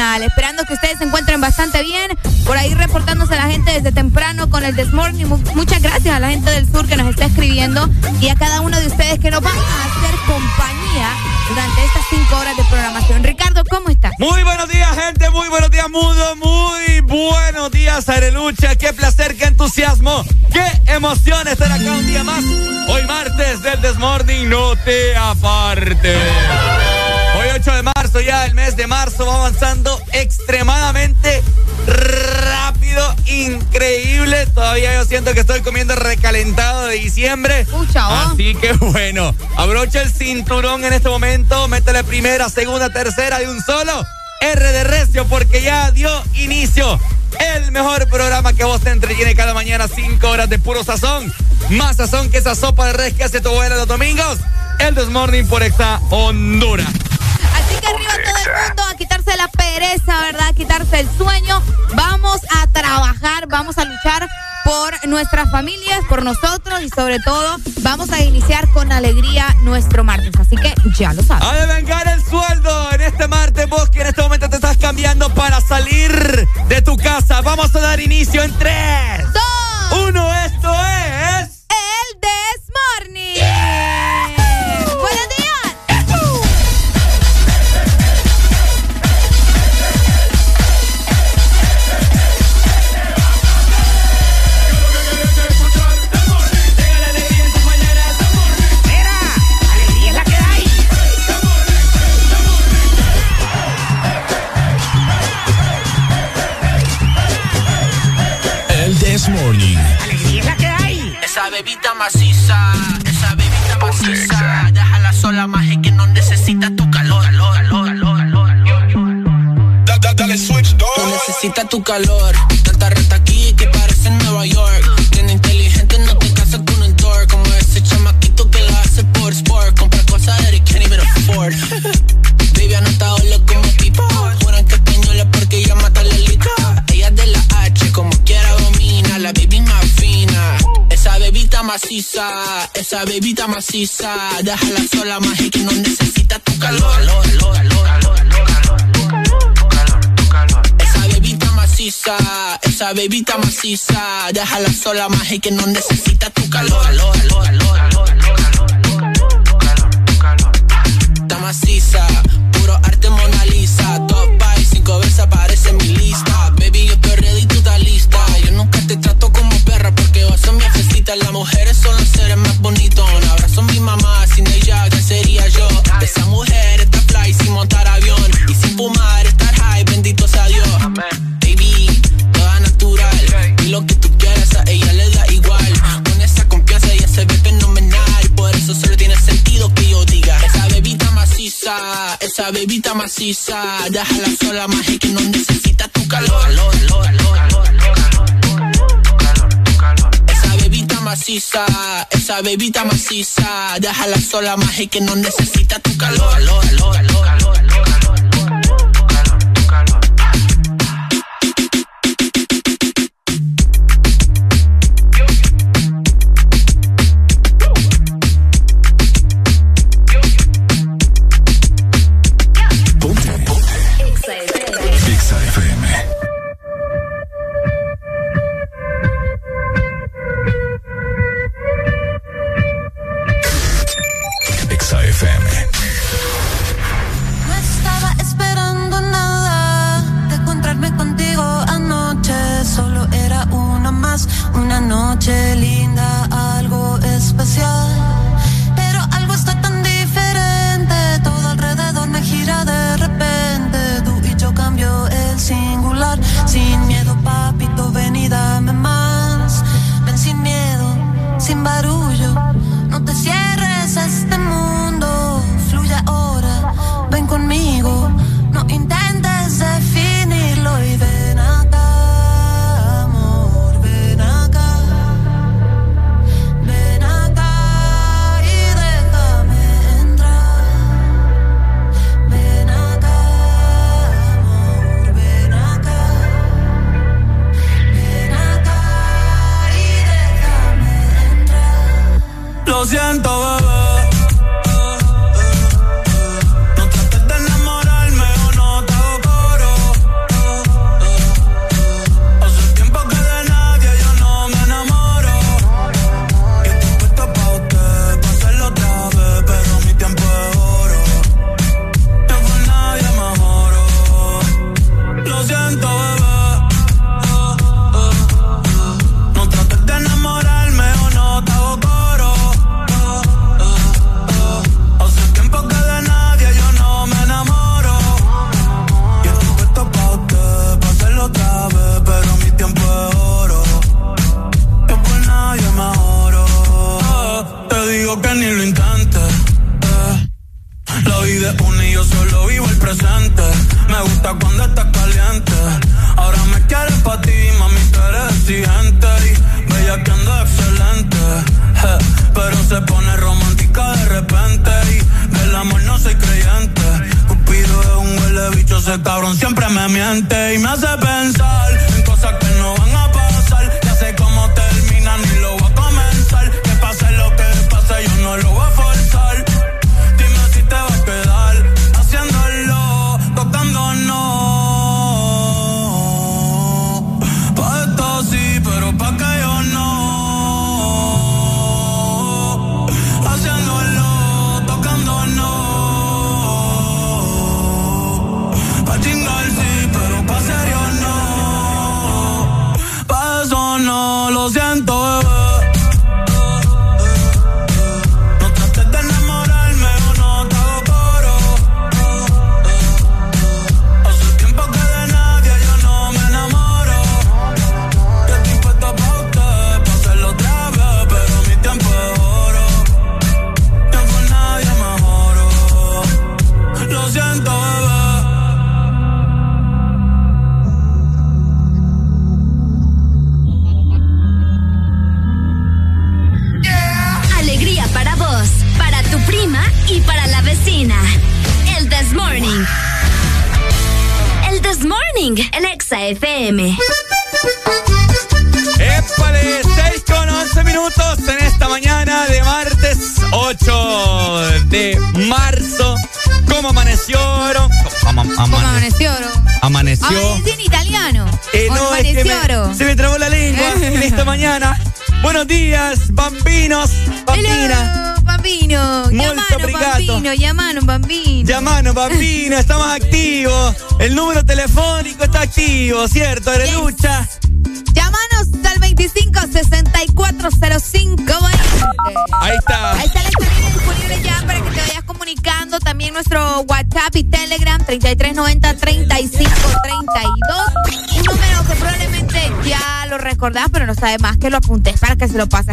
Esperando que ustedes se encuentren bastante bien. Por ahí reportándose la gente desde temprano con el Desmorning. Mu- Muchas gracias a la gente del sur que nos está escribiendo y a cada uno de ustedes que nos van a hacer compañía durante estas 5 horas de programación. Ricardo, ¿cómo estás? Muy buenos días, gente. Muy buenos días, mundo. Muy buenos días, Arelucha. Qué placer, qué entusiasmo, qué emoción estar acá un día más. Hoy martes del Desmorning, no te apartes. Hoy 8 de marzo, ya el mes de marzo va avanzando extremadamente rápido, increíble. Todavía yo siento que estoy comiendo recalentado de diciembre. Pucha, oh. Así que bueno, abrocha el cinturón en este momento, métele primera, segunda, tercera de un solo. R de recio porque ya dio inicio el mejor programa que vos te entretiene cada mañana, cinco horas de puro sazón. Más sazón que esa sopa de res que hace tu abuela los domingos. El This Morning por Exa Honduras interesa, ¿verdad? Quitarse el sueño. Vamos a trabajar, vamos a luchar por nuestras familias, por nosotros y sobre todo vamos a iniciar con alegría nuestro martes. Así que ya lo sabes. A devengar el sueldo en este martes, vos que en este momento te estás cambiando para salir de tu casa. Vamos a dar inicio en 3, 2, 1. Bebita maciza, esa bebita maciza. Déjala sola, maje, que no necesita tu calor. calor, calor, calor, calor. No necesita tu calor. Maciza, esa bebita maciza. Déjala sola, maje, que no necesita tu calor. calor, calor, calor. Esa bebita maciza, esa bebita maciza. Déjala sola, maje, que no necesita tu calor. Está maciza, puro arte Mona Lisa. Top by cinco veces aparece en mi lista. Baby, yo estoy ready, tú lista. Yo nunca te trato como perra porque vos sos mi jefecita. Las sería yo? Esa mujer está fly sin montar avión. Y sin fumar, estar high, bendito sea Dios. Baby, toda natural. Y lo que tú quieras a ella le da igual. Con esa confianza ella se ve fenomenal. Por eso solo tiene sentido que yo diga. Esa bebita maciza, esa bebita maciza. Déjala sola, maje, que no necesita tu calor. Maciza, esa bebita maciza. Déjala sola, maje, que no necesita tu calor. calor, calor, calor.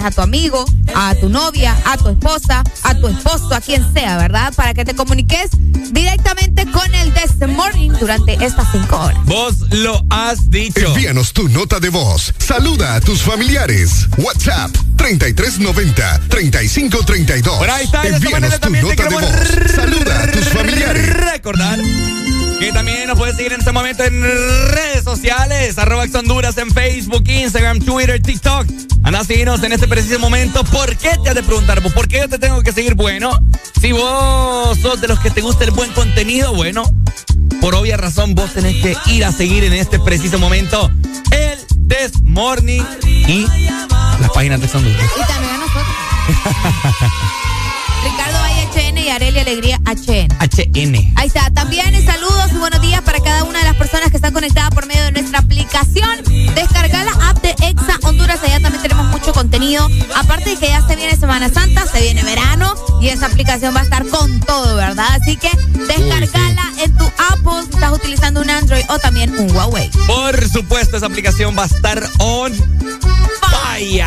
A tu amigo, a tu novia, a tu esposa, a tu esposo, a quien sea, ¿verdad? Para que te comuniques directamente con el This Morning durante estas cinco horas. Vos lo has dicho. Envíanos tu nota de voz. Saluda a tus familiares. WhatsApp 3390 3532. Por ahí está, Envíanos tu nota de voz. Saluda a tus familiares. Recordar que también nos puedes seguir en este momento en redes sociales, arroba Honduras en Facebook, Instagram, Twitter, TikTok. Anda a seguirnos en este preciso momento. ¿Por qué te has de preguntar? ¿Por qué yo te tengo que seguir? Bueno, si vos sos de los que te gusta el buen contenido, bueno, por obvia razón vos tenés que ir a seguir en este preciso momento el This Morning y las páginas de Honduras. Y también a nosotros. Ricardo Valle HN y Arelia Alegría HN. HN. Ahí está. También saludos y buenos días para cada una de las personas que están conectadas por medio de nuestra aplicación. Descargar contenido. Aparte de que ya se viene Semana Santa, se viene verano y esa aplicación va a estar con todo, ¿verdad? Así que descargala en tu Apple si estás utilizando un Android o también un Huawei. Por supuesto, esa aplicación va a estar on fire.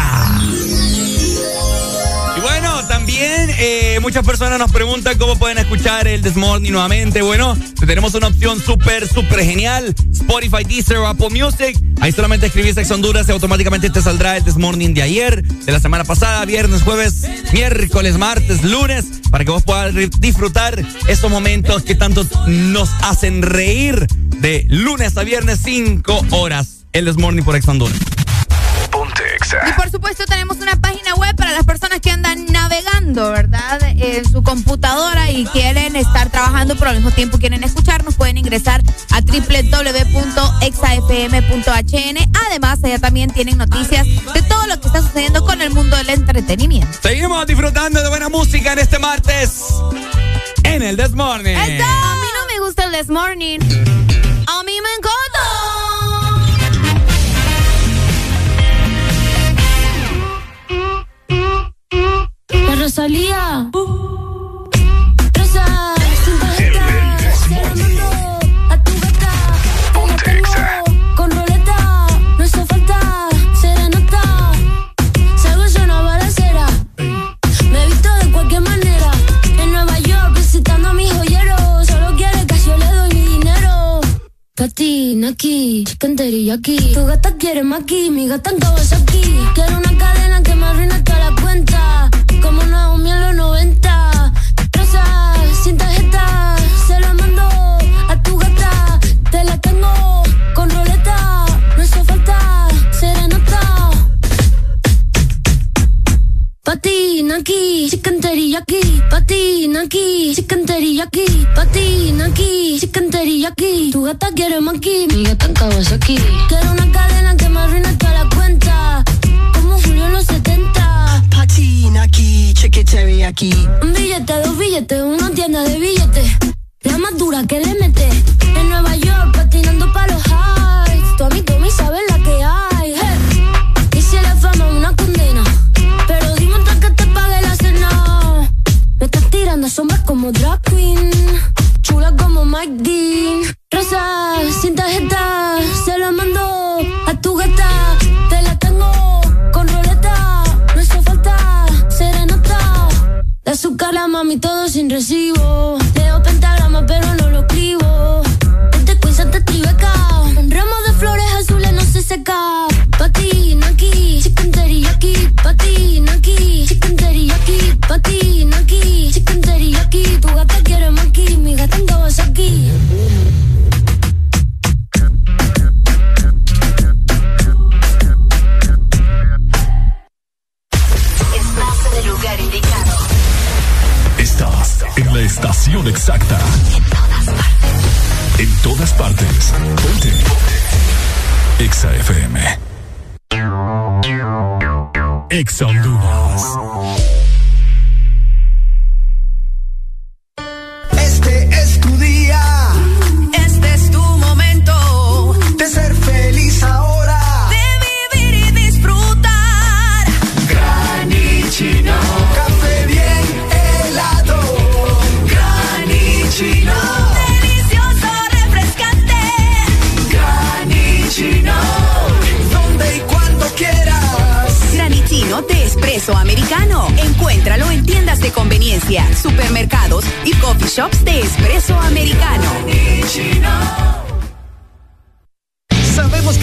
Eh, muchas personas nos preguntan cómo pueden escuchar el Desmorning nuevamente. Bueno, tenemos una opción súper, súper genial. Spotify, Deezer Apple Music. Ahí solamente escribís Ex Honduras y automáticamente te saldrá el Desmorning de ayer, de la semana pasada, viernes, jueves, miércoles, martes, lunes, para que vos puedas disfrutar estos momentos que tanto nos hacen reír de lunes a viernes, 5 horas. El Desmorning por Ex Honduras. ¿Verdad? En su computadora y quieren estar trabajando, pero al mismo tiempo quieren escucharnos, pueden ingresar a www.exafm.hn. Además, allá también tienen noticias de todo lo que está sucediendo con el mundo del entretenimiento. Seguimos disfrutando de buena música en este martes en el This Morning. A mí no me gusta el This Morning. Aquí, chicken aquí. Tu gata quiere maqui, mi gata en aquí. Quiero una cadena que me arruine toda la cuenta como Naomi en los 90. Rosa, sin tarjeta, se la mando a tu gata. Te la tengo con roleta, no hizo falta serenata. Patina aquí, chicken aquí. Patina aquí, chicken aquí. Patina aquí, chicken aquí. Tu gata quiere maqui, mi gata en aquí. Quiero una cadena que me arruine toda la cuenta. Como Julio en los 70. Patina aquí cheque aquí. Un billete, dos billetes, una tienda de billetes. La más dura que le mete. Exa Honduras. Conveniencia, supermercados y coffee shops de espresso americano.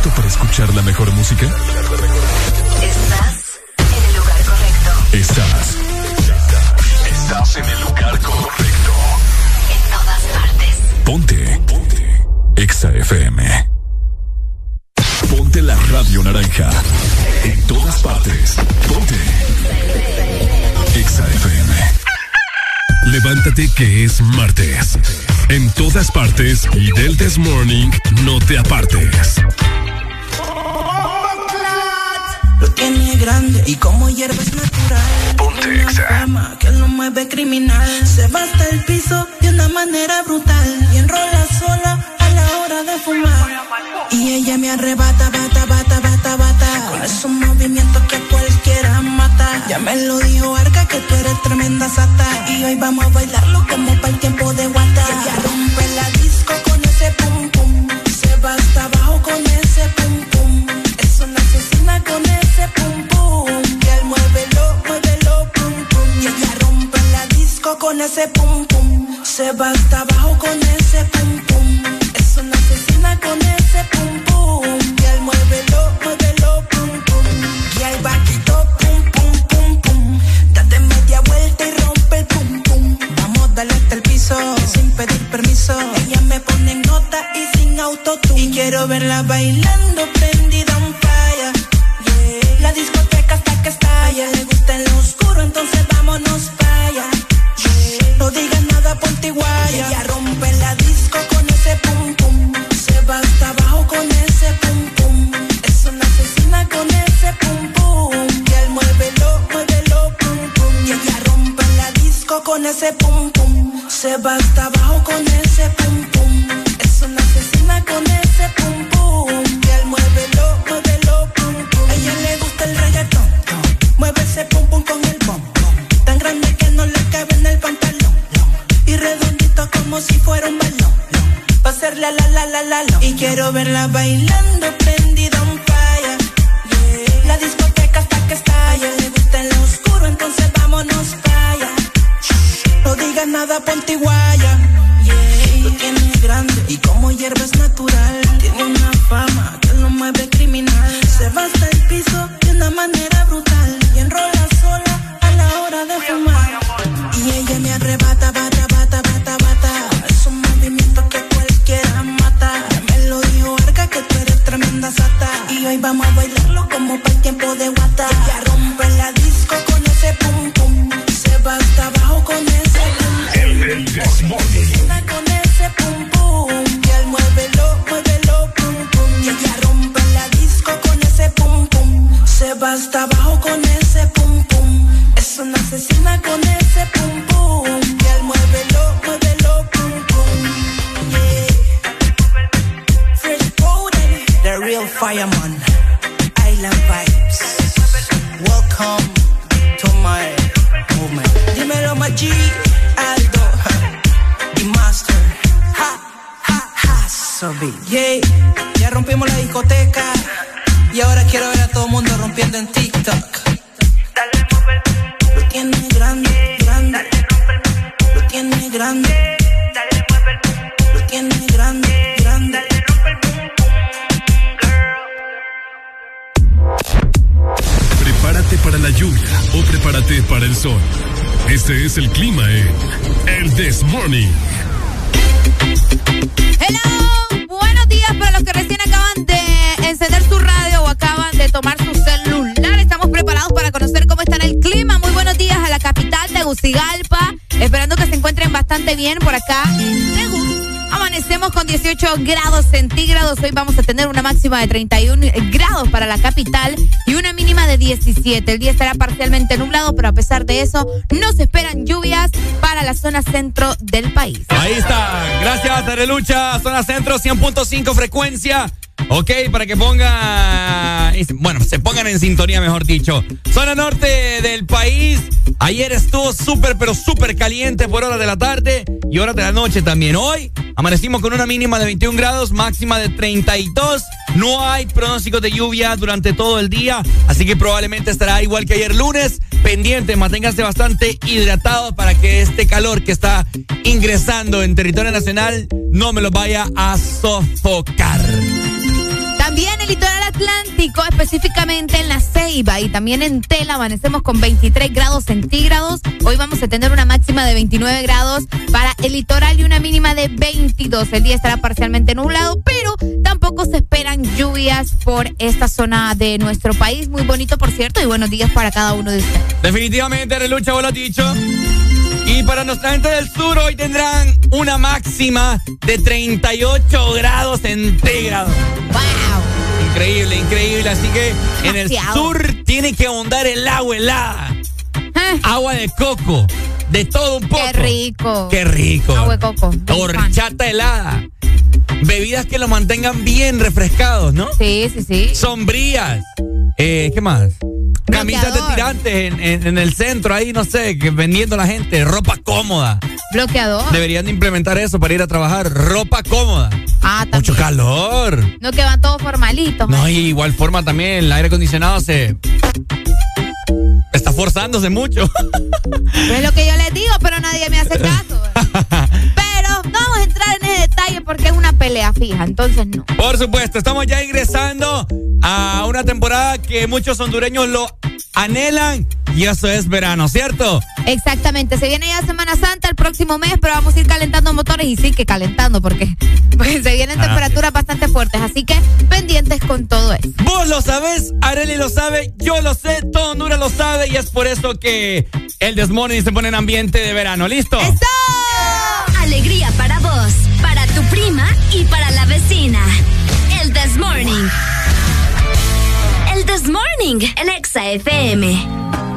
Listo para escuchar la mejor música? Estás en el lugar correcto. Estás. Estás en el lugar correcto. En todas partes. Ponte. Ponte. Exa FM. Ponte la radio naranja. En todas partes. Ponte. Levántate que es martes. En todas partes y del This Morning no te apartes. Lo tiene grande y como hierba es natural. Ponte fama que lo mueve criminal. Se va hasta el piso de una manera brutal y enrola sola a la hora de fumar. Y ella me arrebata, bata, bata, bata, bata. Con esos movimientos que cualquiera Ya me lo dijo Arca que tú eres tremenda sata. Y hoy vamos a bailarlo como para el tiempo de guata. Ella rompe la disco con ese pum pum. Se va hasta abajo con ese pum pum. Es una asesina con ese pum pum. Y él muévelo, muévelo, pum pum. Y ella rompe la disco con ese pum pum. Se va hasta abajo con ese pum pum. Sin pedir permiso. Ella me pone en nota y sin autotune. Y quiero verla bailando prendida un. Yeah. La discoteca hasta que estalla. Le gusta en lo oscuro, entonces vámonos para allá. No digas nada, ponte guaya. Ella rompe la disco con ese pum pum. Se va hasta abajo con ese pum pum. Es una asesina con ese pum pum. Y él muévelo, muévelo, pum pum. Y ella rompe la disco con ese pum pum. Se va hasta abajo con ese pum pum. Es una asesina con ese pum pum. Y él muévelo, muévelo, pum pum. A ella le gusta el reggaetón. Mueve ese pum pum con el bom. Tan grande que no le cabe en el pantalón. Y redondito como si fuera un balón. Pa' hacerle la la la la la. Y quiero verla bailando prendida un. Yeah. La discoteca hasta que estalla. Le gusta en lo oscuro, entonces vámonos allá. No digas nada, ponte guaya. Lo tiene grande y como hierba es natural. Tiene una fama que lo mueve criminal. Se va el piso de una manera brutal. Y enrola sola a la hora de fumar. Y ella me arrebata, bata, bata, bata, bata. Es un movimiento que cualquiera mata. Me lo dijo Arca que tú eres tremenda sata. Y hoy vamos a bailarlo como para Yeah, ya rompimos la discoteca. Y ahora quiero ver a todo mundo rompiendo en TikTok. Lo tiene grande, grande. Lo tiene grande. Lo tiene grande, grande. Prepárate para la lluvia o prepárate para el sol. Este es el clima en El This Morning. Hello, buenos días para los que recién acaban de encender su radio o acaban de tomar su celular. Estamos preparados para conocer cómo está el clima. Muy buenos días a la capital de Tegucigalpa. Esperando que se encuentren bastante bien por acá. Tegu- Amanecemos con 18 grados centígrados. Hoy vamos a tener una máxima de 31 grados para la capital y una mínima de 17. El día estará parcialmente nublado, pero a pesar de eso, no se esperan lluvias para la zona centro del país. Ahí está. Gracias, Arelucha. Zona Centro, 100.5 frecuencia. Ok, para que ponga. Bueno, se pongan en sintonía, mejor dicho. Zona norte del país. Ayer estuvo súper, pero súper caliente por horas de la tarde y horas de la noche también. Hoy amanecimos con una mínima de 21 grados, máxima de 32. No hay pronósticos de lluvia durante todo el día, así que probablemente estará igual que ayer lunes. Pendiente, manténganse bastante hidratados para que este calor que está ingresando en territorio nacional no me lo vaya a sofocar. También el litoral atlántico, específicamente en la Ceiba y también en Tela, amanecemos con 23 grados centígrados. Hoy vamos a tener una máxima de 29 grados para el litoral y una mínima de 22. El día estará parcialmente nublado, pero tampoco se esperan lluvias por esta zona de nuestro país. Muy bonito, por cierto, y buenos días para cada uno de ustedes. Definitivamente, Relucha, vos lo has dicho. Y para nuestra gente del sur, hoy tendrán una máxima de 38 grados centígrados. ¡Wow! Increíble, increíble. Así que en el sur tiene que ahondar el agua helada. Eh. Agua de coco. De todo un poco. Qué rico. Qué rico. Agua de coco. Horchata helada. Bebidas que lo mantengan bien refrescados, ¿no? Sí, sí, sí. Sombrías. Eh, ¿Qué más? Camisas de tirantes en, el centro, ahí no sé, que vendiendo la gente, ropa cómoda. Bloqueador. Deberían de implementar eso para ir a trabajar, ropa cómoda. Ah, también. Mucho calor. No que van todos formalitos. No, y igual forma también el aire acondicionado se está forzándose mucho. Es lo que yo les digo, pero nadie me hace caso. Detalle porque es una pelea fija, entonces no. Por supuesto, estamos ya ingresando a una temporada que muchos hondureños lo anhelan y eso es verano, ¿cierto? Exactamente, se viene ya Semana Santa el próximo mes, pero vamos a ir calentando motores y sí que calentando porque, porque se vienen Ah, temperaturas bastante fuertes, así que pendientes con todo eso. Vos lo sabes, Areli lo sabe, yo lo sé, todo Honduras lo sabe y es por eso que el Desmorning se pone en ambiente de verano. ¿Listo? Alegría para vos, para tu prima y para la vecina. El This Morning. El This Morning en Exa FM.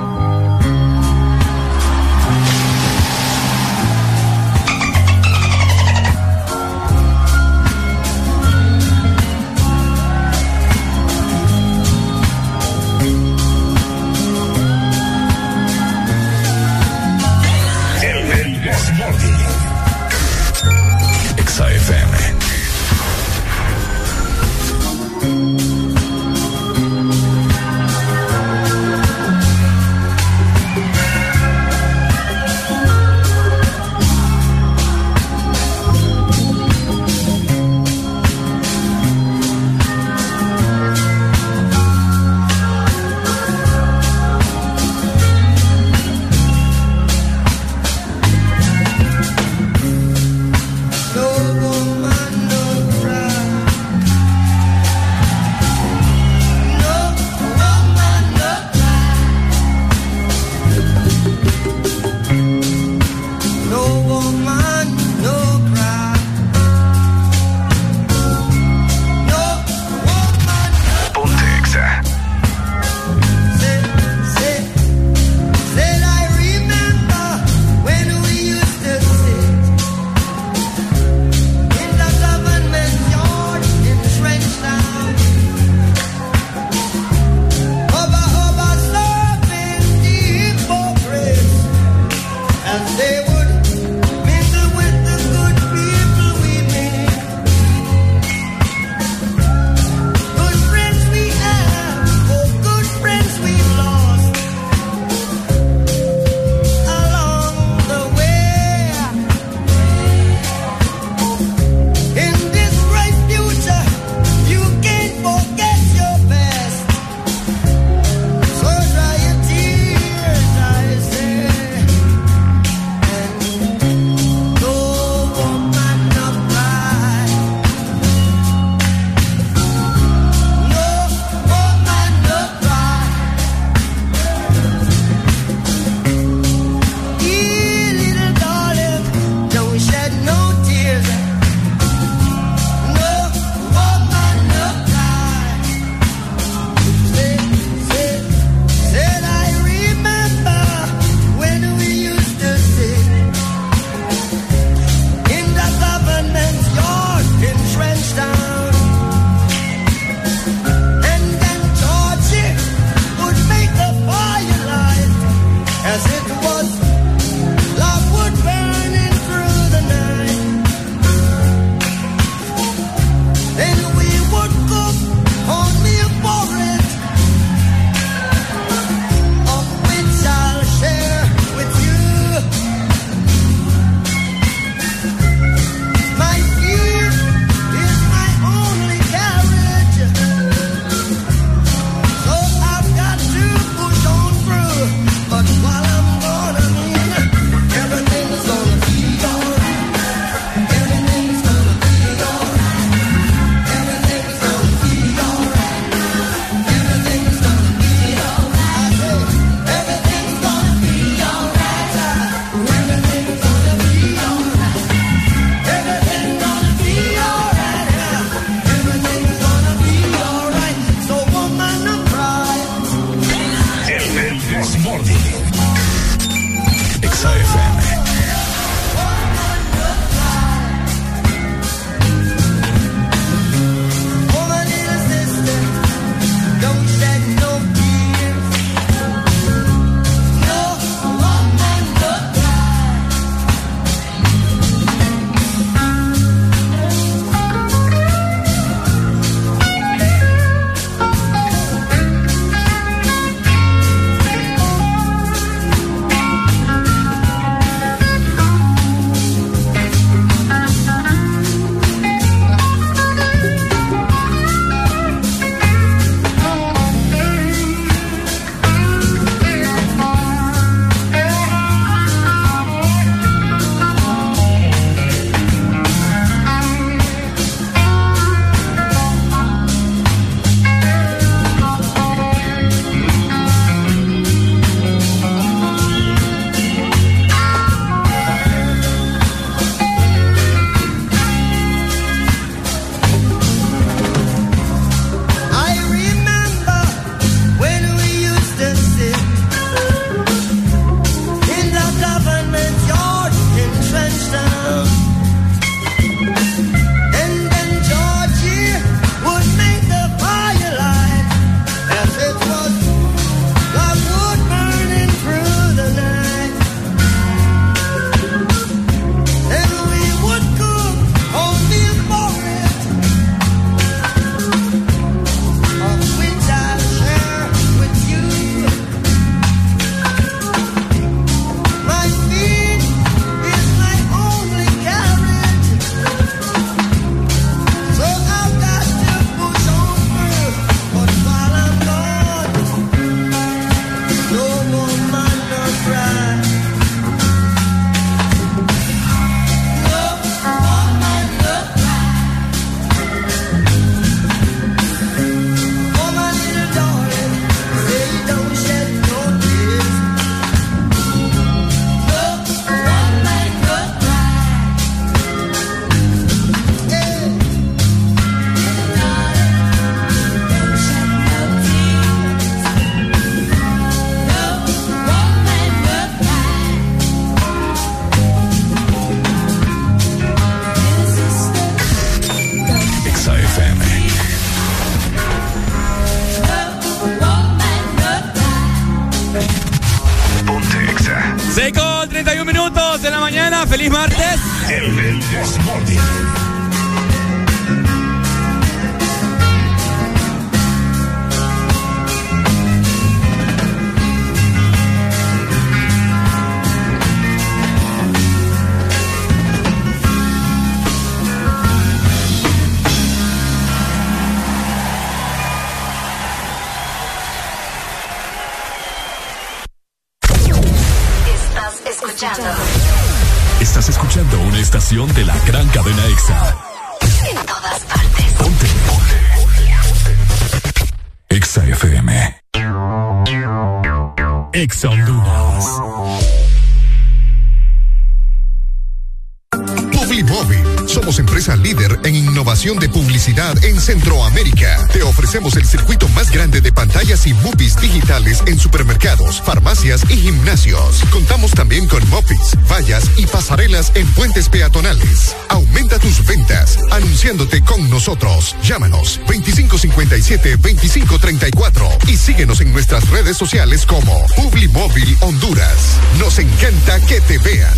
Nosotros. Llámanos 2557-2534 y síguenos en nuestras redes sociales como Publimóvil Honduras. Nos encanta que te vean.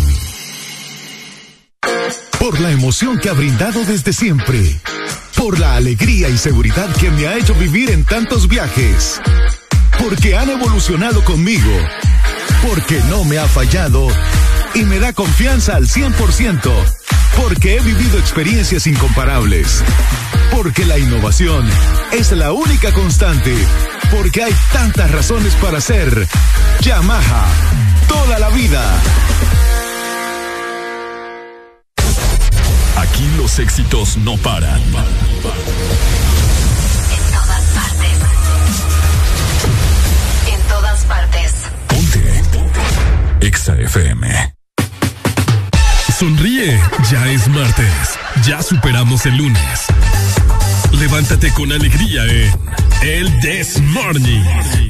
Por la emoción que ha brindado desde siempre, por la alegría y seguridad que me ha hecho vivir en tantos viajes, porque han evolucionado conmigo, porque no me ha fallado. Y me da confianza al 100%, porque he vivido experiencias incomparables, porque la innovación es la única constante, porque hay tantas razones para ser Yamaha toda la vida. Aquí los éxitos no paran. En todas partes. En todas partes. Ponte. Exa FM. Sonríe, ya es martes. Ya superamos el lunes. Levántate con alegría en El This Morning.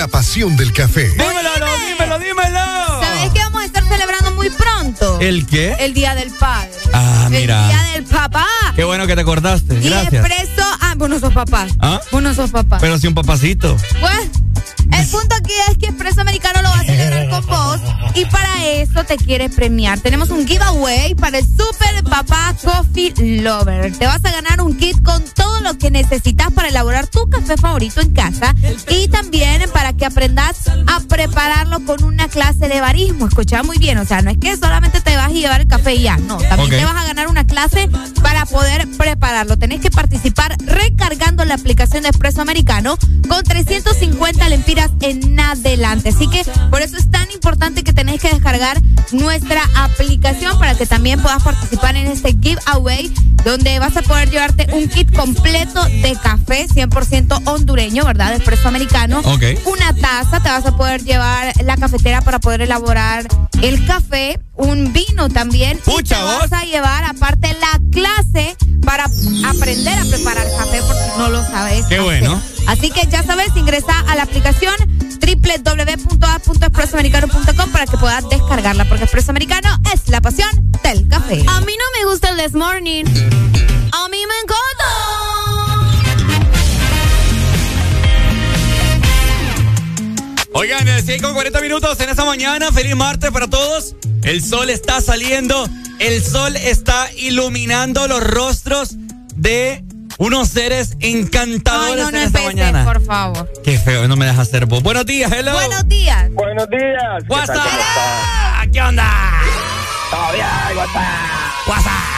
La pasión del café. Dímelo, dímelo, dímelo. ¿Sabes qué vamos a estar celebrando muy pronto? ¿El qué? El Día del Padre. Ah, mira. El Día del Papá. Qué bueno que te acordaste. Y Gracias. Expreso. Ah, vos no sos papá. ¿Ah? Vos no sos papá. Pero sí un papacito. Pues, el punto aquí es que Expreso Americano lo va a celebrar con vos y para eso te quiere premiar. Tenemos un giveaway para el Super Papá Coffee Lover. Te vas a ganar un kit con todo lo que necesitas para elaborar tu café favorito en casa y también para que aprendas a prepararlo con una clase de barismo. Escucha muy bien, o sea, no es que solamente te vas a llevar el café y ya, no, también te vas a ganar una clase para poder prepararlo. Tenés que participar recargando la aplicación de Expreso Americano con 350 lempiras en adelante. Así que por eso es tan importante que tenés que descargar nuestra aplicación para que también puedas participar en este giveaway donde vas a poder llevarte un kit completo de café 100% hondureño, ¿verdad? De Expreso Americano. Ok. Una taza, te vas a poder llevar la cafetera para poder elaborar el café, un vino también. y Pucha, te vos. vas a llevar aparte la clase para aprender a preparar café porque no lo sabes. Qué hacer. bueno. Así que ya sabes, ingresa a la aplicación www.a.expresoamericano.com para que puedas descargarla porque Expreso Americano es la pasión del café. A mí no me gusta el This Morning. A mí me encanta. Oigan, eh, 6 con 40 minutos en esta mañana. Feliz martes para todos. El sol está saliendo. El sol está iluminando los rostros de unos seres Ay, encantadores no, no en esta empecé, mañana. por favor. Qué feo, no me dejas hacer voz. Buenos días, hello. Buenos días. Buenos días. ¿Qué What's tal? ¿Qué onda? Todo bien, what's up?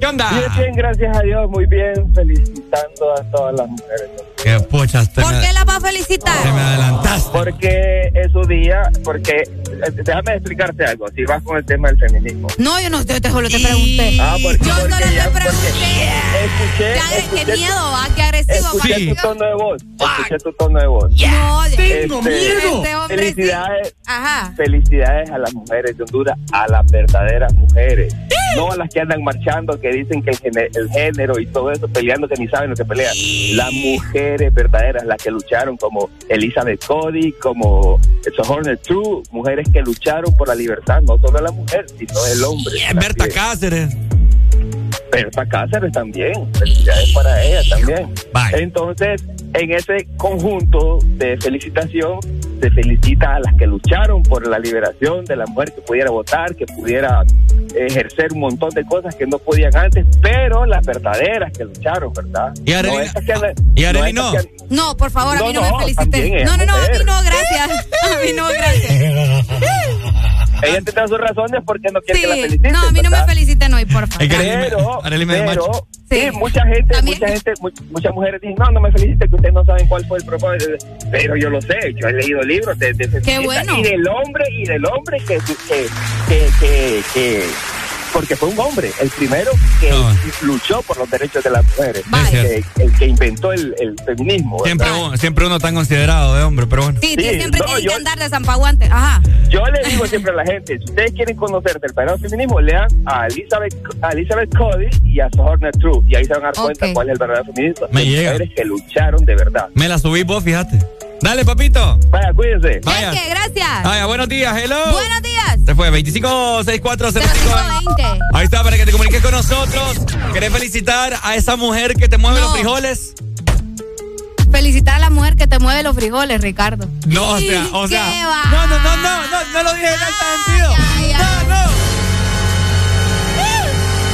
¿Qué onda? Bien, bien, gracias a Dios, muy bien. Felicitando a todas las mujeres. Qué pucha, te ¿Por me, qué la vas a te me felicitar? adelantaste. Porque es su día, porque eh, déjame explicarte algo. Si vas con el tema del feminismo. No, yo no, yo te, solo te pregunté. Ah, porque, Yo solo te pregunté. Escuché, Qué, escuché miedo, ¿va? Qué agresivo. Escuché Sí. tu tono de voz. Escuché tu tono de voz. No, ya- Tengo este, miedo. Este hombre sí. Felicidades. Ajá. Felicidades a las mujeres de Honduras, a las verdaderas mujeres. No a las que andan marchando, que dicen que el, género y todo eso, peleando que ni saben lo que pelean. Las mujeres verdaderas, las que lucharon, como Elizabeth Cody, como Sojourner True, mujeres que lucharon por la libertad, no solo la mujer, sino el hombre. Bien, Berta. Cáceres. Berta Cáceres también. Felicidades para ella también. Bye. Entonces, en ese conjunto de felicitación, se felicita a las que lucharon por la liberación de la mujer que pudiera votar, que pudiera ejercer un montón de cosas que no podían antes, pero las verdaderas que lucharon, ¿verdad? Y Arely- estas que andan- y Arely estas no. que No, por favor, a No, mí no, no, me es No, no, no, a mí no, gracias. A mí no, gracias. Ella tendrá sus razones porque no quiere que la Sí, feliciten. no, a mí no me feliciten hoy, por favor. Pero, Arely me pero. Sí, mucha gente, También. mucha gente, mu- muchas mujeres dicen, no, no me felicite que ustedes no saben cuál fue el propósito. Pero yo lo sé, yo he leído libros de, de feministas bueno. y del hombre y del hombre que, que, que, que, que- porque fue un hombre, el primero que No. luchó por los derechos de las mujeres, el, el que inventó el, el feminismo. ¿verdad? Siempre, uno, siempre uno tan considerado de hombre, pero bueno. Sí, Sí, siempre no, que andar de zampaguante. Ajá. Yo le digo siempre a la gente, si ustedes quieren conocer del verdadero feminismo, lean a Elizabeth, a Elizabeth Cody y a Sojourner True. Y ahí se van a dar cuenta cuál es el verdadero feminismo. Me llega. mujeres que lucharon de verdad. Me la subí vos, fíjate. Dale, papito. Vaya, cuídense. Vaya. ¿Qué? Gracias. Vaya, buenos días, hello. Buenos días. Se fue, 256405. 0520. Ahí está, para que te comuniques con nosotros. ¿Querés felicitar a esa mujer que te mueve No. los frijoles? Felicitar a la mujer que te mueve los frijoles, Ricardo. No, o sea, o ¿Qué sea. va? No, no, no, no, no, no lo dije en ese Ay, sentido. ay, ay. No, no.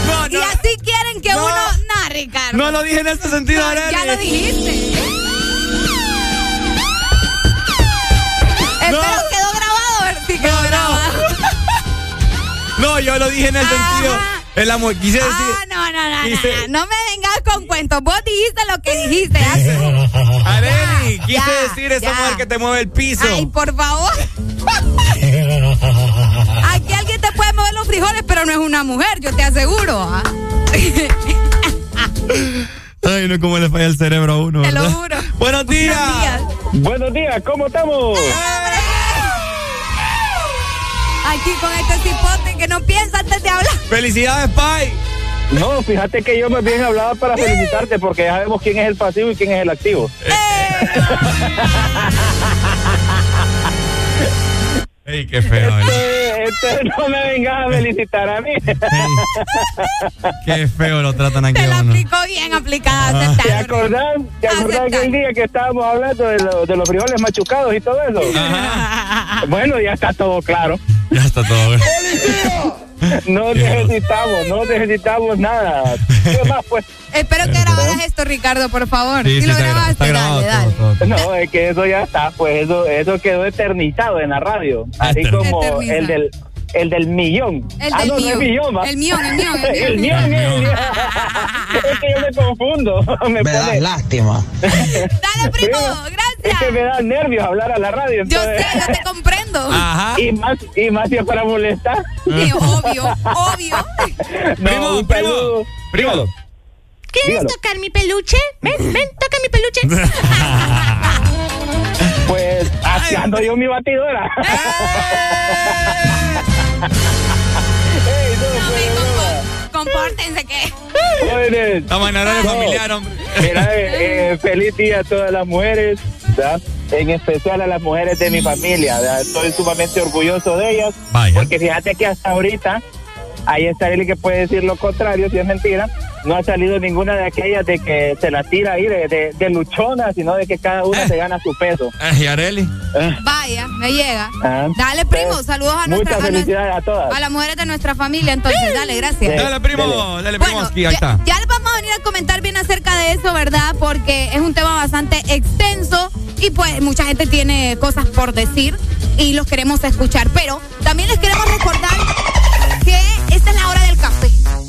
No, Y no. así quieren que No. uno. No, Ricardo. No lo dije en ese sentido, No, ya lo dijiste. Espero quedó grabado, si quedó grabado. No, yo lo dije en el Ajá. sentido. En la mu- quise decir. Ah, no, no, no, no, me vengas con cuentos. Vos dijiste lo que dijiste. Arely, quise Ya, decir esa ya. mujer que te mueve el piso. Ay, por favor. Aquí alguien te puede mover los frijoles, pero no es una mujer, yo te aseguro. ¿ah? Ay, no, cómo le falla el cerebro a uno. Te lo juro. Buenos días. Buenos días. Buenos días, ¿cómo estamos? Aquí con este cipote que no piensa antes de hablar. Felicidades, Pai. No, fíjate que yo más bien hablaba para felicitarte porque ya sabemos quién es el pasivo y quién es el activo. Ey, qué feo. Este, este no me vengas a felicitar a mí. Qué feo lo tratan aquí Te la uno. aplicó bien aplicada. Ah. ¿Te acordás, ¿te acordás aquel día que estábamos hablando de, lo- de los frijoles machucados y todo eso? Bueno, ya está todo claro. Ya está todo. No necesitamos, no necesitamos nada. ¿Qué más, pues? Espero que grabaras esto, Ricardo, por favor. Sí, Si sí, lo grabaste, está grabado dale, dale. todo, todo, todo. No, es que eso ya está, pues eso, eso quedó eternizado en la radio. Así como Eterniza. el del, el del millón. El ah, del no, no millón. es millón, ¿va? El millón, el millón, el El millón. el millón. Es que yo me confundo. Me, pone, lástima. Dale, primo, es que me gracias. da nervios hablar a la radio. Yo sé, yo te comprendo. Ajá. Y más, y más si es para molestar. Sí, obvio, obvio. No, Primo, un primo, saludo. primo. ¿Quieres Dígalo. tocar mi peluche? Ven, ven, toca mi peluche. Pues así ando yo mi batidora. Ey, no, compórtense que. Jóvenes, Estamos en horario familiar, hombre. Mira, eh, eh, feliz día a todas las mujeres, ¿verdad? en especial a las mujeres de mi familia. ¿verdad? Estoy sumamente orgulloso de ellas, Vaya. porque fíjate que hasta ahorita, ahí está el que puede decir lo contrario, si es mentira, no ha salido ninguna de aquellas de que se la tira ahí de, de, de luchona, sino de que cada una Eh. se gana su peso. Eh, y Areli. Eh, Vaya, me llega. Ah. Dale, primo, Eh, saludos a nuestra Muchas felicidades a todas. a las mujeres de nuestra familia, entonces, dale, gracias. Sí. Dale, primo. Dale. Dale, primo. Bueno, aquí, ahí ya, está. ya les vamos a venir a comentar bien acerca de eso, ¿verdad? Porque es un tema bastante extenso y pues mucha gente tiene cosas por decir y los queremos escuchar. Pero también les queremos recordar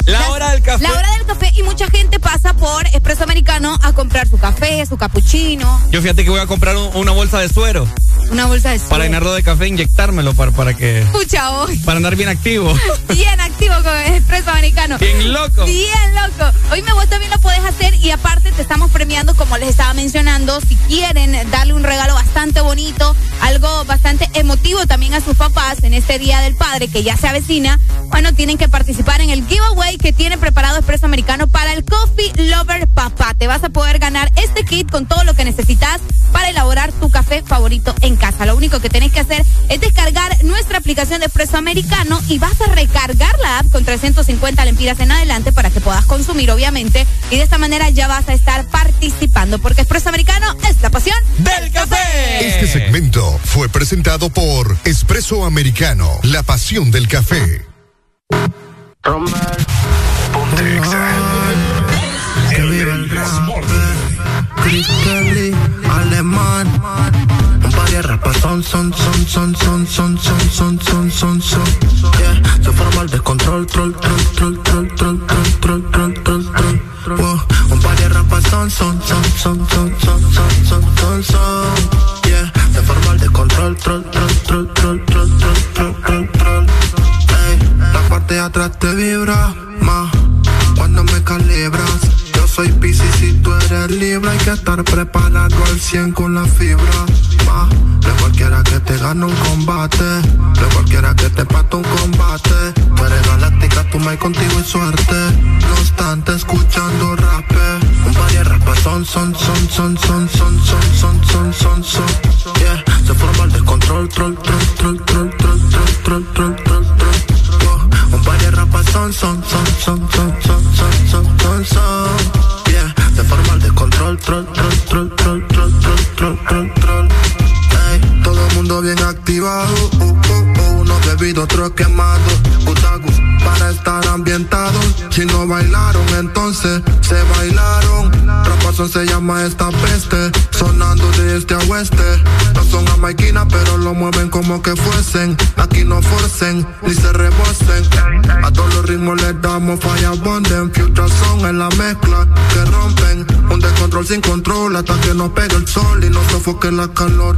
La hora del café. La hora del café y mucha gente pasa por Espresso Americano a comprar su café, su cappuccino, Yo fíjate que voy a comprar un- una bolsa de suero una bolsa de para suero. llenarlo de café, inyectármelo para, para que. Escucha hoy. Para andar bien activo. Bien activo con Espresso Americano. Bien loco. Bien loco. Hoy me vos también lo podés hacer y aparte te estamos premiando, como les estaba mencionando, si quieren darle un regalo bastante bonito, algo bastante emotivo también a sus papás en este Día del Padre que ya se avecina, bueno, tienen que participar en el giveaway que tiene preparado Expreso Americano para el Coffee Lover Papá. Te vas a poder ganar este kit con todo lo que necesitas para elaborar tu café favorito en casa. Lo único que tenés que hacer es descargar nuestra aplicación de Expreso Americano y vas a recargar la app con 350 lempiras en adelante para que puedas consumir, obviamente. Y de esta manera ya vas a estar participando, porque Expreso Americano es la pasión ¡Del café! Este segmento fue presentado por Espresso Americano, la pasión del café. Que viva el rap. Cristeli, alemán. Un par de rapas son, son, son, son, son, son, son, son, son, son, son. Yeah, se forma el descontrol, troll, troll, troll, troll, troll, troll, troll, troll, troll, troll. Un par de rapas son, son, son, son, son, son, son, son, son, son. Yeah, se forma el descontrol, troll, troll, troll, troll, troll, troll, parte de atrás te vibra más cuando me calibras. Yo soy Pisces y tú eres Libra. Hay que estar preparado al 100 con la fibra. Ma, de cualquiera que te gane un combate. De cualquiera que te pate un combate. Tú eres galáctica, tú me contigo y suerte. No obstante, escuchando rap. Un par de rapas son, son, son, son, son, son, son, son, son, son, son. Yeah, se forma el descontrol, troll, troll, troll, troll, troll, troll, troll, troll. Son, son, son, son, son, son, son, son, son, son. Yeah, se forma el descontrol, troll, troll, troll, troll, troll, troll, troll, troll, troll. Todo el mundo bien activado, uh, uh, uh, unos bebidos, otros quemados, putagus, para estar ambientados. Si no bailaron, entonces se bailaron. Rapazón se llama esta peste, sonando de este a oeste. No son jamaiquinas, pero lo mueven como que fuesen. Aquí no forcen, ni se rebosen. A todos los ritmos les damos falla abonden. Future son en la mezcla que rompen. Un descontrol sin control hasta que nos pegue el sol y nos sofoque la calor.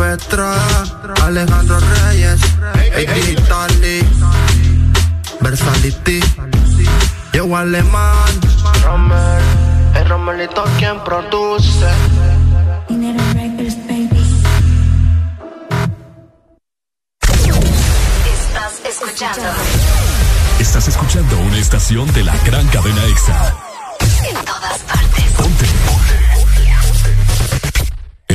Fue Alejandro Reyes, hey, Digitali, Versality, Yo Alemán, Romer, el Romelito quien produce. Estás escuchando. Estás escuchando una estación de la gran cadena EXA. En todas partes. Ponte.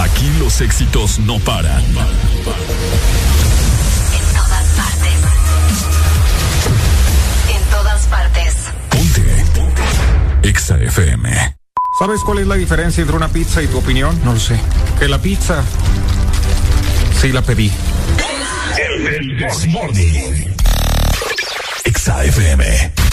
Aquí los éxitos no paran. En todas partes. En todas partes. Ponte. Exa FM. ¿Sabes cuál es la diferencia entre una pizza y tu opinión? No lo sé. Que la pizza. Sí la pedí. El Desmorning. Exa FM.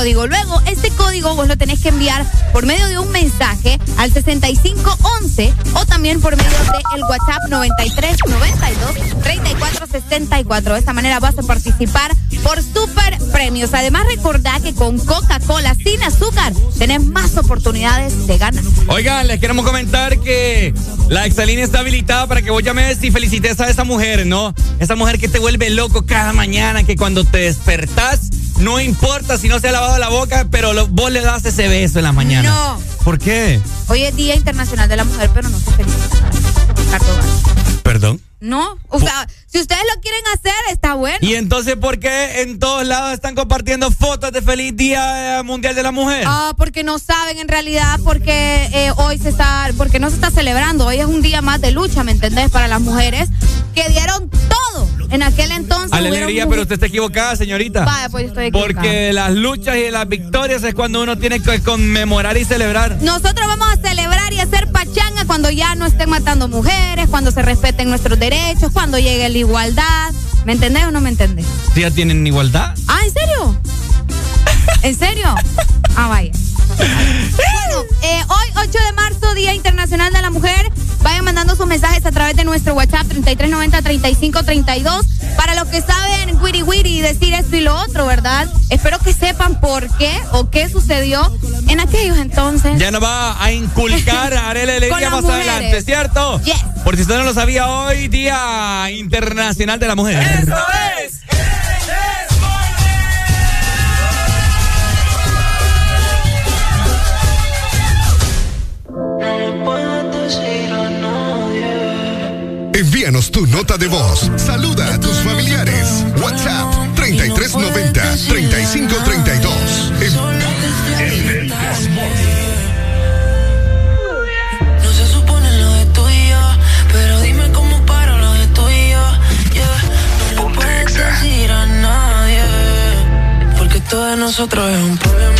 Código. Luego, este código vos lo tenés que enviar por medio de un mensaje al 6511 o también por medio del WhatsApp 9392 3464. De esta manera vas a participar por super premios. Además, recordá que con Coca-Cola sin azúcar tenés más oportunidades de ganar. Oigan, les queremos comentar que la Exalínea está habilitada para que vos llames y felicites a esa mujer, ¿no? Esa mujer que te vuelve loco cada mañana, que cuando te despertás, no importa si no se ha lavado la boca, pero lo- vos le das ese beso en la mañana. No. ¿Por qué? Hoy es Día Internacional de la Mujer, pero no se. Perdón. No, o sea, si ustedes lo quieren hacer, está bueno. ¿Y entonces por qué en todos lados están compartiendo fotos de feliz Día eh, Mundial de la Mujer? Ah, porque no saben en realidad porque eh, hoy se está, porque no se está celebrando. Hoy es un día más de lucha, ¿me entendés? Para las mujeres que dieron todo en aquel entonces. Alegría, pero usted está equivocada, señorita. Vaya, pues estoy equivocada. Porque las luchas y las victorias es cuando uno tiene que conmemorar y celebrar. Nosotros vamos a celebrar y hacer pachanga cuando ya no estén matando mujeres, cuando se respeten nuestros derechos, cuando llegue la igualdad. ¿Me entendés o no me entendés? Si ya tienen igualdad. Ah, ¿en serio? ¿En serio? Ah, vaya. Bueno, eh, hoy 8 de marzo, Día Internacional de la Mujer. Vayan mandando sus mensajes a través de nuestro WhatsApp 3390-3532 para los que saben wiri wiri decir esto y lo otro, ¿verdad? Espero que sepan por qué o qué sucedió en aquellos entonces. Ya nos va a inculcar a Arela Alegría más mujeres. adelante, ¿cierto? Yes. Por si usted no lo sabía, hoy Día Internacional de la Mujer. ¡Eso es! Envíanos tu nota de voz. Saluda a tus familiares. WhatsApp 3390 3532. No se supone lo de tú y yo, pero dime cómo paro lo de tú y yo. Yeah. No puedes decir a nadie, porque todo de nosotros es un problema.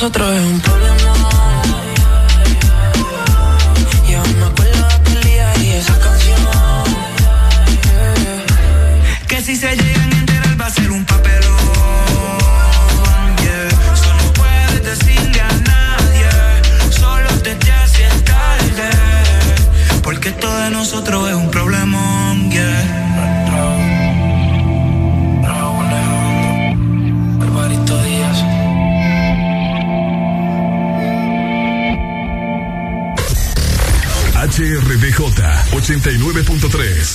Nosotros es un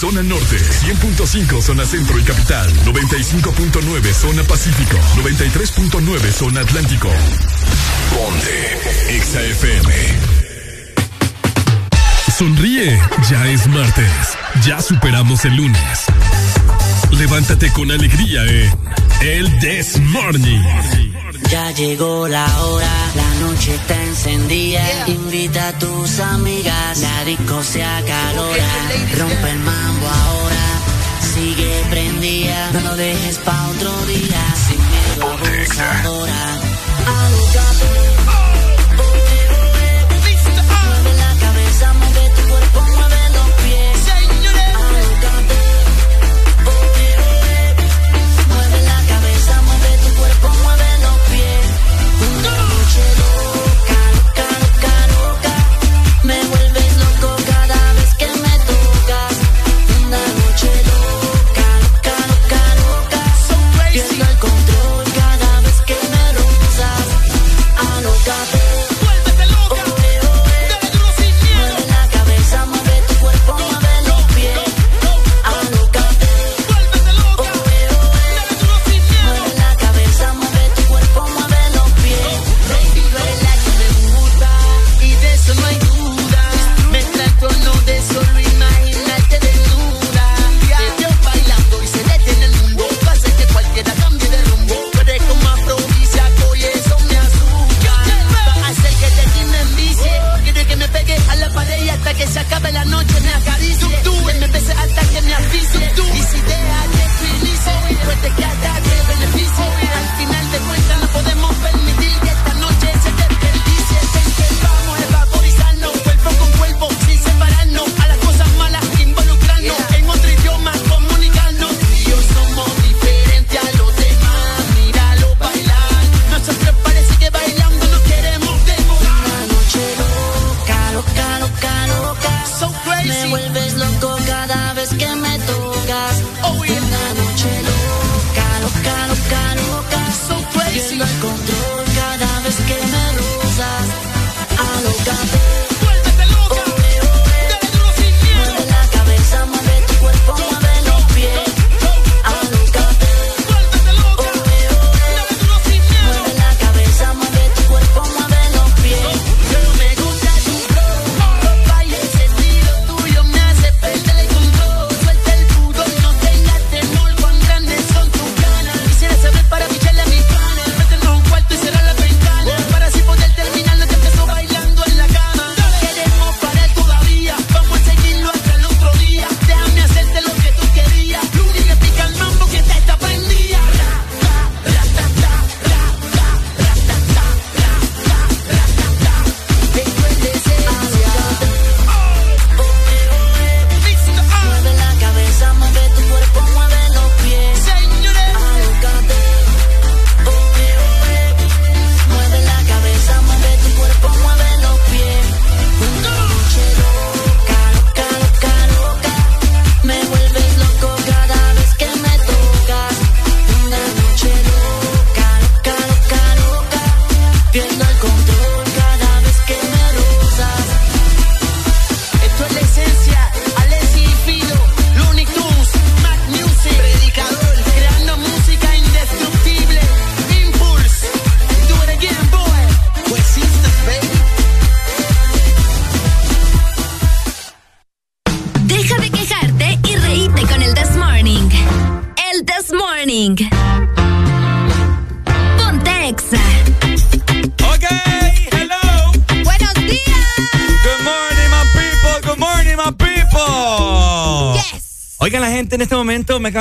zona norte, 100.5 zona centro y capital, 95.9 zona pacífico, 93.9 zona atlántico. Ponte XAFM. Sonríe, ya es martes, ya superamos el lunes. Levántate con alegría en El This Morning. Ya llegó la hora, la noche está encendida. Invita a tus amigas, la disco se acalora. Rompe el mambo ahora, sigue prendida. No lo dejes pa' otro día, sin miedo abusadora.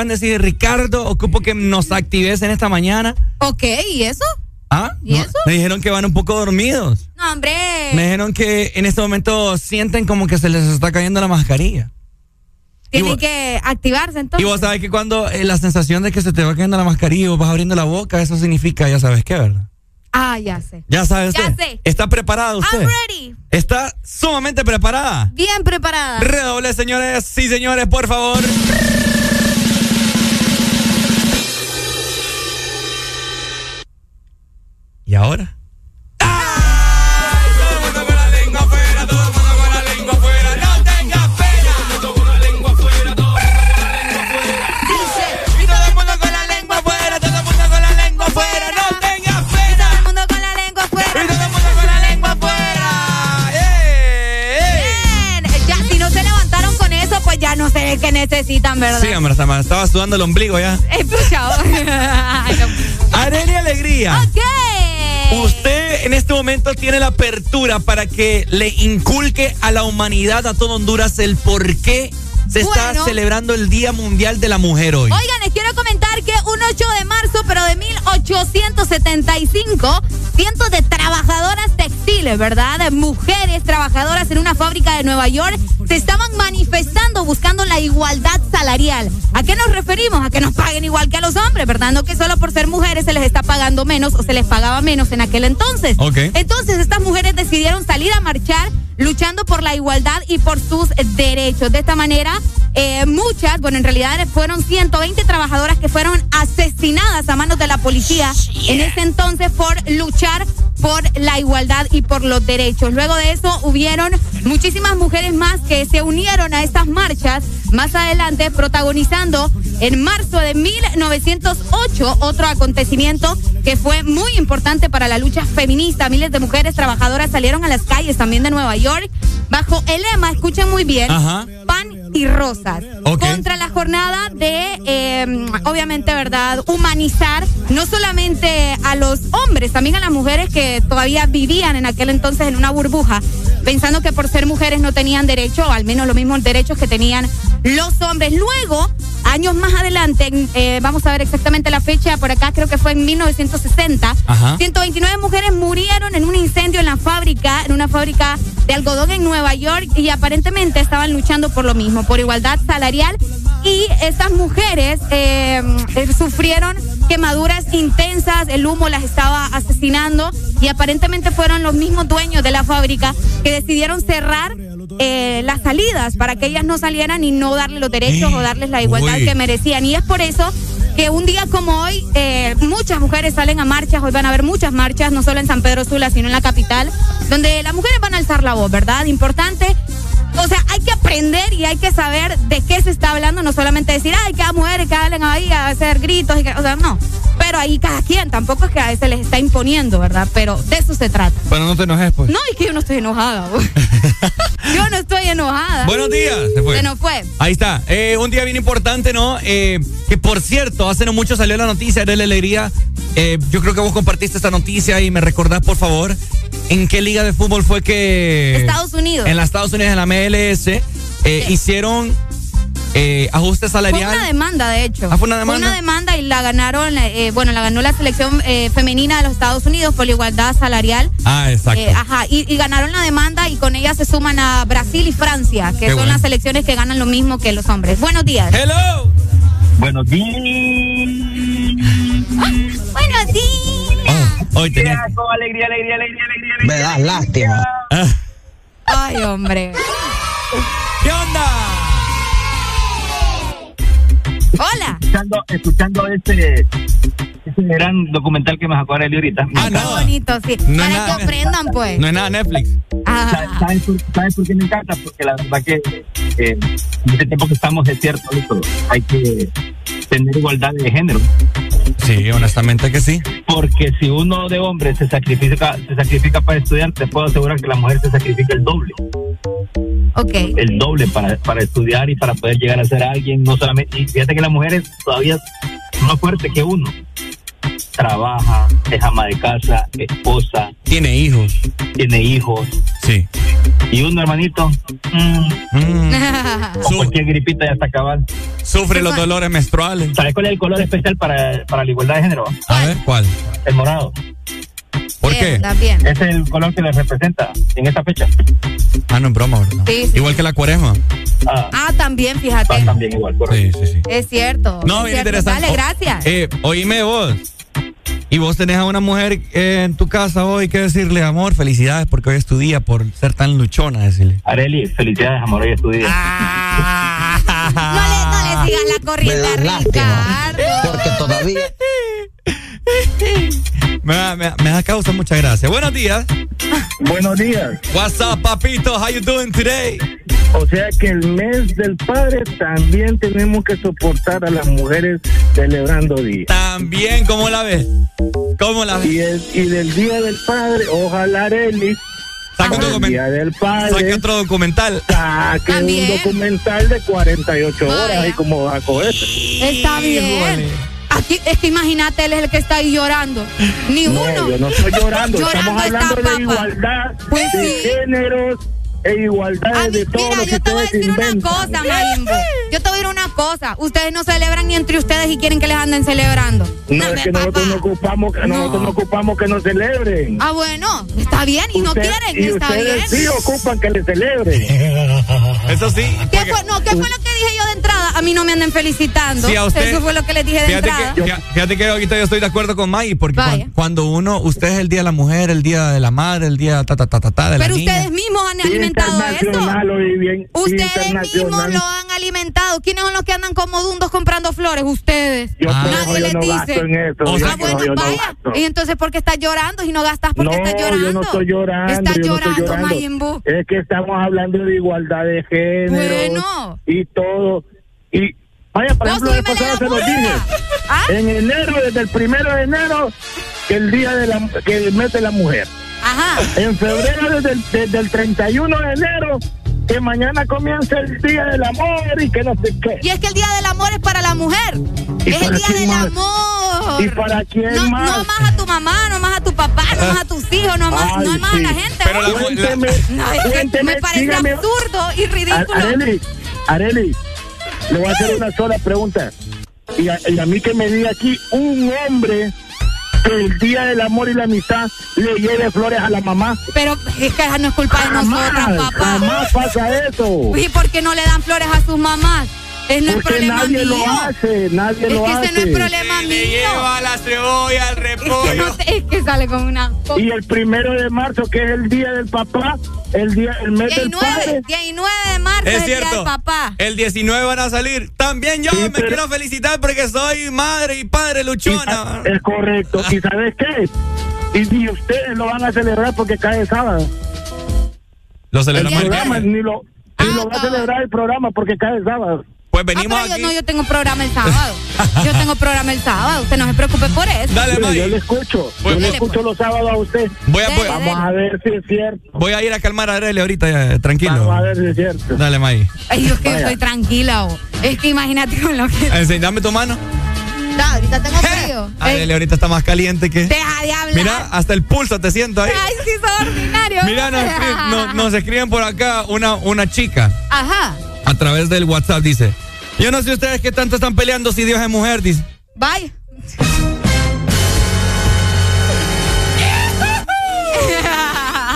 decir, Ricardo, ocupo que nos actives en esta mañana. Ok, ¿y eso? ¿Ah? ¿Y eso? Me dijeron que van un poco dormidos. No, hombre. Me dijeron que en este momento sienten como que se les está cayendo la mascarilla. Tienen que activarse entonces. Y vos sabes que cuando eh, la sensación de que se te va cayendo la mascarilla y vos vas abriendo la boca, eso significa ya sabes qué, ¿verdad? Ah, ya sé. Ya sabes. Ya sé. ¿Está preparada usted? I'm ¿Está sumamente preparada? Bien preparada. Redoble, señores. Sí, señores, por favor. Estaba sudando el ombligo ya. Escucha. Arely Alegría. Ok. Usted en este momento tiene la apertura para que le inculque a la humanidad, a todo Honduras, el por qué se está celebrando el Día Mundial de la Mujer hoy. Oigan, les quiero comentar que un 8 de marzo, pero de 1875, cientos de trabajadoras textiles, ¿verdad? Mujeres trabajadoras en una fábrica de Nueva York se estaban manifestando buscando la igualdad salarial. ¿A qué nos referimos? A que nos paguen igual que a los hombres, ¿verdad? No que solo por ser mujeres se les está pagando menos o se les pagaba menos en aquel entonces. Entonces, estas mujeres decidieron salir a marchar luchando por la igualdad y por sus derechos. De esta manera, eh, muchas, bueno, en realidad fueron 120 trabajadoras que fueron asesinadas a manos de la policía en ese entonces por luchar por la igualdad y por los derechos. Luego de eso hubieron muchísimas mujeres más que se unieron a estas marchas más adelante protagonizando en marzo de 1908 otro acontecimiento que fue muy importante para la lucha feminista. Miles de mujeres trabajadoras salieron a las calles también de Nueva York bajo el lema, escuchen muy bien, Ajá. pan y rosas. Contra la jornada de, eh, obviamente, ¿verdad? Humanizar no solamente a los hombres, también a las mujeres que todavía vivían en aquel entonces en una burbuja, pensando que por ser mujeres no tenían derecho, o al menos los mismos derechos que tenían los hombres. Luego, años más adelante, eh, vamos a ver exactamente la fecha, por acá creo que fue en 1960, Ajá. 129 mujeres murieron en un incendio en la fábrica, en una fábrica de algodón en Nueva York y aparentemente estaban luchando por lo mismo, por igualdad salarial. Y estas mujeres eh, eh, sufrieron quemaduras intensas, el humo las estaba asesinando y aparentemente fueron los mismos dueños de la fábrica que decidieron cerrar eh, las salidas para que ellas no salieran y no darles los derechos o darles la igualdad Uy. que merecían. Y es por eso que un día como hoy eh, muchas mujeres salen a marchas, hoy van a haber muchas marchas, no solo en San Pedro Sula, sino en la capital, donde las mujeres van a alzar la voz, ¿verdad? Importante. O sea, hay que aprender y hay que saber de qué se está hablando, no solamente decir, ay, las mujeres que hablen ahí a hacer gritos, y que, o sea, no. Pero ahí cada quien, tampoco es que a veces les está imponiendo, ¿verdad? Pero de eso se trata. Bueno, no te enojes, pues. No, es que yo no estoy enojada. yo no estoy enojada. Buenos días. Se fue. Se nos fue. Ahí está. Eh, un día bien importante, ¿no? Eh, que por cierto, hace no mucho salió la noticia de la alegría. Eh, yo creo que vos compartiste esta noticia y me recordás, por favor, en qué liga de fútbol fue que. Estados Unidos. En los Estados Unidos, en la MLS, hicieron eh, ajuste Fue salarial. una demanda, de hecho. Ah, ¿fue una demanda? una demanda y la ganaron, eh, bueno, la ganó la selección eh, femenina de los Estados Unidos por la igualdad salarial. Ah, exacto. Eh, ajá, y, y ganaron la demanda y con ella se suman a Brasil y Francia, que Qué son bueno. las selecciones que ganan lo mismo que los hombres. Buenos días. Hello. Buenos días. Buenos días. Hoy tenía. Con alegría, alegría, alegría, alegría. Me das lástima. Ah, Ay, hombre. Hola. Escuchando, escuchando ese, ese gran documental que me sacó Arely ahorita. Ah, Qué no. bonito, sí. No es Para nada- que aprendan, pues. No es nada Netflix. Ajá. ¿Sabes por, sabes por qué me encanta? Porque la verdad que eh, en este tiempo que estamos es cierto. Hay que tener igualdad de género. Sí, honestamente que sí. Porque si uno de hombre se sacrifica, se sacrifica para estudiar, te puedo asegurar que la mujer se sacrifica el doble. El doble para, para estudiar y para poder llegar a ser alguien. No solamente. Y fíjate que la mujer es todavía más fuerte que uno. Trabaja, es ama de casa, esposa, Tiene hijos. tiene hijos. Sí. Y uno, hermanito, mm, Mm. con cualquier gripita ya está cabal. Sufre los dolores menstruales. ¿Sabes cuál es el color especial para, para la igualdad de género? A ver, ¿cuál? El morado. ¿Por Bien, qué? Es el color que les representa en esta fecha. Ah, no, en broma, ¿verdad? Sí, sí. Igual que la cuaresma. Ah, Ah, también, fíjate. va también igual, correcto. Sí, sí, sí. Es cierto. No, es bien cierto. interesante. Dale, Oh, gracias. Eh, oíme vos. Y vos tenés a una mujer eh, en tu casa hoy que decirle, amor, felicidades porque hoy es tu día por ser tan luchona, decirle. Areli, felicidades, amor, hoy es tu día. No le, no le sigas la corriente a lástima. Ricardo. Porque todavía. Me, da- me, me da causa mucha gracia. Buenos días. Buenos días. What's up, papito? How you doing today? O sea que el mes del padre también tenemos que soportar a las mujeres celebrando día. También, ¿cómo la ves? ¿Cómo la ves? Y, el- y del día del padre, ojalá Areli Saque, un el documental. Día del Padre. Saque otro documental. Saque También. un documental de 48 horas Vaya. y como va a coger. Está bien. Aquí, es que imagínate, él es el que está ahí llorando. Ni No, uno. yo no estoy llorando. Estamos está, hablando de papá. igualdad Pues de sí. géneros e igualdad de Mira, que yo te voy a decir una cosa, Mayimbo. Yo te voy a decir una cosa. Ustedes no celebran ni entre ustedes y quieren que les anden celebrando. No, es que nosotros no ocupamos, que nosotros no ocupamos que nos celebren. Ah, bueno, está bien. Y no quieren, y está ustedes bien. sí ocupan que les celebren. Eso sí. ¿Qué fue, no, ¿qué fue lo que dije yo de entrada? A mí no me anden felicitando. Sí, a usted- Eso fue lo que les dije de Fíjate entrada. que, fíjate- que ahorita yo estoy de acuerdo con Maggie, porque Vaya. cuando uno, usted es el día de la mujer, el día de la madre, el día ta ta ta ta, ta de la Pero niña. ustedes mismos han alimentado eso. Internacional, oí bien. Ustedes mismos lo han alimentado. ¿Quiénes son los que andan como dundos comprando flores? Ustedes. Yo por Nadie les no dice. en. O sea, Ah, no, bueno, no vaya. y entonces, ¿por qué estás llorando? Si no gastas, ¿por qué no, estás llorando? yo no estoy llorando. Estás llorando. Mayimbu. Es que estamos hablando de igualdad de género Bueno. y todo. Y vaya, por ejemplo, pasada la se los dije. ¿Ah? En enero, desde el primero de enero, que el día de la que mete la mujer. Ajá. En febrero, desde el, desde el 31 de enero, que mañana comienza el día del amor y que no sé qué. Y es que el Día del Amor es para la mujer. ¿Y Es el Día del más? Amor. ¿Y para quién no, más? No más a tu mamá, no más a tu papá, no más a tus hijos, no más, Ay, no más sí. a la gente. Pero la- ¿no? Cuénteme, No, es que cuénteme, me parece dígame. absurdo y ridículo. Areli, Areli, le voy a hacer una sola pregunta. Y a, y a mí que me diga aquí un hombre que el día del amor y la amistad le lleve flores a la mamá. Pero es que no es culpa de nosotras, Jamás, papá. jamás pasa eso. ¿Y por qué no le dan flores a sus mamás? Es no es Porque problema nadie mío. lo hace, nadie es lo que hace. ese no es problema mío. lleva la cebolla, el Es que, repollo. no te- es que sale con una... Y el primero de marzo, que es el día del papá, el día, el mes del 19, padre. 19 de marzo Es el día cierto. del papá. El 19 van a salir. También yo Sí, me pero- quiero felicitar porque soy madre y padre Y luchona. sa- Es correcto. ¿Y sabes qué? Y, y ustedes lo van a celebrar porque cae sábado. Lo El celebramos el programa ni lo, ni lo va a celebrar el programa porque cae sábado. Pues Ah, venimos pero yo, aquí. no, yo tengo programa el sábado. Yo tengo programa el sábado. Usted no se preocupe por eso. Dale, Maggie. yo le escucho. Pues- yo le Dele, escucho pues. los sábados a usted. Voy a, voy, Dele, Vamos a ver si es cierto. voy a ir a calmar a Arely ahorita, ya, tranquilo. Vamos a ver si es cierto. Dale, Maggie. Ay, yo que yo Vaya. estoy tranquila. o. Es que imagínate con lo que... Enseñame tu mano. Da, ahorita tengo frío. Arely ahorita está más caliente que. Deja de hablar. Mira, hasta el pulso te siento ahí. Ay, sí, sos ordinario. Mira, nos, no- nos escriben por acá una, una chica Ajá. a través del WhatsApp. Dice: Yo no sé ustedes qué tanto están peleando si Dios es mujer. Dice: Bye.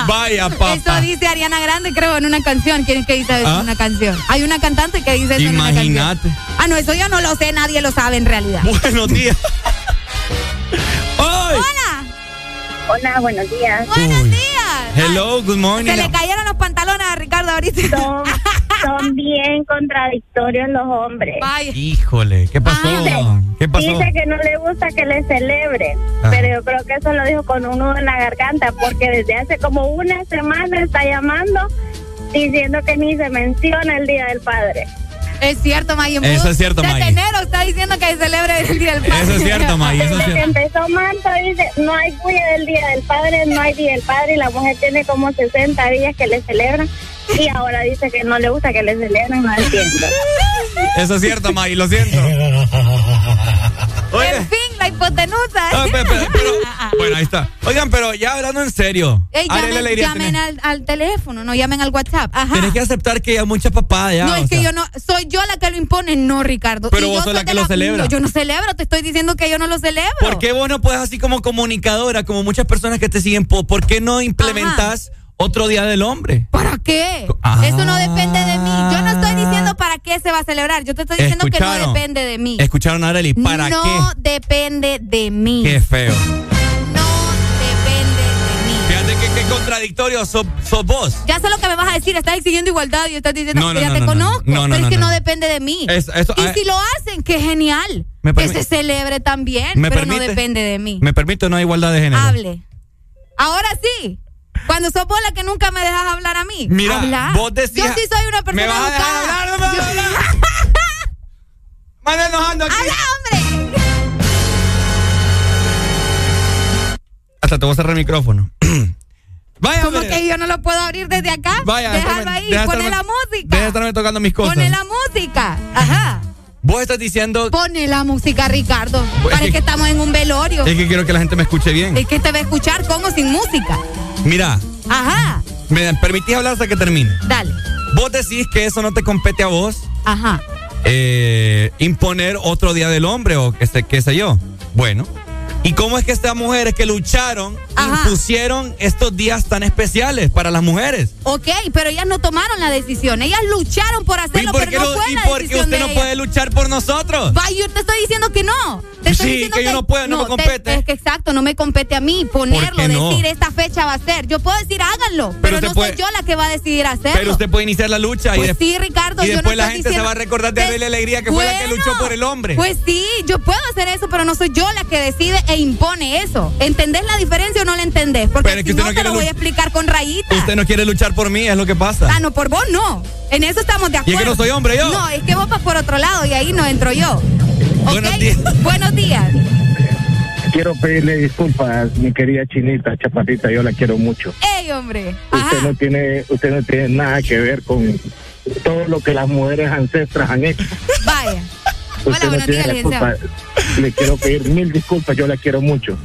Vaya, Eso papá. dice Ariana Grande, creo, en una canción. ¿Quién es que dice eso ¿Ah? en una canción? Hay una cantante que dice eso en una Imagínate. canción. Ah, no, eso yo no lo sé, nadie lo sabe en realidad. Buenos días. Hola, Hola, buenos días. buenos Uy. días. Hello, good morning. Se le cayeron los pantalones a Ricardo ahorita. Son, son bien contradictorios los hombres. Vaya. Híjole, ¿qué pasó? Ah, ¿Qué pasó? Dice que no le gusta que le celebre, Ah. pero yo creo que eso lo dijo con un nudo en la garganta, porque desde hace como una semana está llamando diciendo que ni se menciona el Día del Padre. Es cierto, Maggie. Eso es cierto, Desde Maggie. enero está diciendo que celebre el Día del Padre. Eso es cierto, Maggie, eso es Desde que cierto. empezó marzo dice, no hay bulla del Día del Padre, no hay Día del Padre, y la mujer tiene como 60 días que le celebran, y ahora dice que no le gusta que le celebren, no entiendo. Eso es cierto, Maggie, lo siento. Oye. En fin, la hipotenusa. Ah, pe- pe- pero- bueno, ahí está. Oigan, pero ya hablando en serio. Ey, llamen, llamen al, al teléfono, no llamen al WhatsApp. Ajá. tenés que aceptar que hay mucha papada ya. no, es que yo no, soy yo la que lo impone, no, Ricardo. Pero Y vos sos la que lo celebra. No, yo no celebro, te estoy diciendo que yo no lo celebro. ¿Por qué vos no puedes así como comunicadora, como muchas personas que te siguen, po- por qué no implementas otro día del hombre? ¿Para qué? Ah. Eso no depende de mí. Yo no estoy diciendo para qué se va a celebrar. Yo te estoy diciendo que no depende de mí. Escucharon a Arely, ¿para no qué? depende de mí. Qué feo. No depende de mí. Fíjate que qué contradictorio sos, sos vos. Ya sé lo que me vas a decir. Estás exigiendo igualdad y estás diciendo No, no, que ya no, te no, no. conozco. No, no, pero no, es que no. no depende de mí. Es- y ah, si lo hacen, qué genial. ¿Me que se celebre también. ¿Me pero no depende de mí. Me permito, no hay igualdad de género. Hable. Ahora sí. Cuando sos vos la que nunca me dejas hablar a mí. Mira, Habla. vos decías- Yo sí soy una persona ¿Me vas a dejar educada. hablar? No me vas a hablar. Enojando aquí. ¡Habla, hombre! Hasta te voy a cerrar el micrófono. Vaya, Como hombre. que yo no lo puedo abrir desde acá. Vaya, Déjalo ahí, deja estarme- la música. Deja de estarme tocando mis cosas. Pone la música. Ajá. Vos estás diciendo. Pone la música, Ricardo. Pues, Parece es que que- estamos en un velorio. Es que quiero que la gente me escuche bien. Es que te va a escuchar con o sin música. Mira, Ajá. ¿me permitís hablar hasta que termine? Dale. Vos decís que eso no te compete a vos Ajá. eh, imponer otro día del hombre o qué sé, qué sé yo. Bueno. ¿Y cómo es que estas mujeres que lucharon impusieron estos días tan especiales para las mujeres? Ok, pero ellas no tomaron la decisión. Ellas lucharon por ¿Y hacerlo, por pero no no- fue y por qué usted no ellas. puede luchar por nosotros? Va, yo te estoy diciendo que no. Te estoy Sí, diciendo que yo no puedo, no me te- compete. es que exacto, no me compete a mí ponerlo, no? decir esta fecha va a ser. Yo puedo decir háganlo, pero, no puede- soy yo la que va a decidir hacerlo. Pero usted puede iniciar la lucha y, Pues de- sí, Ricardo, y yo no después la gente se va a recordar de Abel Alegría que fue la que luchó por el hombre. Pues sí, yo puedo hacer eso, pero no soy yo la que decide e impone eso. ¿Entendés la diferencia o no la entendés? Porque Pero es que si usted no, no te lo voy a explicar con rayitas. Usted no quiere luchar por mí, es lo que pasa. Ah, no, por vos no. En eso estamos de Y es acuerdo. que no soy hombre yo. No, es que vos vas por otro lado y ahí no entro yo. Buenos días. Buenos días. Quiero pedirle disculpas, mi querida chinita, chaparrita, yo la quiero mucho. ¡Ey, hombre! Usted no tiene, usted no tiene nada que ver con todo lo que las mujeres ancestras han hecho. Vaya. No buenos días, culpa. Le quiero pedir mil disculpas, yo la quiero mucho.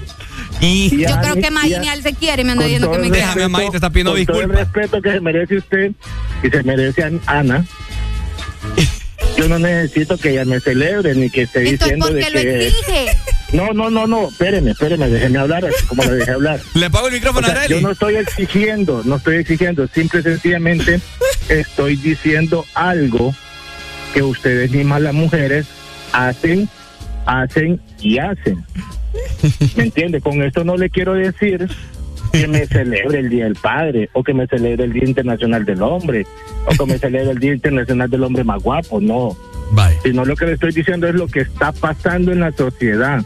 Y Yo creo que Maginial se quiere, me anda diciendo que me quiere. Déjame, May, te está pidiendo con todo el disculpas. respeto que se merece usted y se merece An- Ana. Yo no necesito que ella me celebre ni que esté Entonces, diciendo ¿por de qué lo que exige? no, no, no, no, espéreme, espéreme, déjeme hablar así como le dejé hablar. Le pago el micrófono O sea, a. Yo no estoy exigiendo, no estoy exigiendo, simple y sencillamente estoy diciendo algo que ustedes mismas las mujeres hacen, hacen y hacen. ¿Me entiende? Con esto no le quiero decir que me celebre el Día del Padre o que me celebre el Día Internacional del Hombre o que me celebre el Día Internacional del Hombre más guapo, no. Sino lo que le estoy diciendo es lo que está pasando en la sociedad.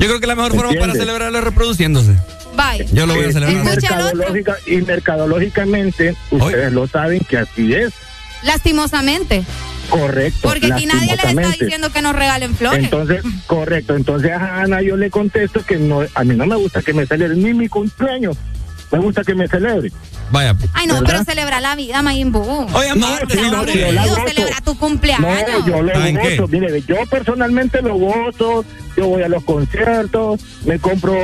Yo creo que la mejor forma para celebrarlo es reproduciéndose. Vaya. Yo lo voy a Eh, celebrar. y, mercadológica- y mercadológicamente, ustedes lo saben que así es. Lastimosamente. Correcto. Porque aquí nadie les está diciendo que nos regalen flores. Entonces, correcto. Entonces a Ana yo le contesto que no, a mí no me gusta que me celebre ni mi cumpleaños. Me gusta que me celebre. Vaya. Ay, no, ¿verdad? pero celebra la vida, Mayimbu. Oye, No, sí, no, sí, yo celebra tu cumpleaños. No, yo lo gozo. Mire, yo personalmente lo gozo. Yo voy a los conciertos, me compro.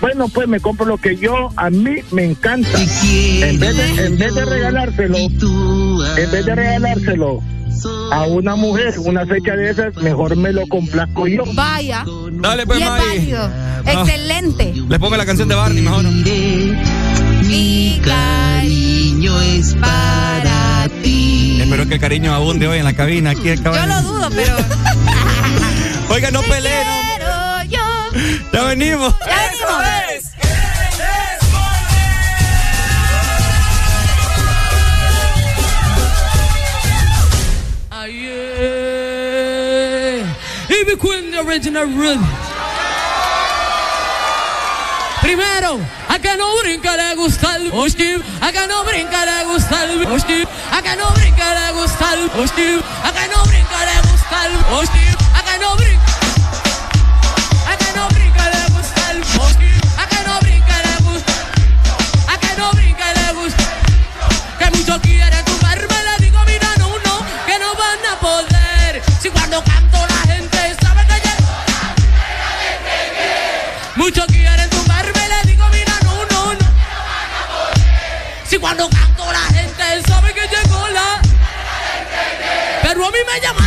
Bueno, pues me compro lo que yo a mí me encanta. En vez de, en vez de regalárselo, en vez de regalárselo a una mujer una fecha de esas, mejor me lo complazco yo. Vaya. Dale, pues, y es May. válido. Ah. Excelente. Les pongo la canción de Barney mejor. Mi cariño es para ti. Espero que el cariño abunde hoy en la cabina. Aquí el Yo caballo. lo dudo, pero. Oiga, no peleen. Pero yo. Ya venimos. Ya venimos. Original rhythm. Primero, acá no brinca le gusta el acá no brinca le gusta el acá no brinca le gusta acá no brinca le gusta el acá no brinca. Cuando canto la gente sabe que llegó la Pero a mí me llamaron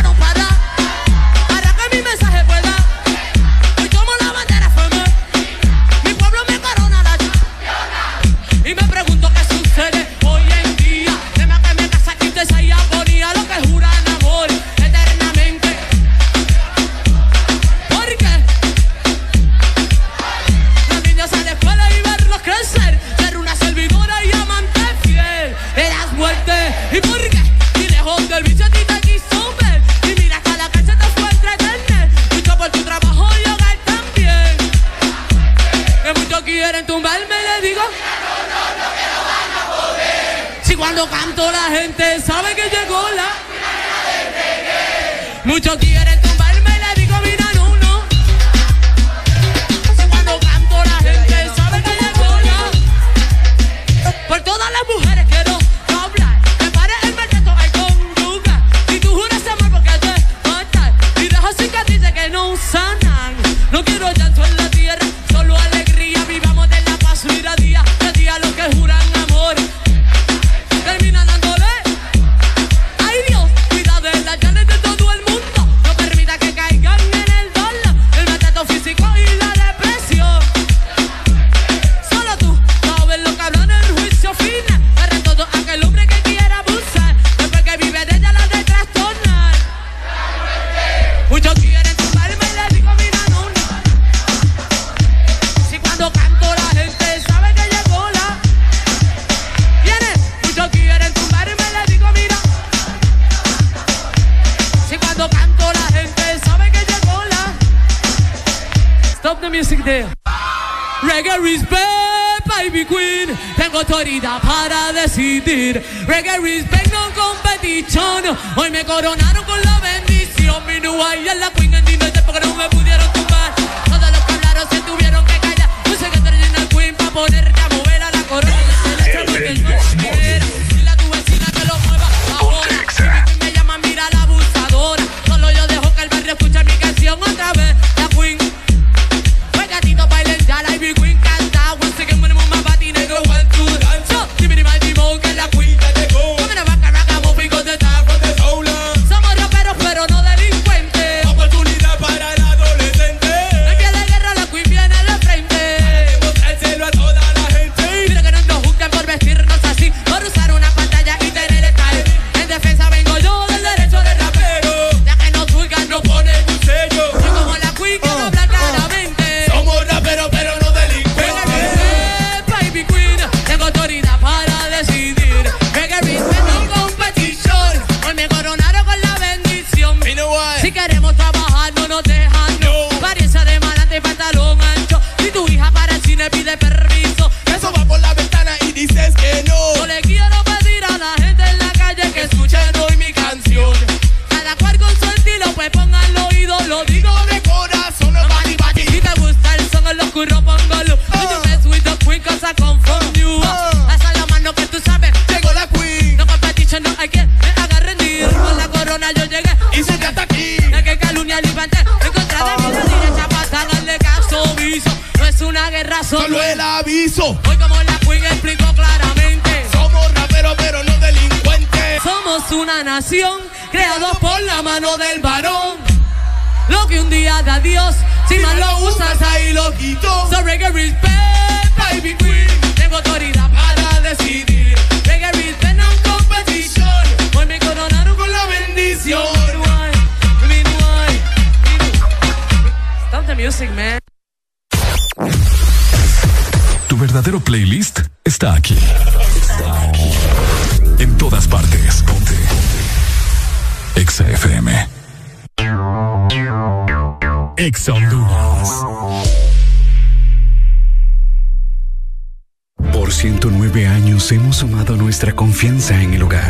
cuando canto la gente sabe que llegó la. Muchos quieren Sanang. No quiero llanto Reggae respect, no competition. Hoy me coronaron con la bendición. Mi new es la una nación creados por la mano del varón. Lo que un día da Dios, si mal lo usas ahí lo quito. So reggae respect, baby queen. Tengo autoridad para decidir. Reggae respect, no competition. Hoy me coronaron con la bendición. Stop the music, man. Tu verdadero playlist Exa Honduras. Por 109 años hemos sumado nuestra confianza en el hogar,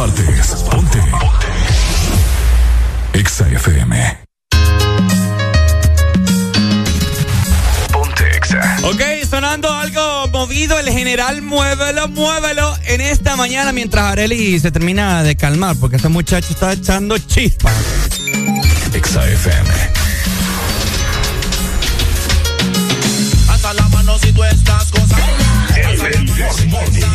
Partes. Ponte. Exa FM. Ponte Exa. Ok, sonando algo movido, el general muévelo, muévelo en esta mañana mientras Areli se termina de calmar, porque este muchacho está echando chispas. Exa FM. Hasta la mano si tú estás gozando. Hasta la mano si tú estás gozando.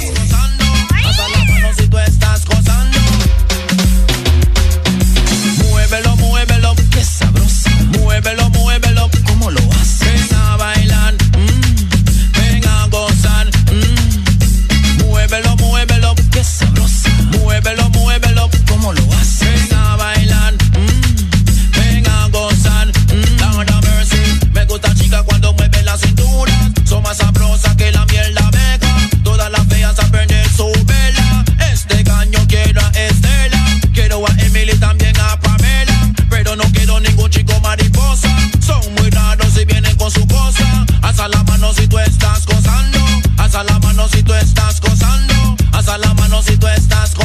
si tú estás con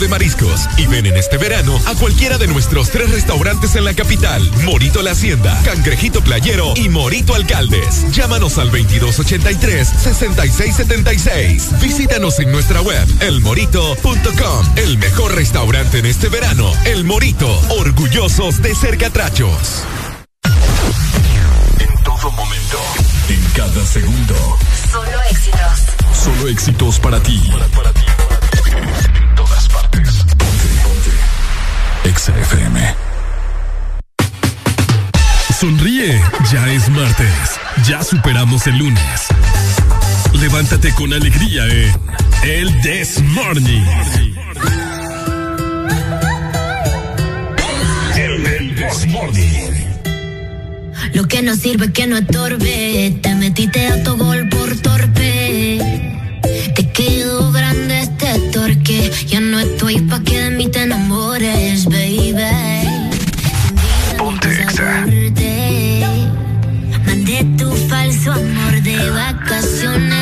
De Mariscos y ven en este verano a cualquiera de nuestros tres restaurantes en la capital, Morito La Hacienda, Cangrejito Playero y Morito Alcaldes. Llámanos al 2283-6676. Visítanos en nuestra web, elmorito.com. El mejor restaurante en este verano, El Morito, orgullosos de ser catrachos. En todo momento, en cada segundo. Solo éxitos. Solo éxitos Para ti. XFM. Sonríe, ya es martes. Ya superamos el lunes. Levántate con alegría en El This Morning. El, el Morning. Lo que no sirve es que no estorbe. Te metiste a tu gol por torpe. Te quedó grande este torque. Ya no estoy pa' que de mí te enamores. su amor de vacaciones.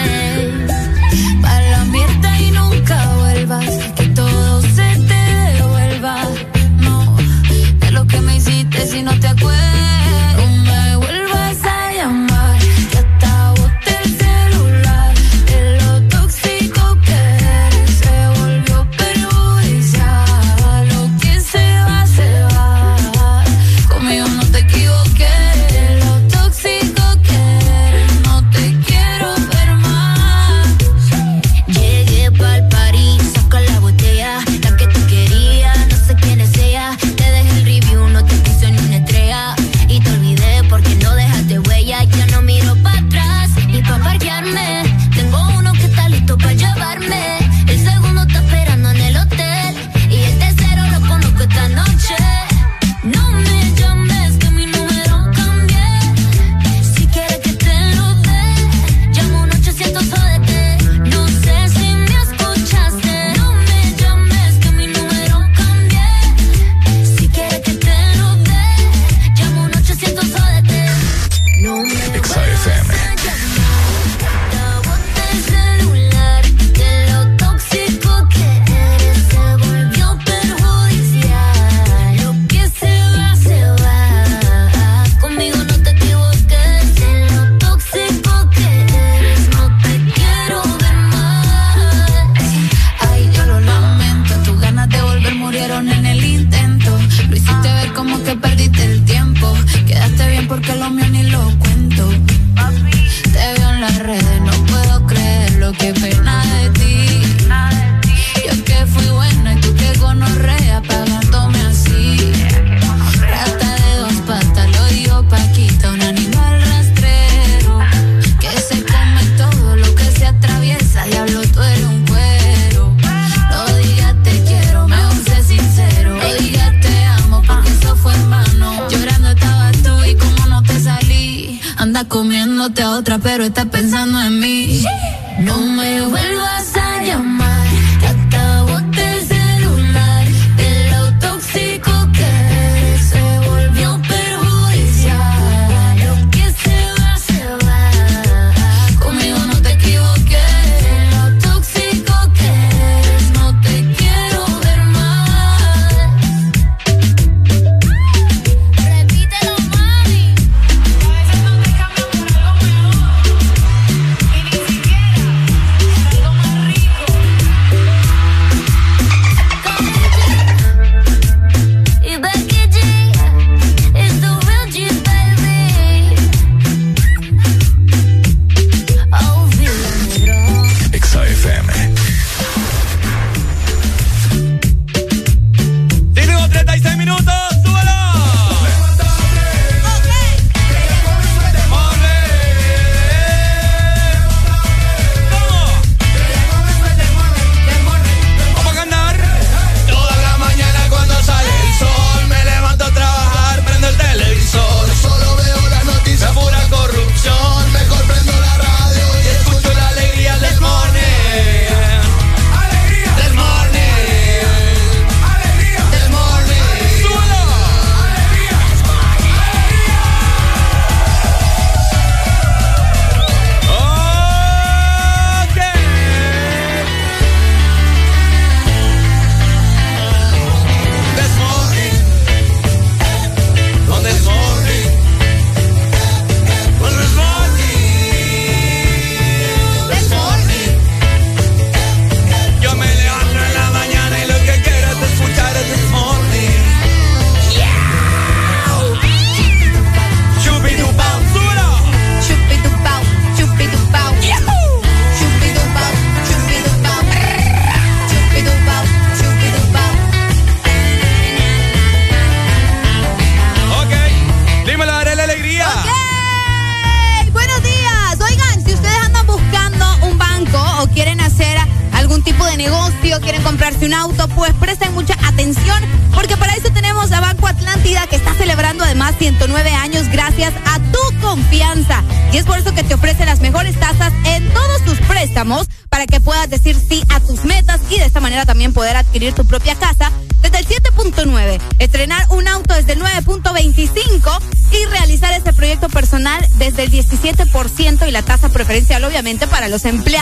Para los empleados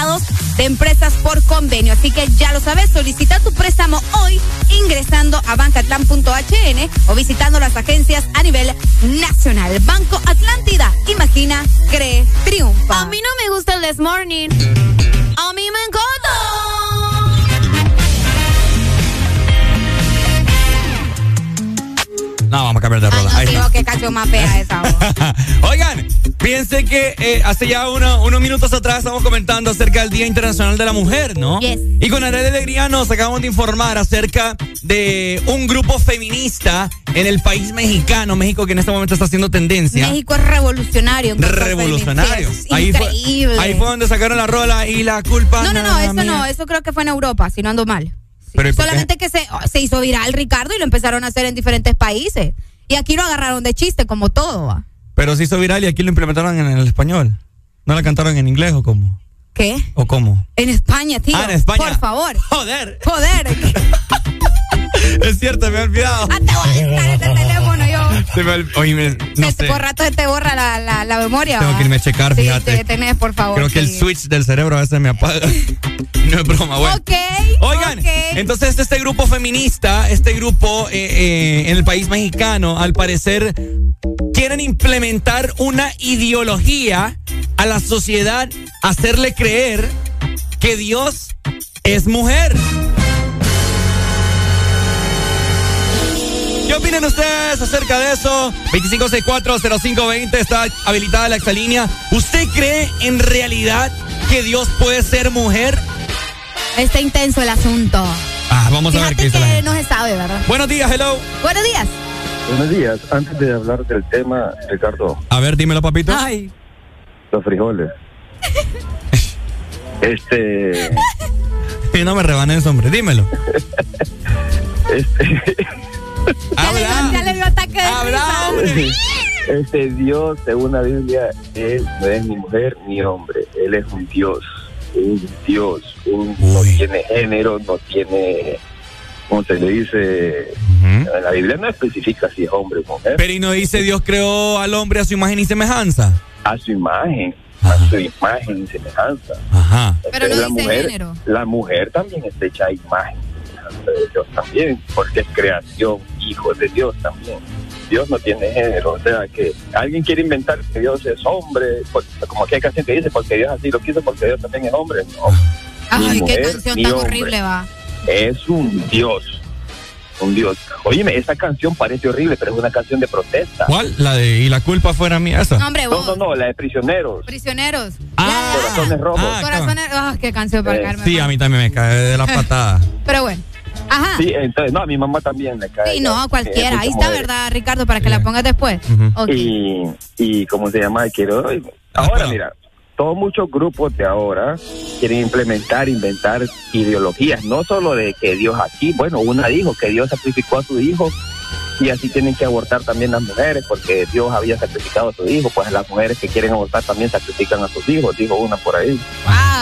hace ya uno- unos minutos atrás estamos comentando acerca del Día Internacional de la Mujer, ¿no? Yes. Y con Arely Alegría nos acabamos de informar acerca de un grupo feminista en el país mexicano, México que en este momento está haciendo tendencia. México es revolucionario. Revolucionario. Es Ahí fue, increíble. ahí fue donde sacaron la rola y la culpa. No, no, no, eso mía. no, eso creo que fue en Europa, si no ando mal. Solamente que se, se hizo viral Ricardo y lo empezaron a hacer en diferentes países. Y aquí lo agarraron de chiste, como todo. ¿va? Pero se hizo viral y aquí lo implementaron en el español. ¿No la cantaron en inglés o cómo? ¿Qué? ¿O cómo? En España, tío. Ah, en España. Por favor. Joder. Joder. Es cierto, me he olvidado. Ah, te voy a quitar este teléfono yo. Se me ol- Oye, me- no Este, sé. Por rato se te borra la, la, la memoria. Tengo ¿va? que irme a checar, Sí, fíjate. te tenés, por favor. Creo que el switch del cerebro a veces me apaga. no es broma, bueno. Ok. Oigan, entonces este grupo feminista, este grupo eh, eh, en el país mexicano, al parecer quieren implementar una ideología a la sociedad, hacerle creer que Dios es mujer. ¿Qué opinan ustedes acerca de eso? 25640520 está habilitada la exalínea. ¿Usted cree en realidad que Dios puede ser mujer? Está intenso el asunto. Ah, vamos a ver qué Fíjate dice la que gente. no se sabe, ¿verdad? Buenos días, hello. Buenos días. Buenos días. Antes de hablar del tema, Ricardo, A ver, dímelo, papito. Ay. los frijoles. este, Y no me rebanes, hombre, dímelo. este, Ya le, dio, ya le dio ataque de Habla, hombre. Este Dios, según la Biblia, Él no es ni mujer ni hombre. Él es un Dios. Un Dios. Un, no tiene género, no tiene. ¿Cómo se le dice? En la Biblia no especifica si es hombre o mujer. Pero y no dice Dios creó al hombre a su imagen y semejanza. A su imagen. A su imagen y semejanza. Ajá. Pero no la dice mujer, género. La mujer también está hecha a imagen de Dios también, porque es creación, hijo de Dios también. Dios no tiene género, o sea que alguien quiere inventar que Dios es hombre, como que hay canción que dice, porque Dios así lo quiso, porque Dios también es hombre. No, Ni Ay, qué mujer, canción ni tan hombre. horrible va. es un Dios, un Dios. Óyeme, esa canción parece horrible, pero es una canción de protesta. ¿Cuál? La de y la culpa fuera mía, esa. No, hombre, No, vos. no, no, la de prisioneros, Prisioneros. corazones rojos. Corazones. Ah, qué canción para caerme. Sí, a mí también me cae de la patada. Pero bueno. Ajá. Sí, entonces, no, a mi mamá también le cae. Sí, no, a cualquiera. eh, Ahí está, de- ¿verdad, Ricardo? Para que la pongas después. Y, y ¿cómo se llama? Quiero. Ahora, mira, todos muchos grupos de ahora quieren implementar, inventar ideologías, no solo de que Dios aquí, bueno, una dijo que Dios sacrificó a su hijo y así tienen que abortar también las mujeres porque Dios había sacrificado a su hijo, pues las mujeres que quieren abortar también sacrifican a sus hijos, dijo una por ahí.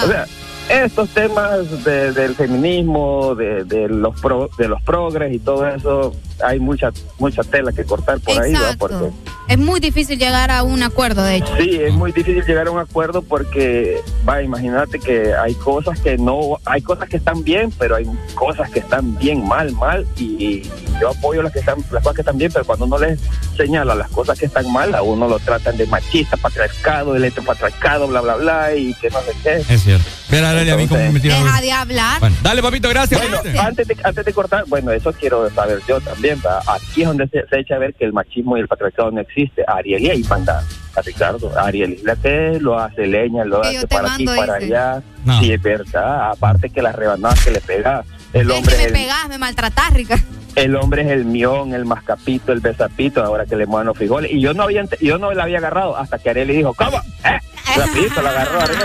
O sea, estos temas de- del feminismo, de, de los pro, de los progres y todo eso, hay mucha mucha tela que cortar por ahí, ¿va? porque. Es muy difícil llegar a un acuerdo, de hecho. Sí, es muy difícil llegar a un acuerdo porque, va, imagínate que hay cosas que no, hay cosas que están bien, pero hay cosas que están bien mal, mal, y, yo apoyo las que están, las cosas que están bien, pero cuando uno les señala las cosas que están mal, a uno lo tratan de machista, patriarcado, electropatriarcado, bla, bla, bla, y que no sé qué. Es cierto. Mira, Arely, a mí como me tira Deja de hablar. Bueno, dale, papito, gracias. Bueno, antes de, antes de cortar, bueno, eso quiero saber yo también, ¿va? Aquí es donde se, se echa a ver que el machismo y el patriarcado no existe. Ariel y ahí manda a Ricardo. Ariel que lo hace leña, lo hace para aquí, para dice. allá. Sí, es verdad. Aparte que las rebanadas que le pega, el Es hombre que me el, pegás, me maltratás, Ricardo. El hombre es el mión, el mascapito, el besapito, ahora que le mueven los frijoles. Y yo no había yo no la había agarrado hasta que Ariel le dijo, ¿cómo? ¿Eh? Rapidito la agarró Ariel.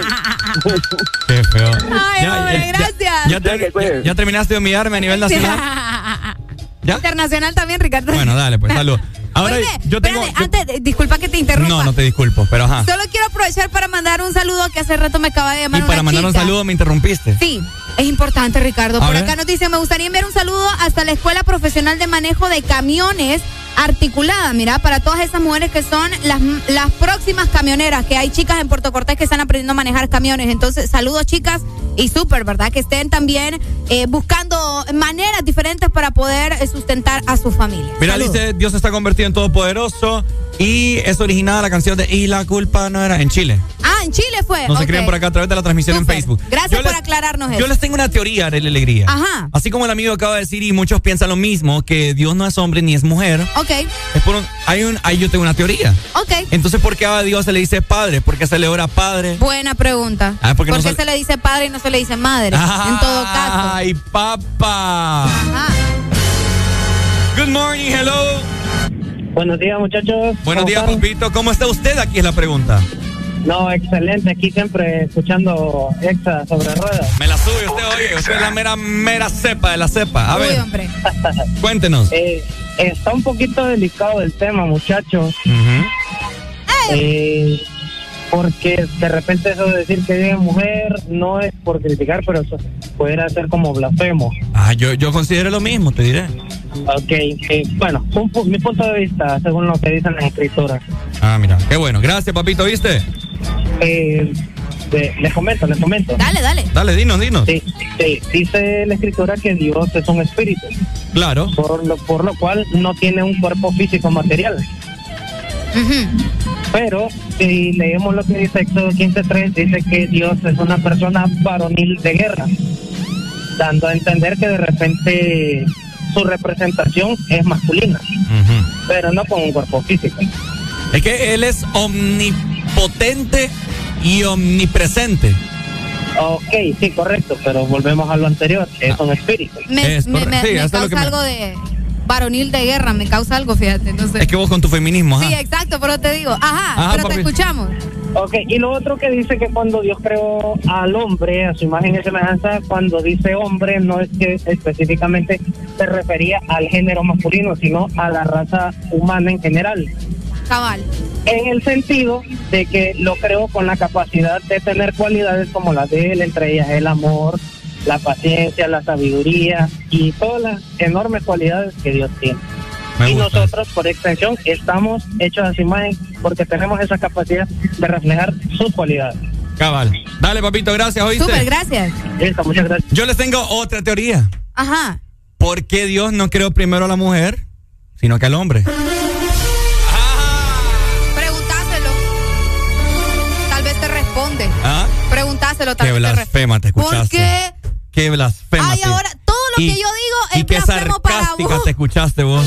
Qué feo. Ay, hombre, gracias. ¿Ya, te- ya- ya terminaste de humillarme a nivel nacional? ¿Ya? Internacional también, Ricardo. Bueno, dale, pues salud. Ahora Oye, yo tengo. espérate, antes, de- disculpa que te interrumpa. No, no te disculpo, pero ajá. Solo quiero aprovechar para mandar un saludo que hace rato me acaba de Y llamar para una mandar un saludo me interrumpiste. Sí, es importante, Ricardo. A Por ver. acá nos dice, me gustaría enviar un saludo hasta la Escuela Profesional de Manejo de Camiones articulada, mira, para todas esas mujeres que son las, las próximas camioneras, que hay chicas en Puerto Cortés que están aprendiendo a manejar camiones. Entonces, saludos chicas y súper, ¿verdad? Que estén también eh, buscando maneras diferentes para poder eh, sustentar a su familia. Mira, dice, Dios está convertido en todopoderoso y es originada la canción de Y la culpa no era en Chile. Ah, en Chile fue. No se Ok. crean por acá a través de la transmisión en Facebook. Gracias Yo por les- aclararnos eso. Yo les tengo una teoría de la alegría. Ajá. Así como el amigo acaba de decir y muchos piensan lo mismo, que Dios no es hombre ni es mujer. Ok, Es por un- hay un, ahí yo tengo una teoría. ok. Entonces, ¿por qué a Dios se le dice padre? ¿Por qué se le ora padre? Buena pregunta. Ah, porque ¿Por no qué se le dice padre y no se le dice madre? en todo caso. Ay, papá. Ajá. Good morning, hello. Buenos días, muchachos. Buenos ¿Cómo días, están? papito. ¿Cómo está usted? Aquí es la pregunta. No, excelente. Aquí siempre escuchando Exa sobre ruedas. Me la sube usted, oye. Usted es la mera, mera cepa de la cepa. A Uy, ver, hombre. cuéntenos. Eh, está un poquito delicado el tema, muchachos. Eh, porque de repente eso de decir que es mujer no es por criticar, pero eso pudiera ser como blasfemo. Ah, yo, yo considero lo mismo, te diré. Ok, eh, bueno, un mi punto de vista, según lo que dicen las escrituras. Ah, mira. Qué bueno. Gracias, papito, ¿viste? Eh, de- les comento, les comento. Dale, dale. Dale, dinos, dinos. Sí, sí, dice la escritura que Dios es un espíritu. Claro. Por lo, por lo cual no tiene un cuerpo físico material. Pero si leemos lo que dice Éxodo 15.3, dice que Dios es una persona varonil de guerra, dando a entender que de repente su representación es masculina, pero no con un cuerpo físico. Es que él es omnipotente y omnipresente. Ok, sí, correcto, pero volvemos a lo anterior, es un espíritu. Me, me- me- me causa algo de varonil de guerra, me causa algo, fíjate. Entonces, Es que vos con tu feminismo, ajá. ah. Sí, exacto, pero te digo, ajá, Ajá, pero te escuchamos. Ok, y lo otro que dice que cuando Dios creó al hombre a su imagen y semejanza, cuando dice hombre no es que específicamente se refería al género masculino, sino a la raza humana en general. cabal. En el sentido de que lo creo con la capacidad de tener cualidades como las de él, entre ellas el amor, la paciencia, la sabiduría y todas las enormes cualidades que Dios tiene. Me y gusta. nosotros, por extensión, estamos hechos a su imagen porque tenemos esa capacidad de reflejar sus cualidades. Cabal. Dale, papito, gracias, ¿oíste? Súper, gracias. Listo, muchas gracias. Yo les tengo otra teoría. Ajá. ¿Por qué Dios no creó primero a la mujer, sino que al hombre? Preguntáselo. Tal vez te responde. ¿Ah? Preguntáselo, tal Qué vez te blasfema te responde. escuchaste. ¿Por qué? Qué blasfema. Ay, ahora todo lo Y- que yo digo es Y qué blasfemo para sarcástica vos. te escuchaste vos.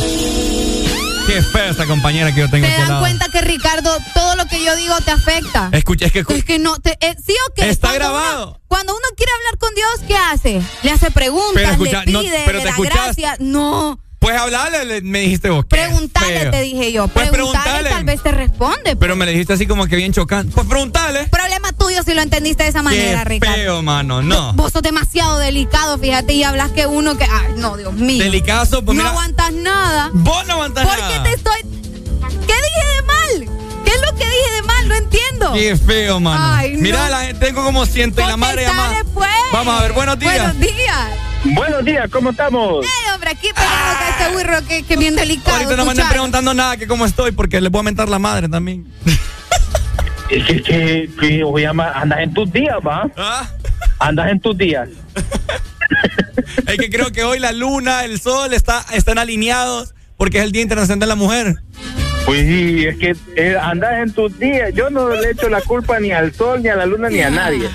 Qué fea esta compañera que yo tengo ¿Te al dan lado. cuenta que Ricardo, todo lo que yo digo te afecta? Escucha, es que Es que no, te, eh, ¿sí o qué? Está Cuando grabado. uno- cuando uno quiere hablar con Dios, ¿qué hace? Le hace preguntas, Pero escucha, le no, pide, pero le te da gracias. No, Pues hablarle, le- me dijiste vos. feo. te dije yo. Pues preguntale, preguntale. tal vez te responde. Pero me le dijiste así como que bien chocante. Pues preguntale. Problema tuyo si lo entendiste de esa manera, Qué Ricardo. feo, mano. No. Vos sos demasiado delicado, fíjate, y hablas que uno que. Ay, no, Dios mío. Delicazo, pues no mira. aguantas nada. Vos no aguantas ¿Por nada. qué te estoy.? ¿Qué dije de mal? ¿Qué es lo que dije de mal? No entiendo. Qué feo, mano. Ay, no. Mira, la gente, tengo como ciento y la madre llamada. pues. Vamos a ver, buenos días. Buenos días. Buenos días, ¿cómo estamos? Eh, hombre, aquí pegado con este burro que, que bien delicado. Ahorita no me escuchar. preguntando nada que cómo estoy porque les voy a mentar la madre también. Es que, que, que voy a llamar- andas en tus días, ¿va? ¿Ah? Andas en tus días. Es que creo que hoy la luna, el sol está, están alineados porque es el Día Internacional de la Mujer. Pues sí, es que eh, andas en tus días. Yo no le echo la culpa ni al sol, ni a la luna, ni a nadie.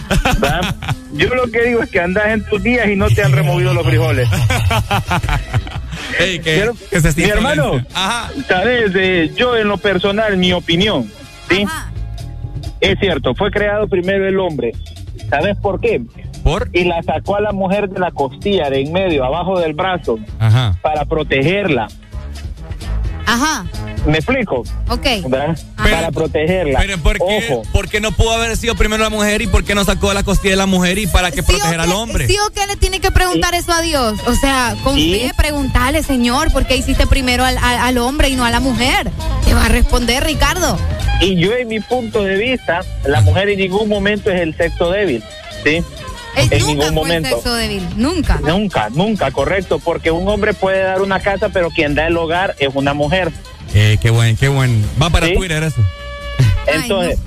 Yo lo que digo es que andas en tus días y no te han removido los frijoles. Ey, que, Pero, que se mi hermano. Ajá. sabes, Eh, yo en lo personal, mi opinión, ¿sí? Es cierto, fue creado primero el hombre. ¿Sabes por qué? ¿Por? Y la sacó a la mujer de la costilla, de en medio, abajo del brazo, Ajá. para protegerla. Ajá, ¿Me explico? ok. Para protegerla. Pero ¿por qué, Ojo. por qué no pudo haber sido primero la mujer y por qué no sacó la costilla de la mujer y para que ¿Sí o proteger al hombre? ¿Sí o qué le tiene que preguntar eso a Dios? O sea, confíe, preguntarle, Señor, ¿por qué hiciste primero al, al- al hombre y no a la mujer? Te va a responder, Ricardo. Y yo, en mi punto de vista, la mujer en ningún momento es el sexo débil. ¿Sí? Él en nunca ningún fue momento. el sexo débil, nunca. Nunca, nunca, correcto. Porque un hombre puede dar una casa, pero quien da el hogar es una mujer. Eh, qué buen, qué buen. Va para ¿Sí? Twitter eso. Entonces,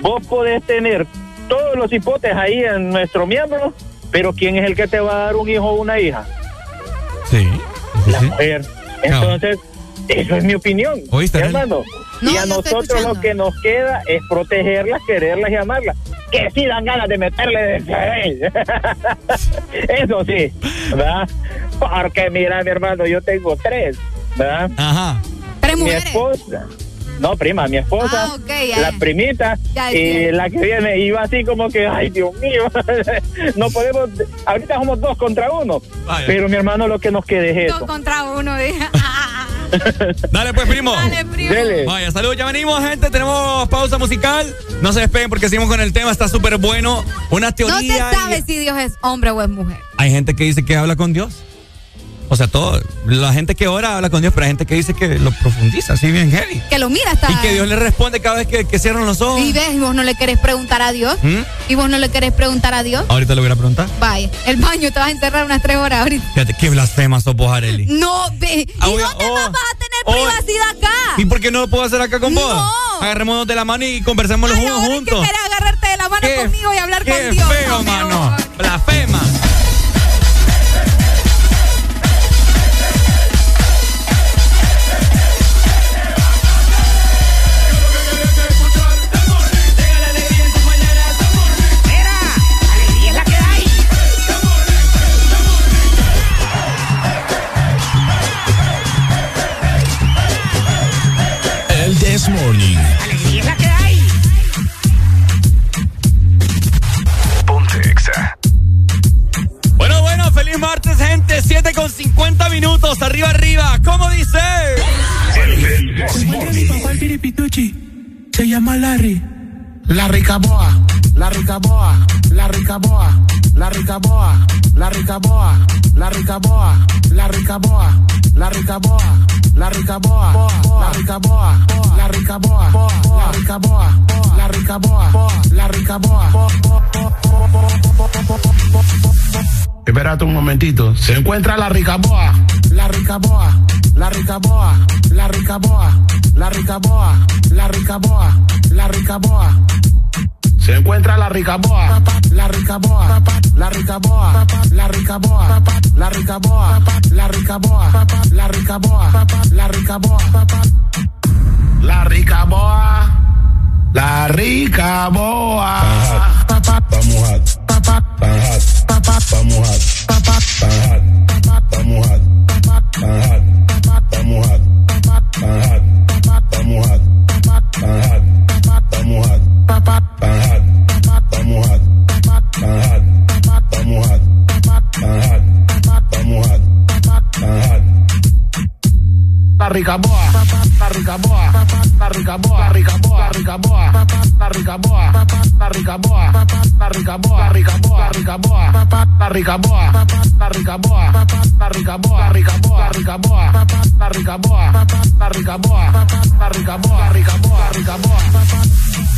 vos podés tener todos los hipotes ahí en nuestro miembro, pero ¿quién es el que te va a dar un hijo o una hija? Sí. La mujer. Entonces, eso es mi opinión. ¿Oíste, hermano? y a nosotros lo que nos queda es protegerlas, quererlas y amarlas. Que sí dan ganas de meterle de Eso sí, ¿verdad? Porque mira, mi hermano, yo tengo tres, ¿verdad? Ajá. ¿Tres Mi esposa. No, prima, mi esposa, Ah, la primita Ya, y la que viene iba así como que, ay Dios mío, no podemos, ahorita somos dos contra uno, Vaya. pero mi hermano lo que nos quede es Dos eso. contra uno, dije. Dale pues, primo. Dale, primo. Dele. Vaya, saludos, ya venimos, gente. Tenemos pausa musical. No se despeguen porque seguimos con el tema. Está súper bueno. Una No teoría. se sabe si Dios es hombre o es mujer. Hay gente que dice que habla con Dios. O sea, todo. La gente que ora habla con Dios, pero hay gente que dice que lo profundiza, así bien heavy. Que lo mira hasta. Y que Dios le responde cada vez que, que cierran los ojos. Y ves, y vos no le querés preguntar a Dios. ¿Mm? Y vos no le querés preguntar a Dios. Ahorita le voy a preguntar. Vaya, el baño te vas a encerrar unas tres horas ahorita. Fíjate, qué blasfema sos vos, Areli. No, ve. ¿Y Ah, voy a- dónde oh, más vas a tener oh. privacidad acá? ¿Y por qué no lo puedo hacer acá con vos? No. Agarrémonos de la mano y conversemos los unos Que juntos. querés agarrarte de la mano Qué- conmigo y hablar Qué con Dios. feo, No, mano. Blasfema. Feliz martes, gente. 7 con 50 minutos. Arriba, arriba. ¿Cómo dice? Se encuentra mi papá el piripituchi. Se llama Larry. La rica boa, la rica boa, la rica boa, la rica boa, la rica boa, la rica boa, la rica boa, la rica boa, la rica boa, la rica boa, la rica boa, la rica boa, la rica boa, la rica boa. Espérate un momentito. Se encuentra la rica boa. La rica boa. La rica boa. La rica boa. La rica boa. La rica boa. La rica boa. Se encuentra la rica boa. La rica boa. La rica boa. La rica boa. La rica boa. La rica boa. La rica boa. La rica boa. La rica boa. La rica boa. Vamos hot. Tan hot. Vamos hot. Tan hot. Tan hot. Vamos hot. Tan hot. Vamos hot. Tan hot. Vamos hot. Tan hot. La rica boa, la rica boa, la rica boa, la rica boa, la rica boa, la rica boa, la rica boa, la rica boa, la rica boa, la rica boa, la rica boa, la rica boa, la rica boa, la rica boa, la rica boa, la rica boa, la rica boa, la rica boa, la rica boa, la rica boa.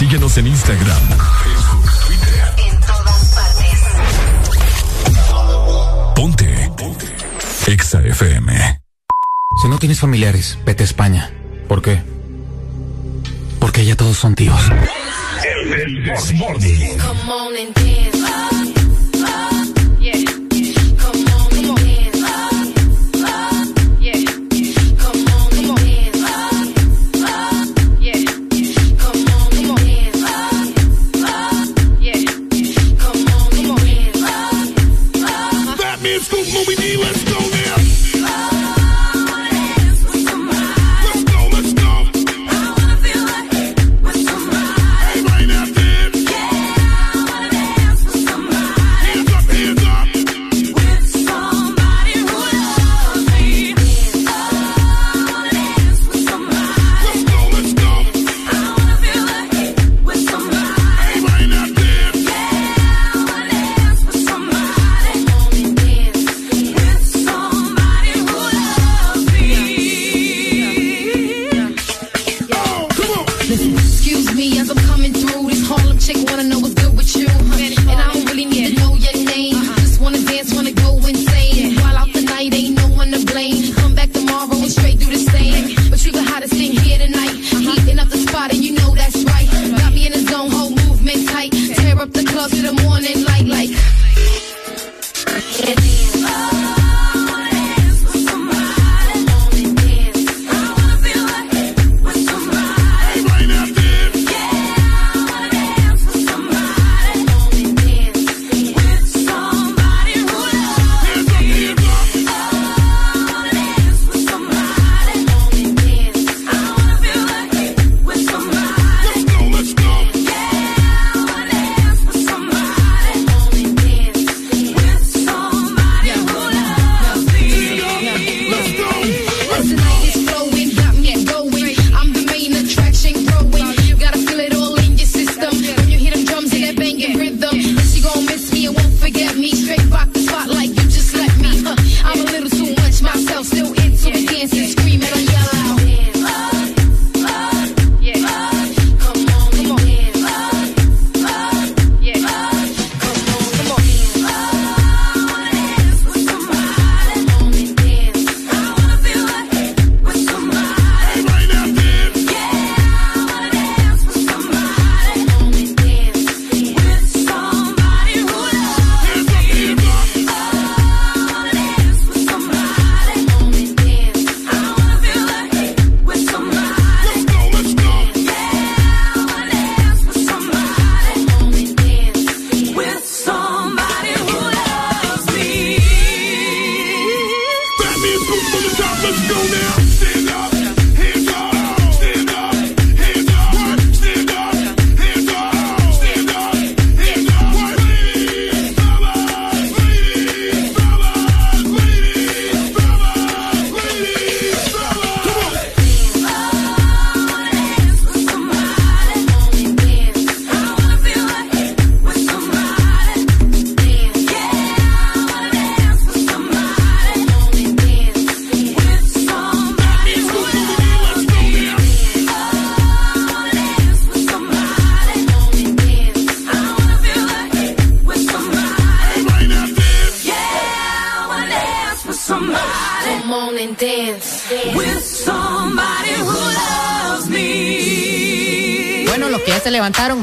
Síguenos en Instagram, Facebook, Twitter. En todas partes. Ponte. Ponte. Exa FM. Si no tienes familiares, vete a España. ¿Por qué? Porque ya todos son tíos. El Desmorning. Come on and dance.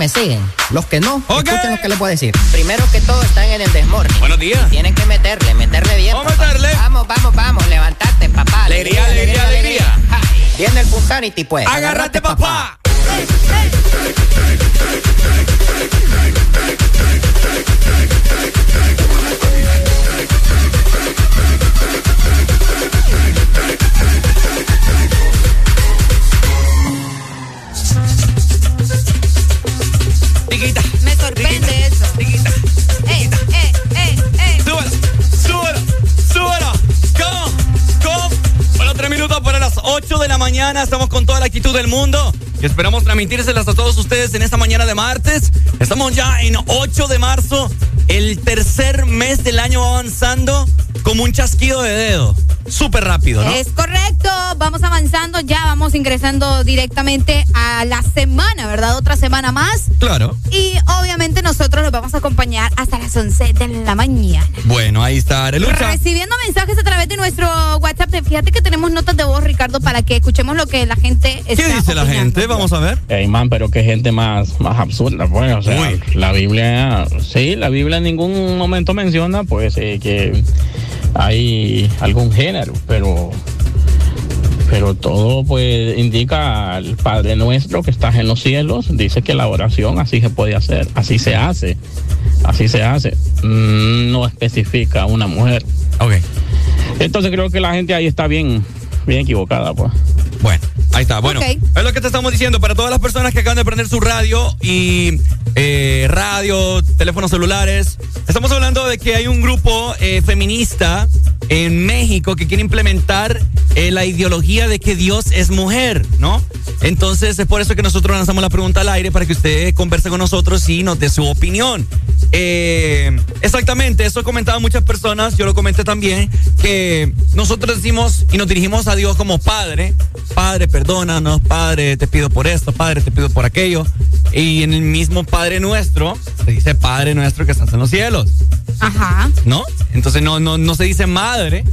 Me siguen. Los que no, escuchen lo que les voy a decir. Primero que todo están en el desmorning. Buenos días. Tienen que meterle, meterle bien. Vamos a papá. meterle. Vamos, vamos, vamos, levantate, papá. Alegría, alegría, alegría. Ja, Viene el Punsanity, pues. Agárrate, papá. Tiquita. Del mundo. Y esperamos transmitírselas a todos ustedes en esta mañana de martes. Estamos ya en 8 de marzo. El tercer mes del año va avanzando como un chasquido de dedo. Súper rápido, ¿no? Es correcto, vamos avanzando, ya vamos ingresando directamente a la semana, ¿verdad? Otra semana más. Claro. Y obviamente nosotros los vamos a acompañar hasta las 11 de la mañana. Bueno, ahí está Arelucha. Recibiendo mensajes a través de nuestro WhatsApp. Fíjate que tenemos notas de voz, Ricardo, para que escuchemos lo que la gente está ¿Qué dice la gente? Vamos a ver. Ey, man, pero qué gente más, más absurda, pues. O sea, la Biblia, sí, la Biblia en ningún momento menciona, pues, eh, que hay algún género, pero. Pero todo, pues, indica al Padre Nuestro que estás en los cielos. Dice que la oración así se puede hacer, así se hace, así se hace. Mm, no especifica una mujer. Entonces creo que la gente ahí está bien, bien equivocada, pues. Bueno, ahí está. Bueno, es lo que te estamos diciendo para todas las personas que acaban de prender su radio y eh, radio, teléfonos celulares. Estamos hablando de que hay un grupo eh, feminista en México que quiere implementar eh, la ideología de que Dios es mujer, ¿no? Entonces es por eso que nosotros lanzamos la pregunta al aire para que usted converse con nosotros y nos dé su opinión. Eh, exactamente, eso comentaban muchas personas, yo lo comenté también, que nosotros decimos y nos dirigimos a Dios como Padre. Padre, perdónanos, Padre, te pido por esto, Padre, te pido por aquello. Y en el mismo Padre nuestro, se dice Padre nuestro que estás en los cielos, Ajá. ¿no? Entonces no, no, no se dice Madre,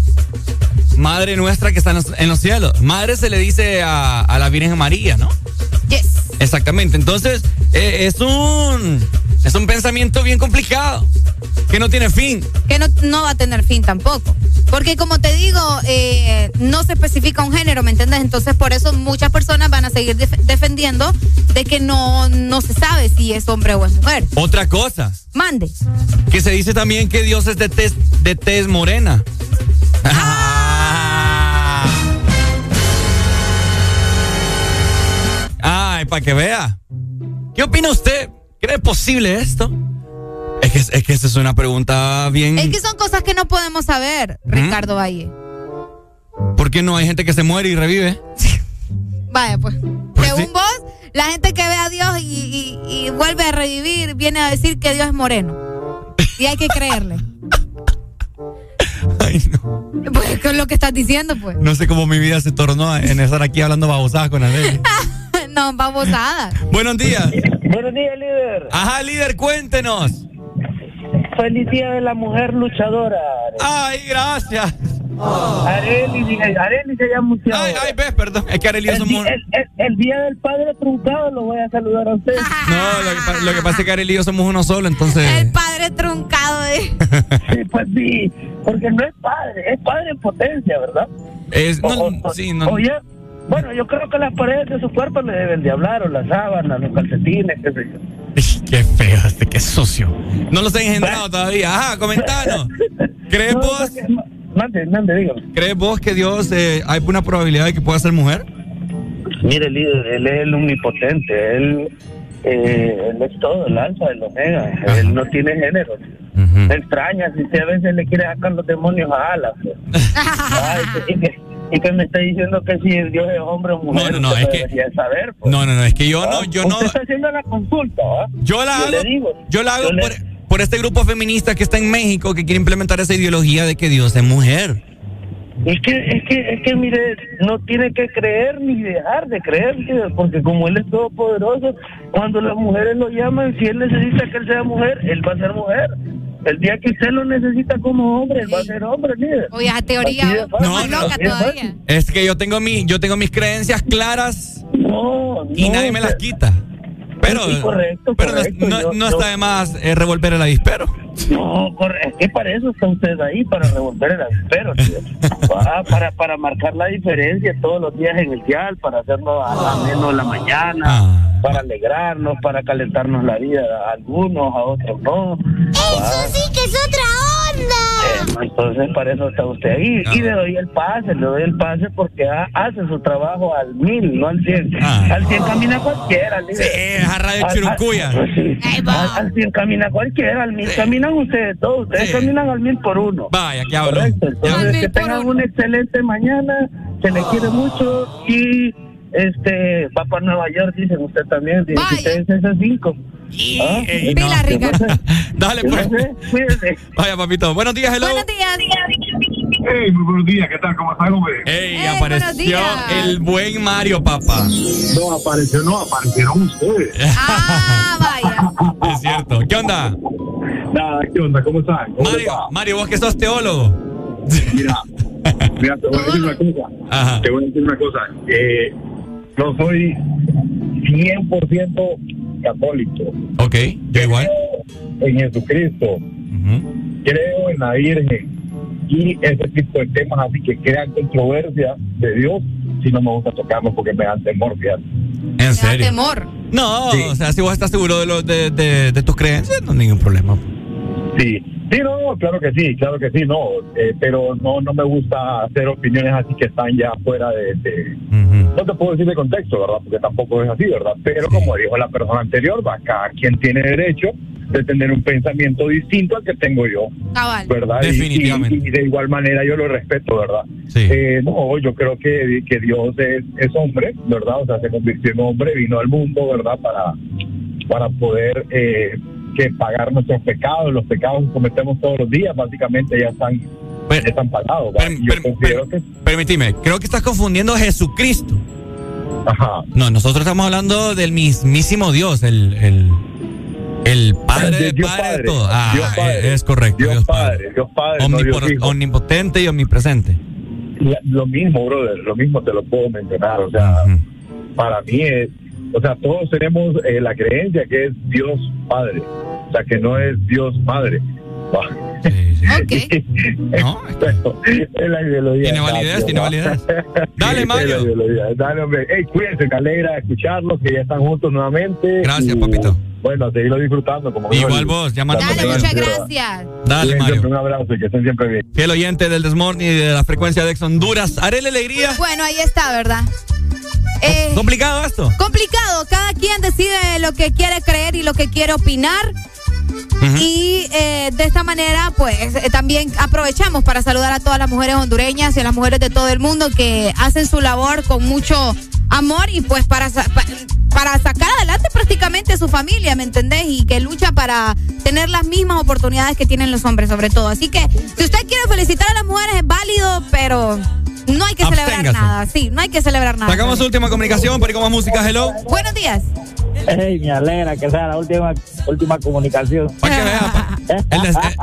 Madre nuestra que está en los, en los cielos. Madre se le dice a, a la Virgen María, ¿no? Yes. Exactamente. Entonces, eh, es un es un pensamiento bien complicado, que no tiene fin. Que no, no va a tener fin tampoco. Porque como te digo, eh, no se especifica un género, ¿me entiendes? Entonces por eso muchas personas van a seguir def- defendiendo de que no, no se sabe si es hombre o es mujer. Otra cosa, Mande. que se dice también que Dios es de tez, de tez morena. Ay, para que vea. ¿Qué opina usted? ¿Cree posible esto? Es que, es que esa es una pregunta bien... Es que son cosas que no podemos saber, Ricardo Valle. ¿Por qué no hay gente que se muere y revive? Vaya, pues. Según vos, la gente que ve a Dios y, y- y vuelve a revivir viene a decir que Dios es moreno. Y hay que creerle. Pues con lo que estás diciendo, pues. No sé cómo mi vida se tornó en estar aquí hablando babosadas con Adele. no, babosada. Buenos días. Buenos días, líder. Ajá, líder, cuéntenos. Feliz día de la mujer luchadora. Ay, gracias. Areli, Areli se llama usted. Ay, ay, ves, perdón. Es que Arely es el, un di- mon- el, el- el día del padre truncado lo voy a saludar a usted. No, lo que, pa- lo que pasa es que Arely y yo somos uno solo, entonces. El padre truncado de. Sí, pues sí, porque no es padre, es padre en potencia, ¿verdad? Es, no, O- o- sí, no. Oye, bueno, yo creo que las paredes de su cuerpo le deben de hablar, o las sábanas, los calcetines, qué sé yo. Qué feo, este, qué sucio. No los he engendrado todavía. Ajá, comentanos. ¿Crees vos? Mande, mande, dígame. ¿Crees vos que Dios eh, hay una probabilidad de que pueda ser mujer? Mire, líder, él es el omnipotente, él, eh, él es todo, el alfa, el omega, él no tiene género. Me extraña si usted a veces le quiere sacar los demonios a alas. pues. Ay, que, y que me está diciendo que si Dios es hombre o mujer, No, no, no, es que- saber. pues. No, no, no, es que yo no, yo no. Usted está haciendo la consulta. Yo la Yo hago, digo, yo la hago yo le- por, este grupo feminista que está en México que quiere implementar esa ideología de que Dios es mujer. Es que, es que, es que, mire, no tiene que creer ni dejar de creer, porque como él es todopoderoso, cuando las mujeres lo llaman, si él necesita que él sea mujer, él va a ser mujer. El día que usted lo necesita como hombre, va a ser hombre, líder. Oye, esa teoría fácil. más loca todavía. Es que yo tengo mi, yo tengo mis creencias claras No, y no, nadie me las quita. Pero, Sí, correcto, pero no- correcto. no, Yo- no yo- está de más eh, revolver el avispero. No, corre- es que para eso está usted ahí, para revolver el avispero, tío. Ah, para, para marcar la diferencia todos los días en el dial, para hacernos a, a menos la mañana, Ah. para alegrarnos, para calentarnos la vida a algunos, a otros no. Ah, sí que es otra onda. eh, entonces para eso está usted ahí. Y le doy el pase, le doy el pase porque ha- hace su trabajo al mil, no al cien. Al cien camina cualquiera, líder. Sí, de Al- al- churucuya. sí. Al, al 100 camina cualquiera, al mil caminan ustedes todos, ustedes caminan al mil por uno. Vaya, que hablo. Correcto, entonces que tengan una excelente mañana, se les quiere mucho y este va para Nueva York, dicen usted también, dice ustedes es el 5. Ah, Ey, no. Dale, pues. Cuídese. Vaya, papito. Buenos días, hello. Buenos días. Hey, muy buenos días, ¿qué tal? ¿Cómo están, hombre? Ey, buenos apareció el buen Mario, papá. No, apareció, no, aparecieron ustedes. Ah, vaya. Es cierto. ¿Qué onda? Nada, ¿qué onda? ¿Cómo están? ¿Cómo les Mario? Mario, vos que sos teólogo. Mira, mira, te voy a decir una cosa. Ajá. Te voy a decir una cosa. Eh, no soy 100% católico. Ok, yo igual. En Jesucristo. Creo en la Virgen. Y ese tipo de temas así que crean controversia de Dios, si no me gusta tocarlos porque me dan temor, fíjate. ¿En serio? Temor. No, Sí. o sea, si vos estás seguro de, lo, de, de, de tus creencias, no hay ningún problema. Sí, sí, no, claro que sí, claro que sí, no, eh, pero no, no me gusta hacer opiniones así que están ya fuera de, de- no te puedo decir de contexto, ¿verdad? Porque tampoco es así, ¿verdad? Pero como dijo la persona anterior, va, cada quien tiene derecho de tener un pensamiento distinto al que tengo yo, Cabal. ¿verdad? Y- Definitivamente. Y, y de igual manera yo lo respeto, ¿verdad? Eh, no, yo creo que, que Dios es, es hombre, ¿verdad? O sea, se convirtió en hombre, vino al mundo, ¿verdad? Para, para poder eh, que pagar nuestros pecados, los pecados que cometemos todos los días, básicamente ya están, ya están pagados. Permíteme, creo que estás confundiendo a Jesucristo. Ajá. No, nosotros estamos hablando del mismísimo Dios, el, el, el Padre de Dios Padre de Padre, todo. Ah, Dios Padre. es, correcto. Dios Padre, Dios Padre, no Dios omnipotente y omnipresente. La- lo mismo, brother, lo mismo te lo puedo mencionar. O sea, para mí es, o sea, todos tenemos eh, la creencia que es Dios Padre, o sea, que no es Dios Madre. No, es la ideología. Tiene validez, tiene validez. Dale, Mario. Es la ideología. Dale, hombre. Hey, cuídense, me alegra escucharlos, que ya están juntos nuevamente. Gracias, Y, papito. Bueno, seguirlo disfrutando. Como Igual vos, llamando. Dale, muchas gracias. Dale, Mario. Un abrazo y que estén siempre bien. Fiel oyente del Desmorning y de la frecuencia de Ex Honduras. Haré la alegría. Bueno, ahí está, ¿verdad? Eh, ¿Complicado esto? complicado. Cada quien decide lo que quiere creer y lo que quiere opinar. Y eh, de esta manera, pues eh, también aprovechamos para saludar a todas las mujeres hondureñas y a las mujeres de todo el mundo que hacen su labor con mucho amor y pues para, sa- pa- para sacar adelante prácticamente su familia, ¿me entendés? Y que lucha para tener las mismas oportunidades que tienen los hombres, sobre todo. Así que si usted quiere felicitar a las mujeres, es válido, pero no hay que celebrar Absténgase. nada. Sí, no hay que celebrar nada. Sacamos su última comunicación, pero como música, hello. Buenos días. Ey, me alegra que sea la última última comunicación. El, des- eh,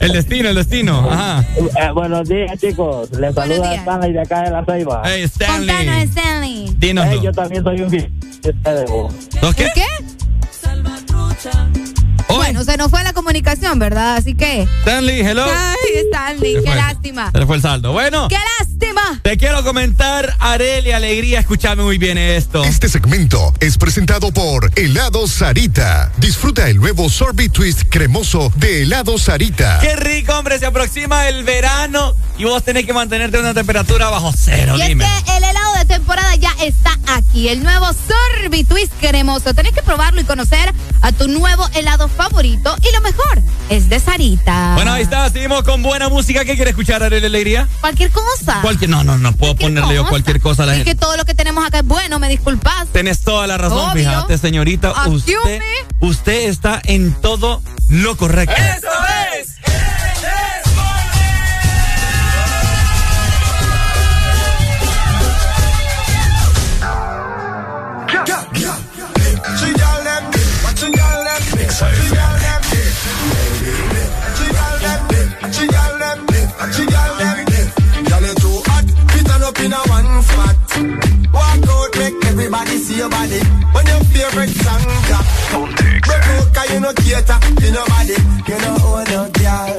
el destino, el destino. Ajá. Eh, buenos días, chicos. Les saluda Stanley de acá de La Ceiba. Hey, Stanley. Contanos, Stanley. Dinoslo. Ey, yo también soy un fiel de ustedes, vos. ¿Qué? Bueno, se nos fue la comunicación, ¿verdad? Así que. Stanley, hello. Ay, Stanley, qué lástima. Se le fue el saldo. Bueno. ¡Qué lástima! Te quiero comentar, Areli, alegría, escúchame muy bien esto. Este segmento es presentado por Helado Sarita. Disfruta el nuevo sorbet twist cremoso de Helado Sarita. Qué rico, hombre, se aproxima el verano y vos tenés que mantenerte a una temperatura bajo cero, Y es dime. que el helado de temporada ya está aquí, el nuevo Sorbi Twist cremoso. Tenés que probarlo y conocer a tu nuevo helado favorito. Y lo mejor es de Sarita. Bueno, ahí está, seguimos con buena música. ¿Qué quiere escuchar, Areli Alegría? Cualquier cosa. Cualquier, no, no, no puedo ponerle yo cualquier cosa a la Es gente. que todo lo que tenemos acá es bueno, me disculpas. Tenés toda la razón, Obvio. fíjate, señorita. Usted, usted está en todo lo correcto. ¡Eso es! When your favorite song drop. Broke out cause you no cater to nobody. You no own no girl.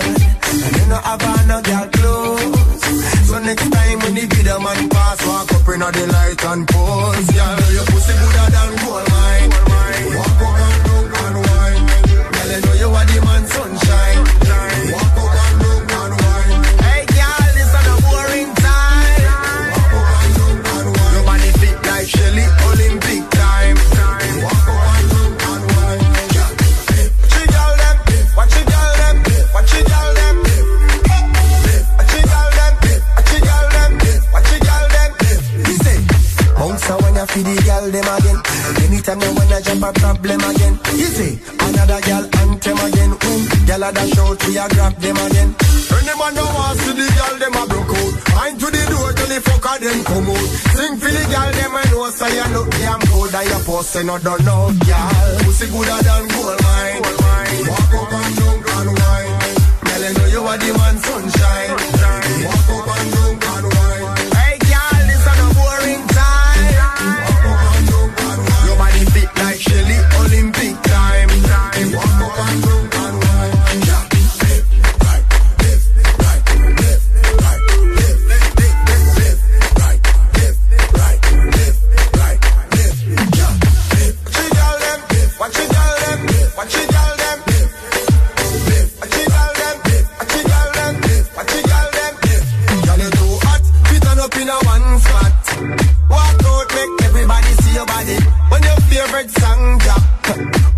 And you no have on no girl clothes. So next time when the video man pass, walk up in the light and pose. Girl, your pussy gooder than feed the girl them again. Anytime you wanna jump a problem again. You see, another girl anthem again. When girl a dash out, we a grab them again. When them a no want see the girl them a broke out. Mind to the door till the fucker them come out. Sing for the girl them a know say you look damn good and your pussy no done no girl. Pussy gooder than gold mine. Walk up and down and wine. Girl, you know you are the man sunshine. Walk up and down and favorite song drop,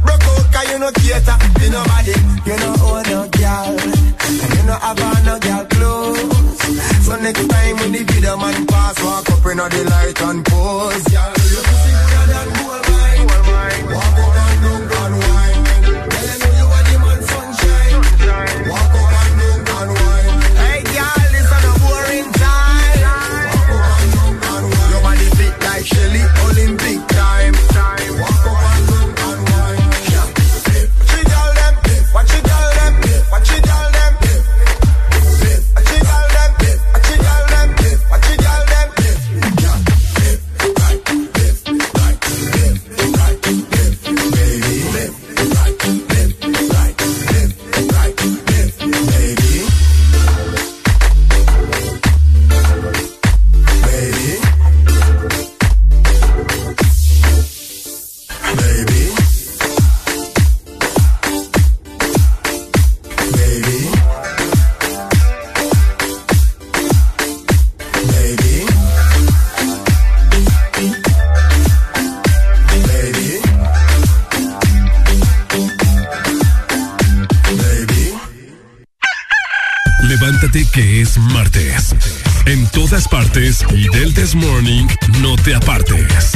broke out 'cause you no cater to nobody. You know own no girl, and you know have on no girl clothes. So next time when the video man pass, walk up in the light and pose. Y del This Morning no te apartes.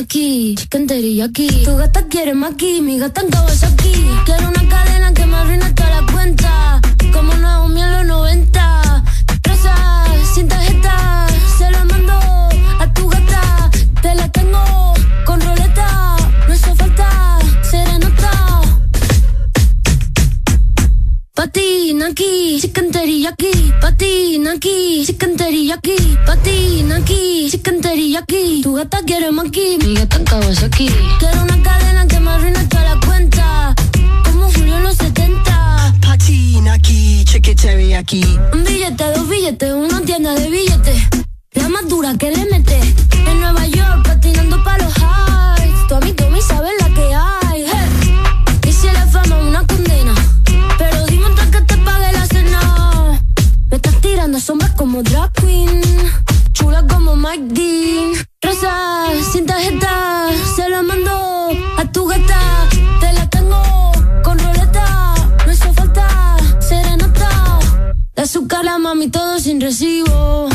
Aquí, chicken teriyaki. Tu gata quiere maki, mi gata en Kawasaki. Quiero una cadena que me arruine toda la cuenta. Como Naomi teriyaki. Patina aquí, chicken teriyaki. Patina aquí, chicken teriyaki. Tu gata quiere maki, mi gata en Kawasaki. Quiero una cadena que me arruine toda la cuenta. Como Julio en los 70. Patina aquí, chicken teriyaki. Un billete, dos billetes, una tienda de billetes. La más dura que le mete. En Nueva York, patinando pa' los highs. Tu amigo me sabe drag queen. Chula como Mike Dean. Rosa, sin tarjeta, se la mando a tu gata. Te la tengo con roleta. No hizo falta serenata. De azúcar la mami todo sin recibo.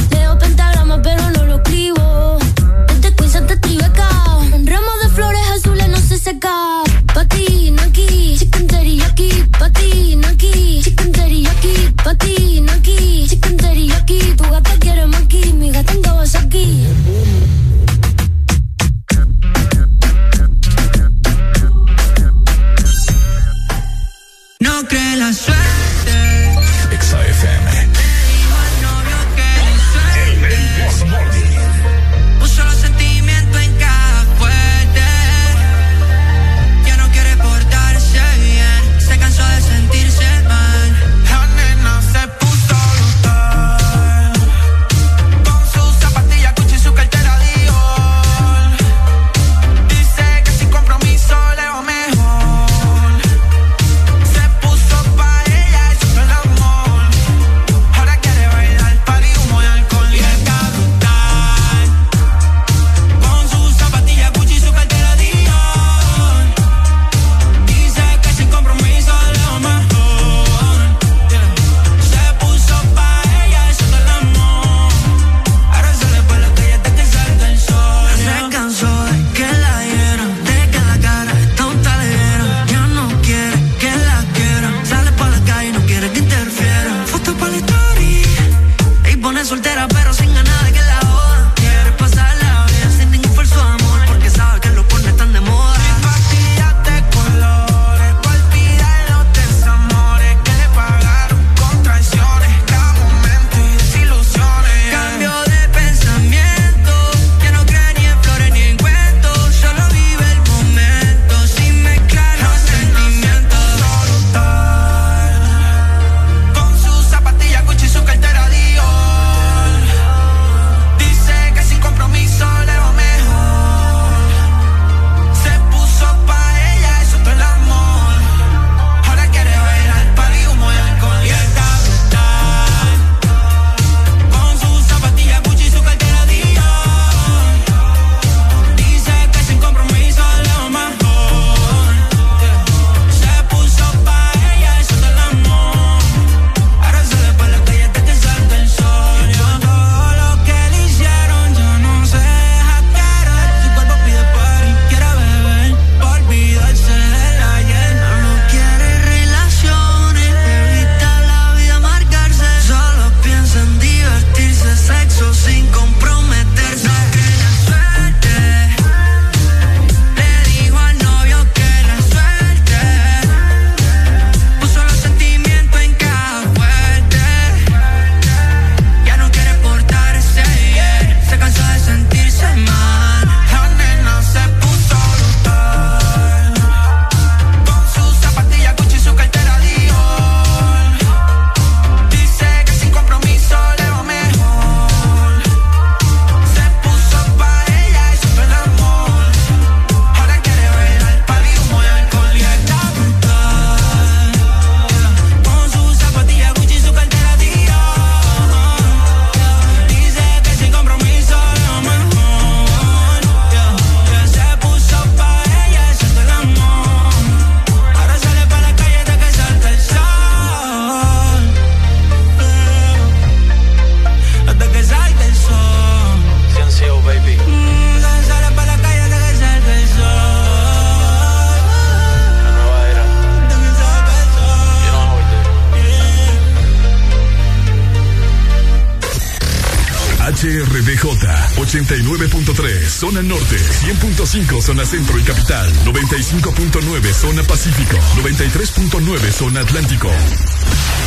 Zona centro y capital, 95.9 zona pacífico, 93.9 zona atlántico.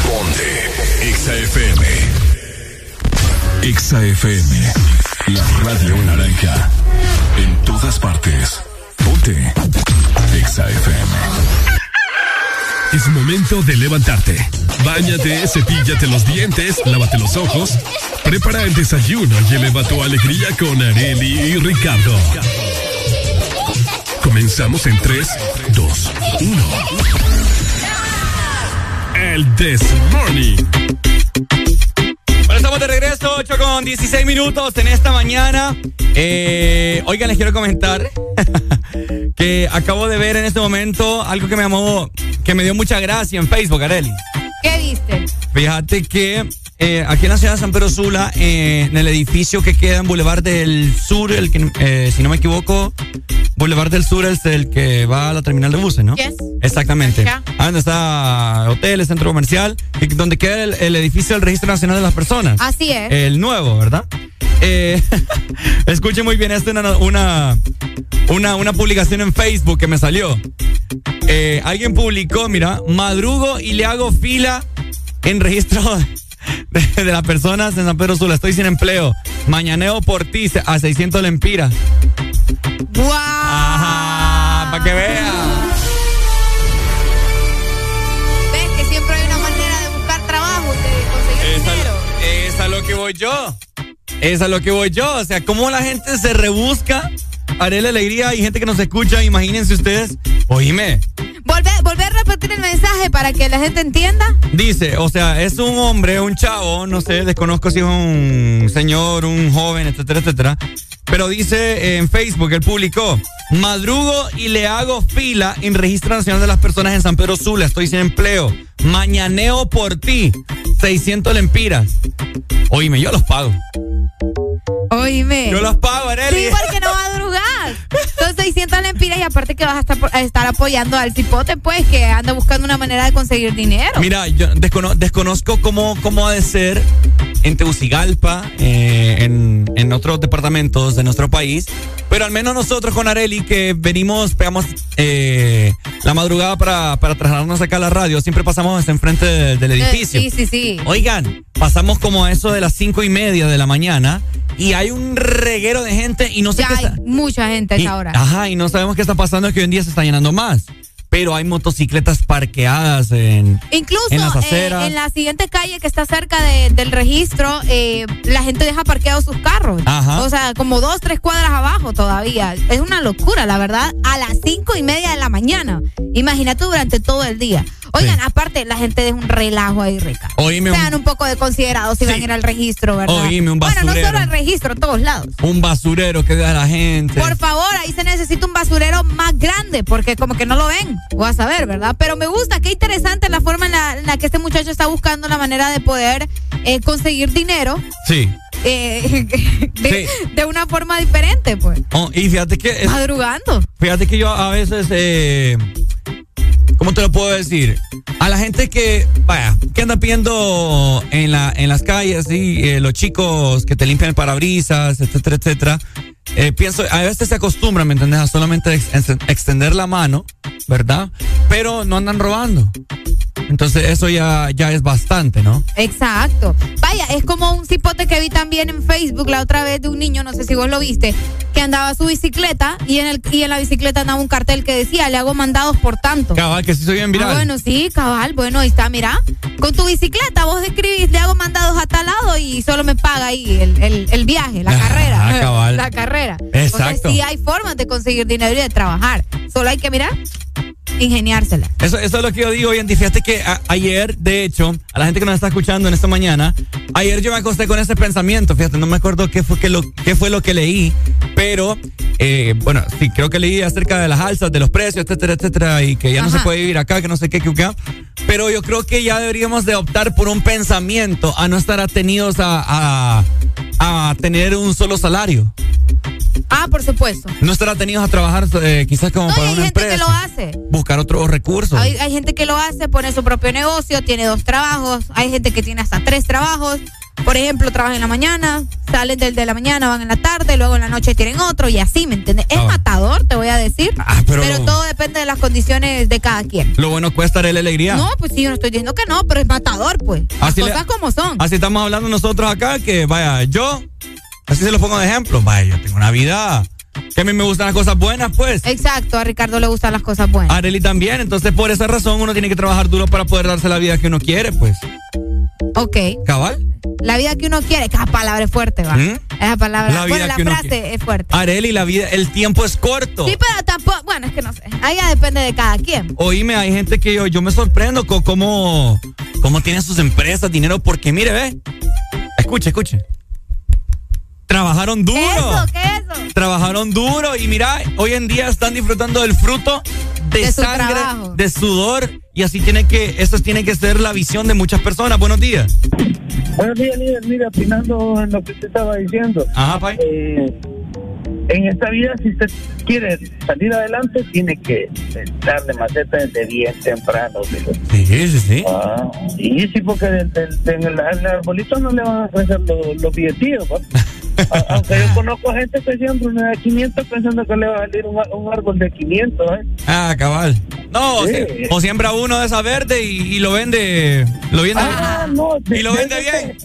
Ponte XAFM. XAFM, la radio naranja. En todas partes. Ponte XAFM. Es momento de levantarte. Báñate, cepíllate los dientes, lávate los ojos, prepara el desayuno y eleva tu alegría con Areli y Ricardo. Comenzamos en 3, 2, 1. El This Morning. Bueno, estamos de regreso, 8 con 16 minutos en esta mañana. Eh, oigan, les quiero comentar que acabo de ver en este momento algo que me llamó, que me dio mucha gracia en Facebook, Areli. ¿Qué viste? Fíjate que eh, aquí en la ciudad de San Pedro Sula, eh, en el edificio que queda en Boulevard del Sur, el que, eh, si no me equivoco, Boulevard del Sur es el que va a la terminal de buses, ¿no? Yes. Exactamente. Acá. Ah, donde está hoteles, centro comercial, y donde queda el, el edificio del Registro Nacional de las Personas. Así es. El nuevo, ¿verdad? Eh, escuche muy bien, esta es una, una, una, una publicación en Facebook que me salió. Eh, alguien publicó, mira, madrugo y le hago fila en registro de, de las personas en San Pedro Sula. Estoy sin empleo. Mañaneo por ti a 600 lempiras. ¡Guau! Ajá, para que vea. ¿Ves que siempre hay una manera de buscar trabajo y de conseguir Esa, dinero? esa es a lo que voy yo. Esa es a lo que voy yo. O sea, cómo la gente se rebusca. Haré la alegría. Hay gente que nos escucha. Imagínense ustedes. Oíme. Volver, volver a repetir el mensaje para que la gente entienda. Dice, o sea, es un hombre, un chavo, no sé, desconozco si es un señor, un joven, etcétera, etcétera. Pero dice en Facebook, él publicó, madrugo y le hago fila en Registro Nacional de las Personas en San Pedro Sula, estoy sin empleo. Mañaneo por ti, 600 lempiras. Oíme, yo los pago. Oíme. Yo los pago, Arely. Sí, porque no madrugas. Son 600 lempiras y aparte que vas a estar, a estar apoyando al cipote, pues, que anda buscando una manera de conseguir dinero. Mira, yo descono- desconozco cómo, cómo ha de ser en Tegucigalpa, eh, en, en otros departamentos de nuestro país, pero al menos nosotros con Areli, que venimos, pegamos eh, la madrugada para, para trasladarnos acá a la radio, siempre pasamos enfrente de- del edificio. Sí, sí, sí. Oigan, pasamos como a eso de las cinco y media de la mañana y hay un reguero de gente y no sé Ya qué hay está- mucha gente a esa hora. Ajá, y no sabemos qué está pasando, es que hoy en día se está llenando más. Pero hay motocicletas parqueadas en, Incluso en las eh, aceras. en la siguiente calle que está cerca de- del registro, eh, la gente deja parqueados sus carros. Ajá. O sea, como dos, tres cuadras abajo todavía. Es una locura, la verdad. A las cinco y media de la mañana. Imagínate durante todo el día. Oigan, aparte, la gente deja un relajo ahí, Rica. Oíme, Sean un poco de considerados si van a ir al registro, ¿verdad? Oíme, un bueno, no basurero. solo al registro, a todos lados. un basurero que da la gente. Por favor, ahí se necesita un basurero más grande, porque como que no lo ven, vas a ver, ¿verdad? Pero me gusta, qué interesante la forma en la, en la que este muchacho está buscando la manera de poder eh, conseguir dinero Sí. eh, de, de una forma diferente, pues. Oh, y fíjate que. es- Madrugando. Fíjate que yo a veces. Eh, ¿Cómo te lo puedo decir? A la gente que, vaya, que anda pidiendo en, la, en las calles, sí, eh, los chicos que te limpian el parabrisas, etcétera, etcétera. Eh, pienso, a veces se acostumbran, ¿me entiendes? A solamente ex- ex- extender la mano, ¿verdad? Pero no andan robando. Entonces eso ya, ya es bastante, ¿no? Exacto. Vaya, es como un cipote que vi también en Facebook la otra vez de un niño, no sé si vos lo viste, que andaba su bicicleta y en, el, y en la bicicleta andaba un cartel que decía, le hago mandados por tanto. Cabal, que sí soy bien viral. Ah, bueno, sí, cabal. Bueno, ahí está, mira. Con tu bicicleta vos escribís, le hago mandados a tal lado y solo me paga ahí el, el- el viaje, la Ah, carrera. cabal. La carrera. Exacto. O sea, sí hay formas de conseguir dinero y de trabajar. Solo hay que mirar, ingeniársela. Eso, eso es lo que yo digo día. Fíjate que a- ayer, de hecho, a la gente que nos está escuchando en esta mañana, ayer yo me acosté con ese pensamiento. Fíjate, no me acuerdo qué fue, que lo, qué fue lo que leí, pero eh, bueno, sí, creo que leí acerca de las alzas, de los precios, etcétera, etcétera, y que ya no se Ajá. puede vivir acá, que no sé qué, qué, qué. Pero yo creo que ya deberíamos de optar por un pensamiento a no estar atenidos a, a, a tener un solo salario. Ah, por supuesto. No estar atenidos a trabajar eh, quizás como No, para hay una gente empresa. que lo hace. Buscar otros recursos. Hay, hay gente que lo hace, pone su propio negocio, tiene dos trabajos. Hay gente que tiene hasta tres trabajos. Por ejemplo, trabajan en la mañana, salen del de la mañana, van en la tarde, luego en la noche tienen otro y así, ¿me entiendes? Es Ah. matador, te voy a decir. Ah, pero todo depende de las condiciones de cada quien. Lo bueno cuesta la alegría. No, pues sí, yo no estoy diciendo que no, pero es matador, pues. Las le- cosas como son. Así estamos hablando nosotros acá, que vaya, yo, así se lo pongo de ejemplo, vaya, yo tengo una vida que a mí me gustan las cosas buenas, pues. Exacto, a Ricardo le gustan las cosas buenas. A Arely también, entonces por esa razón uno tiene que trabajar duro para poder darse la vida que uno quiere, pues. Ok. ¿Cabal? La vida que uno quiere, que esa palabra es fuerte, va. ¿Mm? Esa palabra, La vida bueno, la que frase es fuerte. Arely, la vida, el tiempo es corto. Sí, pero tampoco, bueno, es que no sé. Ahí ya depende de cada quien. Oíme, hay gente que yo, yo me sorprendo con cómo, cómo tienen sus empresas, dinero, porque mire, ve. Escuche, escuche. Trabajaron duro. ¿Eso? ¿Qué es eso? Trabajaron duro y mira, hoy en día están disfrutando del fruto de, De su sangre, trabajo. de sudor y así tiene que, eso tiene que ser la visión de muchas personas. Buenos días. Buenos días, líder. Mira, opinando en lo que usted estaba diciendo. Ajá, Pai. Eh, en esta vida, si usted quiere salir adelante, tiene que darle maceta desde bien temprano. digo. Sí, sí, sí. Ah, sí, sí, porque del- el, el arbolito no le van a crecer los, los billetillos. Aunque yo conozco gente que siempre una de 500 pensando que le va a salir un, árbol de 500. ¿eh? Ah, cabal. No, o Sí. o siembra uno de esa verde y, y lo vende, lo vende Ah, no, y lo vende bien.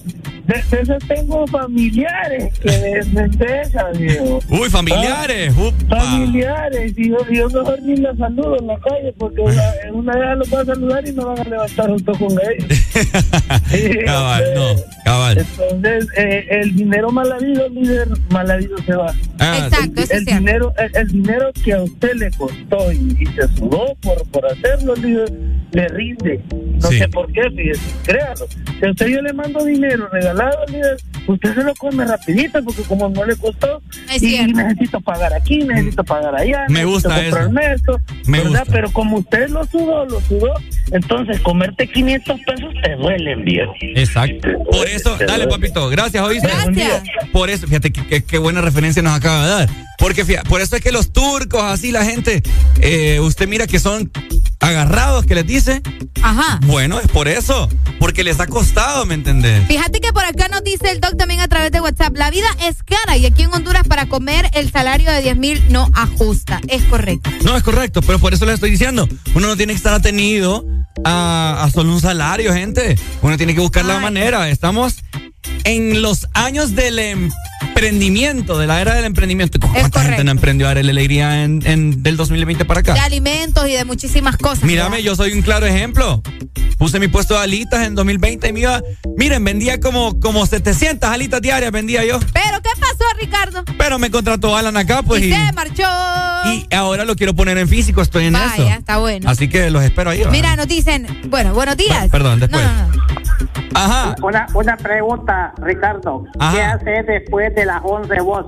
De, de eso tengo familiares que venden de esas, viejo. Uy, familiares. upa. Familiares, y yo, yo mejor ni los saludo en la calle porque una, una vez los va a saludar y me van a levantar junto con ellos. Cabal, no, cabal. Entonces, eh, el dinero mal habido, líder, mal habido se va. Ah, Exacto, el, eso dinero, el, el dinero que a usted le costó y, y se sudó por, por hacerlo, líder, le rinde. No Sí. sé por qué, fíjese, créalo. Si a usted yo le mando dinero regalado, líder, usted se lo come rapidito porque como no le costó, Es y cierto. necesito pagar aquí, necesito pagar allá, Me gusta eso. comprarme esto, Me ¿verdad? gusta. Pero como usted lo sudó, lo sudó, entonces comerte 500 pesos te duelen, viejo. Exacto. Por eso, dale, papito. Gracias, ¿oíste? Gracias. Por eso, fíjate que- que- qué buena referencia nos acaba de dar. Porque fíjate, por eso es que los turcos, así la gente, eh, usted mira que son agarrados, que les dice. Ajá. Bueno, es por eso. Porque les ha costado, ¿me entendés? Fíjate que por acá nos dice el doc también a través de WhatsApp, la vida es cara y aquí en Honduras para comer el salario de 10 mil no ajusta. Es correcto. No, es correcto, pero por eso les estoy diciendo. Uno no tiene que estar atenido a, a solo un salario, gente. Uno tiene que buscar la manera. Estamos en los años del emprendimiento, de la era del emprendimiento. ¿Cuánta gente correcto. no emprendió a dar la alegría en, en- del 2020 para De acá? alimentos y de muchísimas cosas. Mírame, ¿verdad? yo soy un claro ejemplo. Puse mi puesto de alitas en 2020 y me iba, miren, vendía como, como 700 alitas diarias, vendía yo. Pero ¿qué pasó, Ricardo? Pero me contrató Alan acá, pues. y, Y, se marchó. y ahora lo quiero poner en físico, estoy en Vaya, eso. está bueno. Así que los espero ahí. Mira, nos dicen, bueno, buenos días. Perdón, después. No, no, no. Ajá. Una, una pregunta, Ricardo. Ajá. ¿Qué haces después de las 11 vos?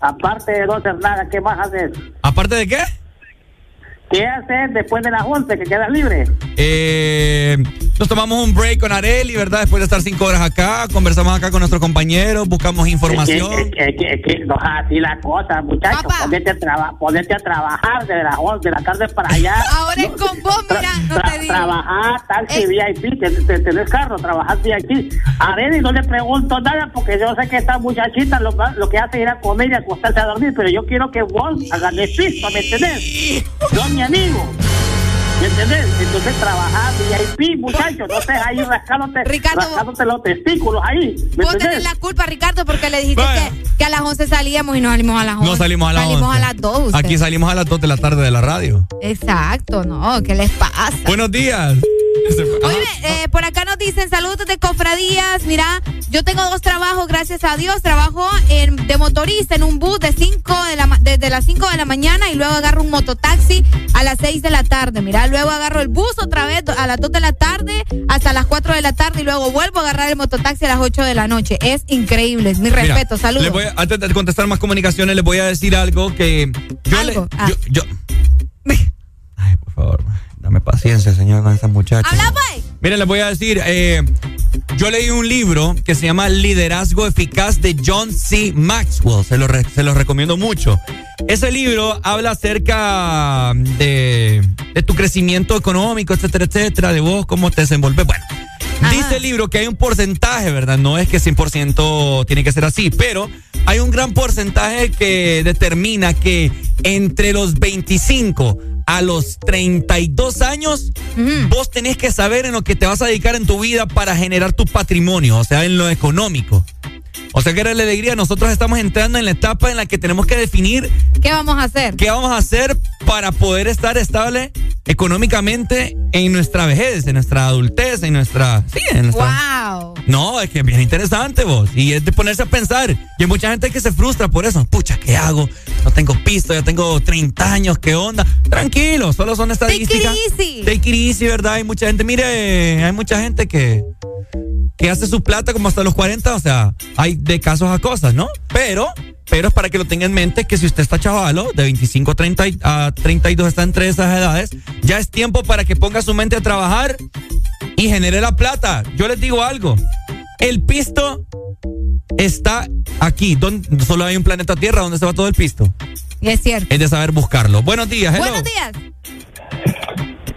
Aparte de no hacer nada, ¿qué más haces? ¿Aparte de qué? ¿Qué haces después de las 11 que quedas libre? Eh, nos tomamos un break con Areli, ¿verdad? Después de estar cinco horas acá, conversamos acá con nuestros compañeros, buscamos información. Es que, es que- es que no es así la cosa, muchachos. Ponete a, traba- ponete a trabajar de las 11 de la tarde para allá. Ahora es con vos, mira, no Tra- te digo. trabajar taxi VIP, te- te- tenés carro, trabajar VIP. A Areli no le pregunto nada porque yo sé que esta muchachita lo, lo que hace es ir a comer y acostarse a dormir, pero yo quiero que vos hagas pisto, ¿me entendés? Yo, mi amigo. ¿Me entendés? Entonces trabajar VIP, muchachos, no estés ahí rascándote, Ricardo, rascándote los testículos ahí. ¿Me Vos tenés la culpa, Ricardo, porque le dijiste que, que a las 11 salíamos y no salimos a las 11. No salimos a las Salimos 11. a las 2. usted. Aquí salimos a las 2 de la tarde de la radio. Exacto, no, ¿qué les pasa? Buenos días. Oye, eh, por acá nos dicen saludos de cofradías. Mira, yo tengo dos trabajos, gracias a Dios. Trabajo en, de motorista en un bus de cinco de la, ma- desde las 5 de la mañana y luego agarro un mototaxi a las 6 de la tarde. Mira, luego agarro el bus otra vez a las 2 de la tarde hasta las 4 de la tarde y luego vuelvo a agarrar el mototaxi a las 8 de la noche. Es increíble. Mi Mira, respeto, saludos. voy a- antes de contestar más comunicaciones, les voy a decir algo que. Yo Algo, le- ah. yo, yo- Ay, por favor, dame paciencia, señor, con esta muchacha. Habla, pues. Miren, les voy a decir, eh, yo leí un libro que se llama Liderazgo Eficaz de John C. Maxwell. Se lo, re- se los recomiendo mucho. Ese libro habla acerca de, de tu crecimiento económico, etcétera, etcétera, de vos, cómo te desenvolves. Bueno, Dice el libro que hay un porcentaje, ¿verdad? No es que 100% tiene que ser así, pero hay un gran porcentaje que determina que entre los 25 a los 32 años, vos tenés que saber en lo que te vas a dedicar en tu vida para generar tu patrimonio, o sea, en lo económico. O sea que era la alegría, nosotros estamos entrando en la etapa en la que tenemos que definir ¿Qué vamos a hacer? qué vamos a hacer para poder estar estable económicamente en nuestra vejez, en nuestra adultez, en nuestra... Sí, en nuestra... ¡Wow! No, es que es bien interesante vos. Y es de ponerse a pensar. Y hay mucha gente que se frustra por eso. Pucha, ¿qué hago? No tengo pisto, ya tengo 30 años, ¿qué onda? Tranquilo, solo son estadísticas. it easy. Take it easy, ¿verdad? Hay mucha gente, mire, hay mucha gente que, que hace su plata como hasta los 40, o sea, hay de casos a cosas, ¿no? Pero, pero es para que lo tenga en mente que si usted está chavalo, de 25 a, 30 y- a 32 está entre esas edades, ya es tiempo para que ponga su mente a trabajar y genere la plata. Yo les digo algo, el pisto está aquí, donde solo hay un planeta Tierra donde se va todo el pisto. Es cierto. Es de saber buscarlo. Buenos días, hello. Buenos días.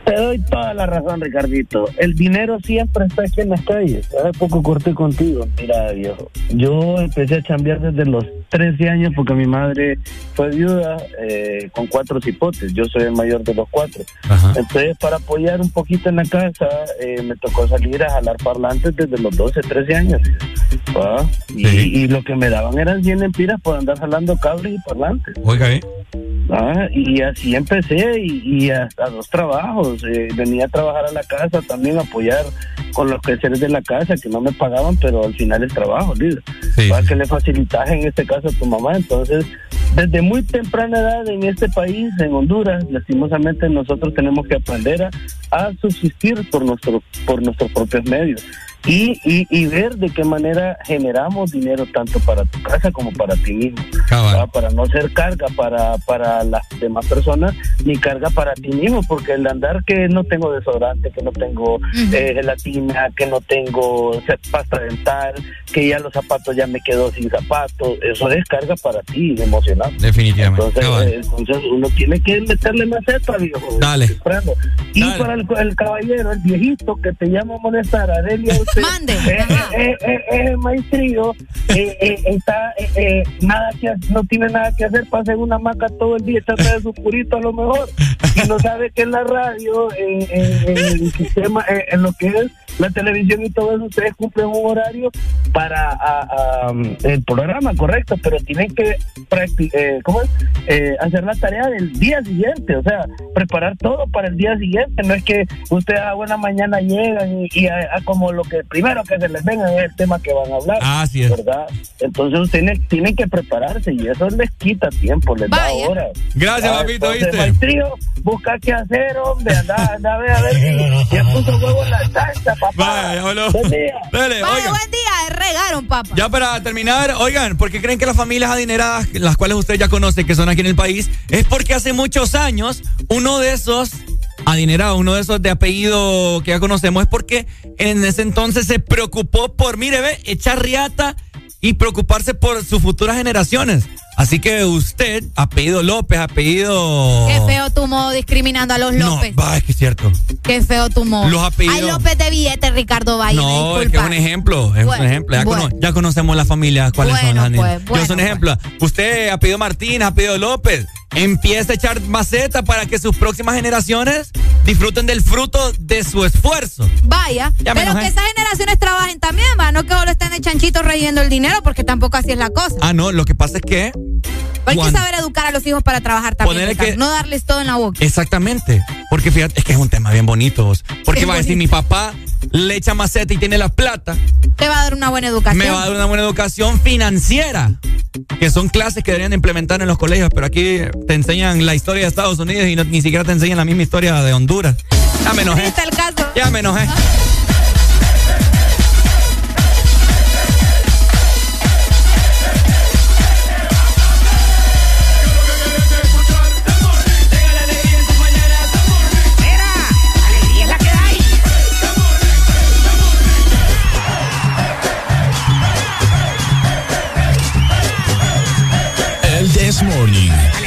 Te doy toda la razón, Ricardito. El dinero siempre está aquí en las calles. Hace poco corté contigo. Mira, viejo. Yo empecé a chambear desde los 13 años porque mi madre fue viuda eh, con cuatro cipotes. Yo soy el mayor de los cuatro. Entonces, para apoyar un poquito en la casa, eh, me tocó salir a jalar parlantes desde los 12, 13 años. Y, y lo que me daban eran 100 empiras por andar jalando cables y parlantes. Oiga, ¿eh? Ah, y así empecé y, y hasta dos trabajos. Eh, venía a trabajar a la casa también, a apoyar con los quehaceres de la casa que no me pagaban, pero al final el trabajo, líder. Para que le facilitas en este caso a tu mamá. Entonces, desde muy temprana edad en este país, en Honduras, lastimosamente nosotros tenemos que aprender a, a subsistir por, nuestro, por nuestros propios medios. Y, y, y ver de qué manera generamos dinero tanto para tu casa como para ti mismo. ¿va? Para no ser carga para, para las demás personas ni carga para ti mismo, porque el andar que no tengo desodorante, que no tengo eh, gelatina, que no tengo pasta dental, que ya los zapatos ya me quedo sin zapatos, eso es carga para ti, emocional. Definitivamente. Entonces, eh, entonces uno tiene que meterle maceta, viejo. Dale. Y para el, el caballero, el viejito que te llama a molestar, Adelia, Mande. eh, eh, eh, eh, el maestrillo, eh, eh, está, eh, eh, nada que, no tiene nada que hacer, pasa en una maca todo el día, echando de su purito a lo mejor, y no sabe que en la radio, en, en- en el sistema, eh, en lo que es la televisión y todo eso, ustedes cumplen un horario para a- a, um, el programa, correcto, pero tienen que practi- eh, ¿cómo es? Eh, hacer la tarea del día siguiente, o sea, preparar todo para el día siguiente, no es que ustedes a buena mañana llegan y, y a- a como lo que primero que se les venga es el tema que van a hablar, Así es. ¿verdad? Entonces ustedes tienen que prepararse y eso les quita tiempo, les da horas. Gracias, Ah, papito, ¿viste? maestrío, busca qué hacer, hombre, anda, anda a ver, a ver si ya puso huevo en la salsa. Vaya, ya habló. Buen día. Dale, Vaya, oigan. buen día. Regaron, papá. Ya para terminar, oigan, ¿por qué creen que las familias adineradas, las cuales ustedes ya conocen, que son aquí en el país, es porque hace muchos años uno de esos adinerados, uno de esos de apellido que ya conocemos, es porque en ese entonces se preocupó por, mire, ve, echar riata y preocuparse por sus futuras generaciones. Así que usted, apellido López, apellido... Qué feo tu modo discriminando a los No, López. va, es que es cierto. Qué feo tu modo. Los apellidos- Hay López de billete, Ricardo Valle. No, es que es un ejemplo, es Bueno, un ejemplo. Ya, bueno. cono- ya conocemos las familias, cuáles son las pues, Yo soy un ejemplo. Usted ha pedido Martínez, ha pedido López. Empieza a echar maceta para que sus próximas generaciones disfruten del fruto de su esfuerzo. Vaya, Ya pero que esas generaciones trabajen también, va, no que solo estén de chanchitos reyendo el dinero, porque tampoco así es la cosa. Ah, no, lo que pasa es que. Hay que saber educar a los hijos para trabajar también, que- no darles todo en la boca. Exactamente. Porque fíjate, es que es un tema bien bonito. Porque va a decir, mi papá le echa maceta y tiene la plata, Te va a dar una buena educación. me va a dar una buena educación financiera. Que son clases que deberían de implementar en los colegios, pero aquí te enseñan la historia de Estados Unidos y no- ni siquiera te enseñan la misma historia de Honduras. Ya me enojé. Triste el caso. Ya me enojé. alegría es la que hay. El This Morning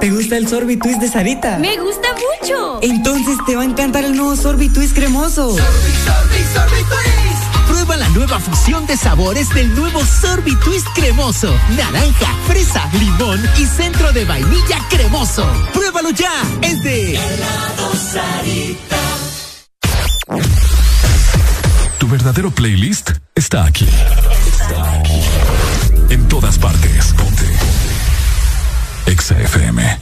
¿Te gusta el Sorbitwist de Sarita? Me gusta mucho. Entonces te va a encantar el nuevo Sorbitwist cremoso. Prueba la nueva fusión de sabores del nuevo Sorbitwist cremoso. Naranja, fresa, limón y centro de vainilla cremoso. Pruébalo ya. Es de Tu verdadero playlist está aquí. Está aquí. En todas partes. Ponte. Exa FM.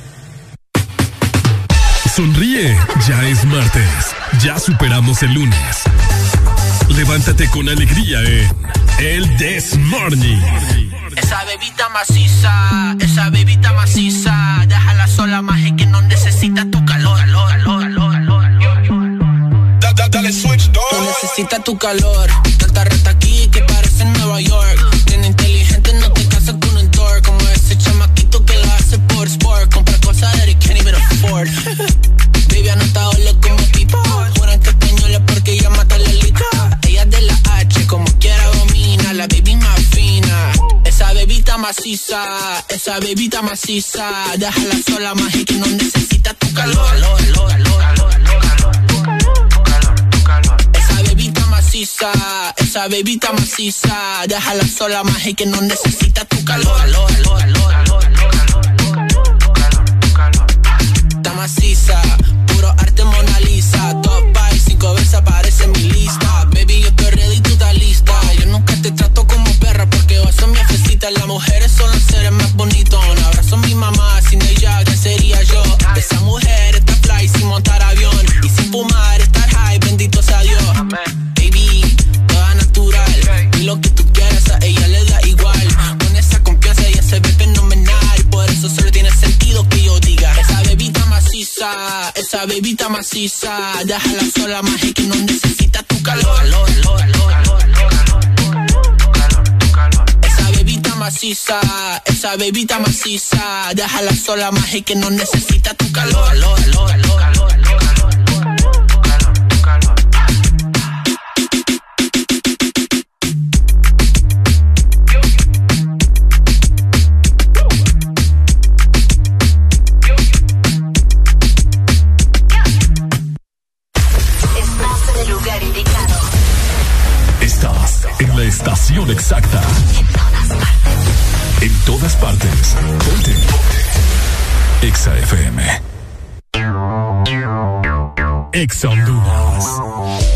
Sonríe, ya es martes. Ya superamos el lunes. Levántate con alegría en El This Morning. Esa bebita maciza, esa bebita maciza, déjala sola más y que no necesita tu calor. calor, calor, calor, calor. Da, da, dale switch, dog. No necesita tu calor. Tanta rata aquí que parece en Nueva York. Baby, anotado como pipa. Juran que española porque ella mata la liga. Ella es de la H, como quiera domina. La baby más fina. Esa bebita maciza, esa bebita maciza. Déjala sola y que no necesita tu calor. calor, calor, calor. Esa bebita maciza, esa bebita maciza, déjala sola y que no necesita tu calor. Está Las mujeres son los seres más bonitos. Un abrazo a mi mamá, sin ella, ¿qué sería yo? Esa mujer está fly sin montar avión y sin fumar, estar high, bendito sea Dios. Baby, toda natural. Y lo que tú quieras a ella le da igual. Con esa confianza ella se ve fenomenal. Por eso solo tiene sentido que yo diga. Esa bebita maciza, esa bebita maciza. Déjala sola más y que no necesita tu calor. Esa bebita maciza. Déjala sola y que no necesita tu calor. Estás en el lugar indicado. Estás en la estación exacta. En todas partes. Ponte. Exa FM. Exa Honduras.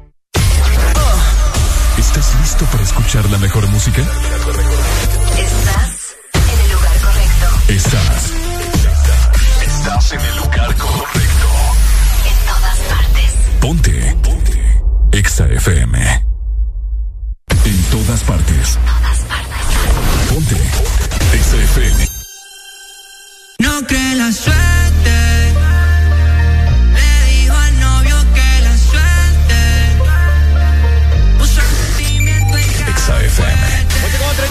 ¿Estás listo para escuchar la mejor música? Estás en el lugar correcto. Estás. Estás en el lugar correcto. En todas partes. Ponte. Ponte. Exa FM. En todas partes. Ponte. Exa FM. No cree la suerte.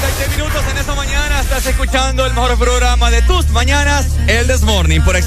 37 minutos en esta mañana. Estás escuchando el mejor programa de tus mañanas, El Desmorning por Ex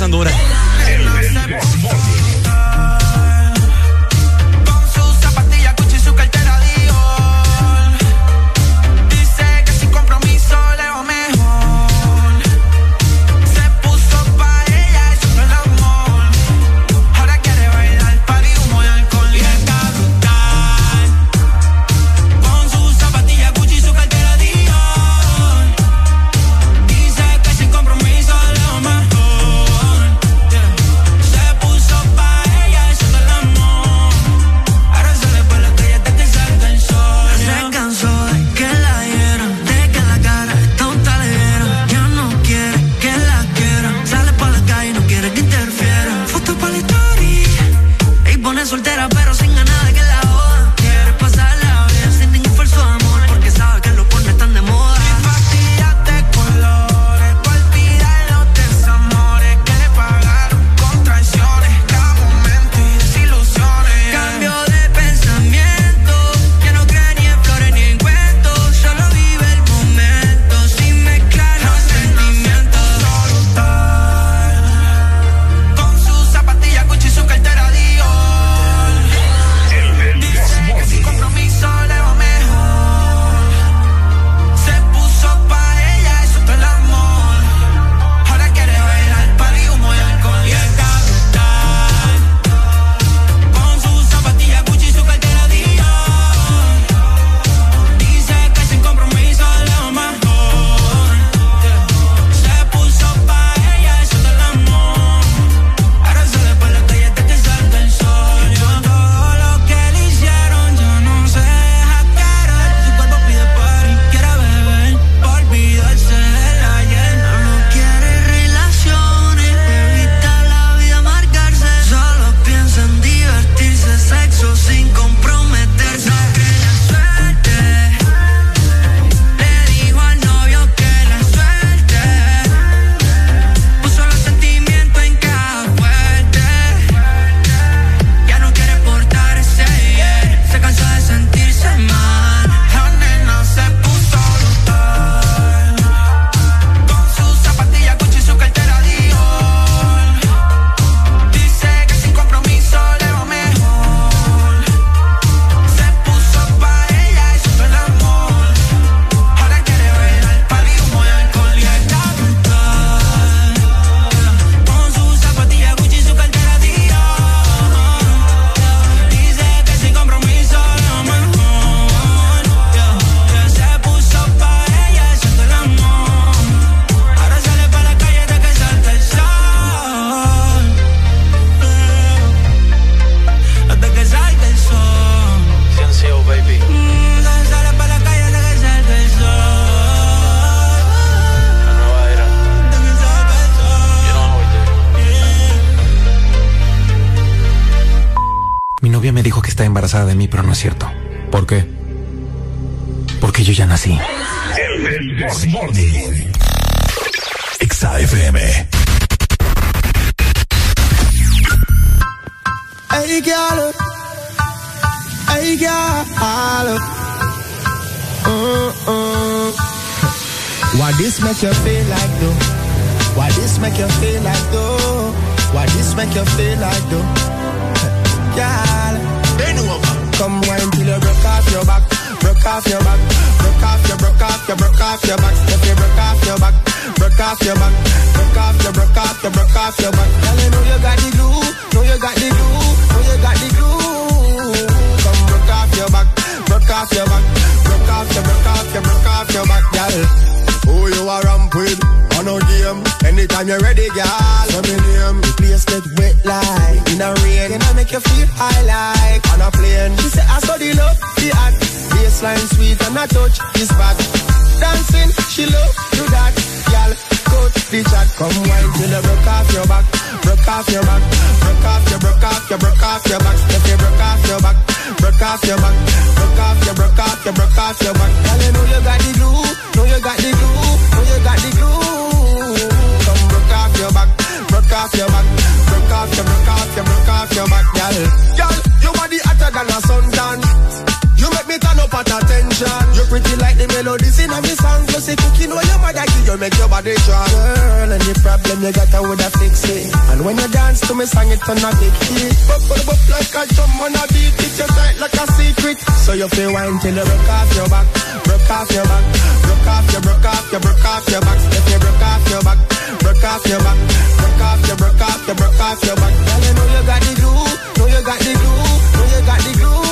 me sang it on a big hit. Bubble bubble like a drum on a beat. It's your tight like a secret. So you feel wine till you broke off your back, broke off your back, broke off your, broke off your, broke off your back. If you broke off your back, broke off your back, broke off your, broke off your, broke off your back. Girl, you know you got the glue, know you got the glue, know you got the glue.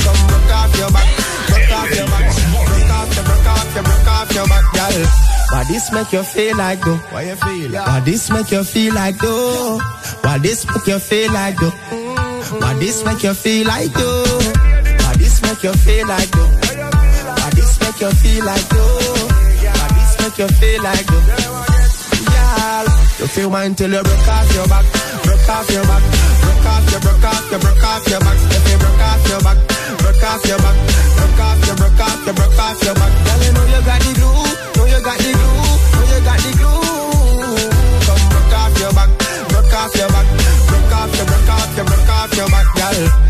Come broke off your back, broke off your back, broke off your, broke off your, broke off your back, girl. Why this make you feel like though? Why you feel? Like? Why this make you feel like though? Why this make you feel like though? Why this make you feel like though? Why this make you feel like though? Why this make you feel like though? Why this make you feel like though? Girl, you feel mine till you broke off your back, broke off your back, broke off your, broke off your, broke off your back. If you broke off your back, broke off your back, broke off your, broke off your, broke off your back. Girl, you know you got the groove. you got the glue, know you got the glue. Come broke off your back, broke off your back, broke off your, broke off your, broke off your back, girl.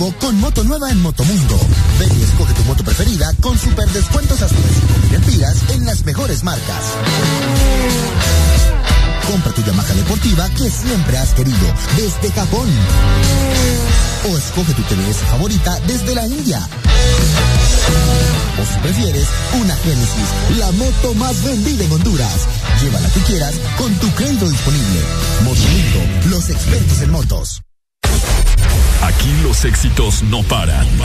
con moto nueva en Motomundo. Ven y escoge tu moto preferida con super descuentos hasta de 5.000 pilas en las mejores marcas. Compra tu Yamaha deportiva que siempre has querido desde Japón. O escoge tu TVS favorita desde la India. O si prefieres, una Genesis, la moto más vendida en Honduras. Llévala que quieras con tu crédito disponible. Motomundo, los expertos en motos. Los éxitos no paran. En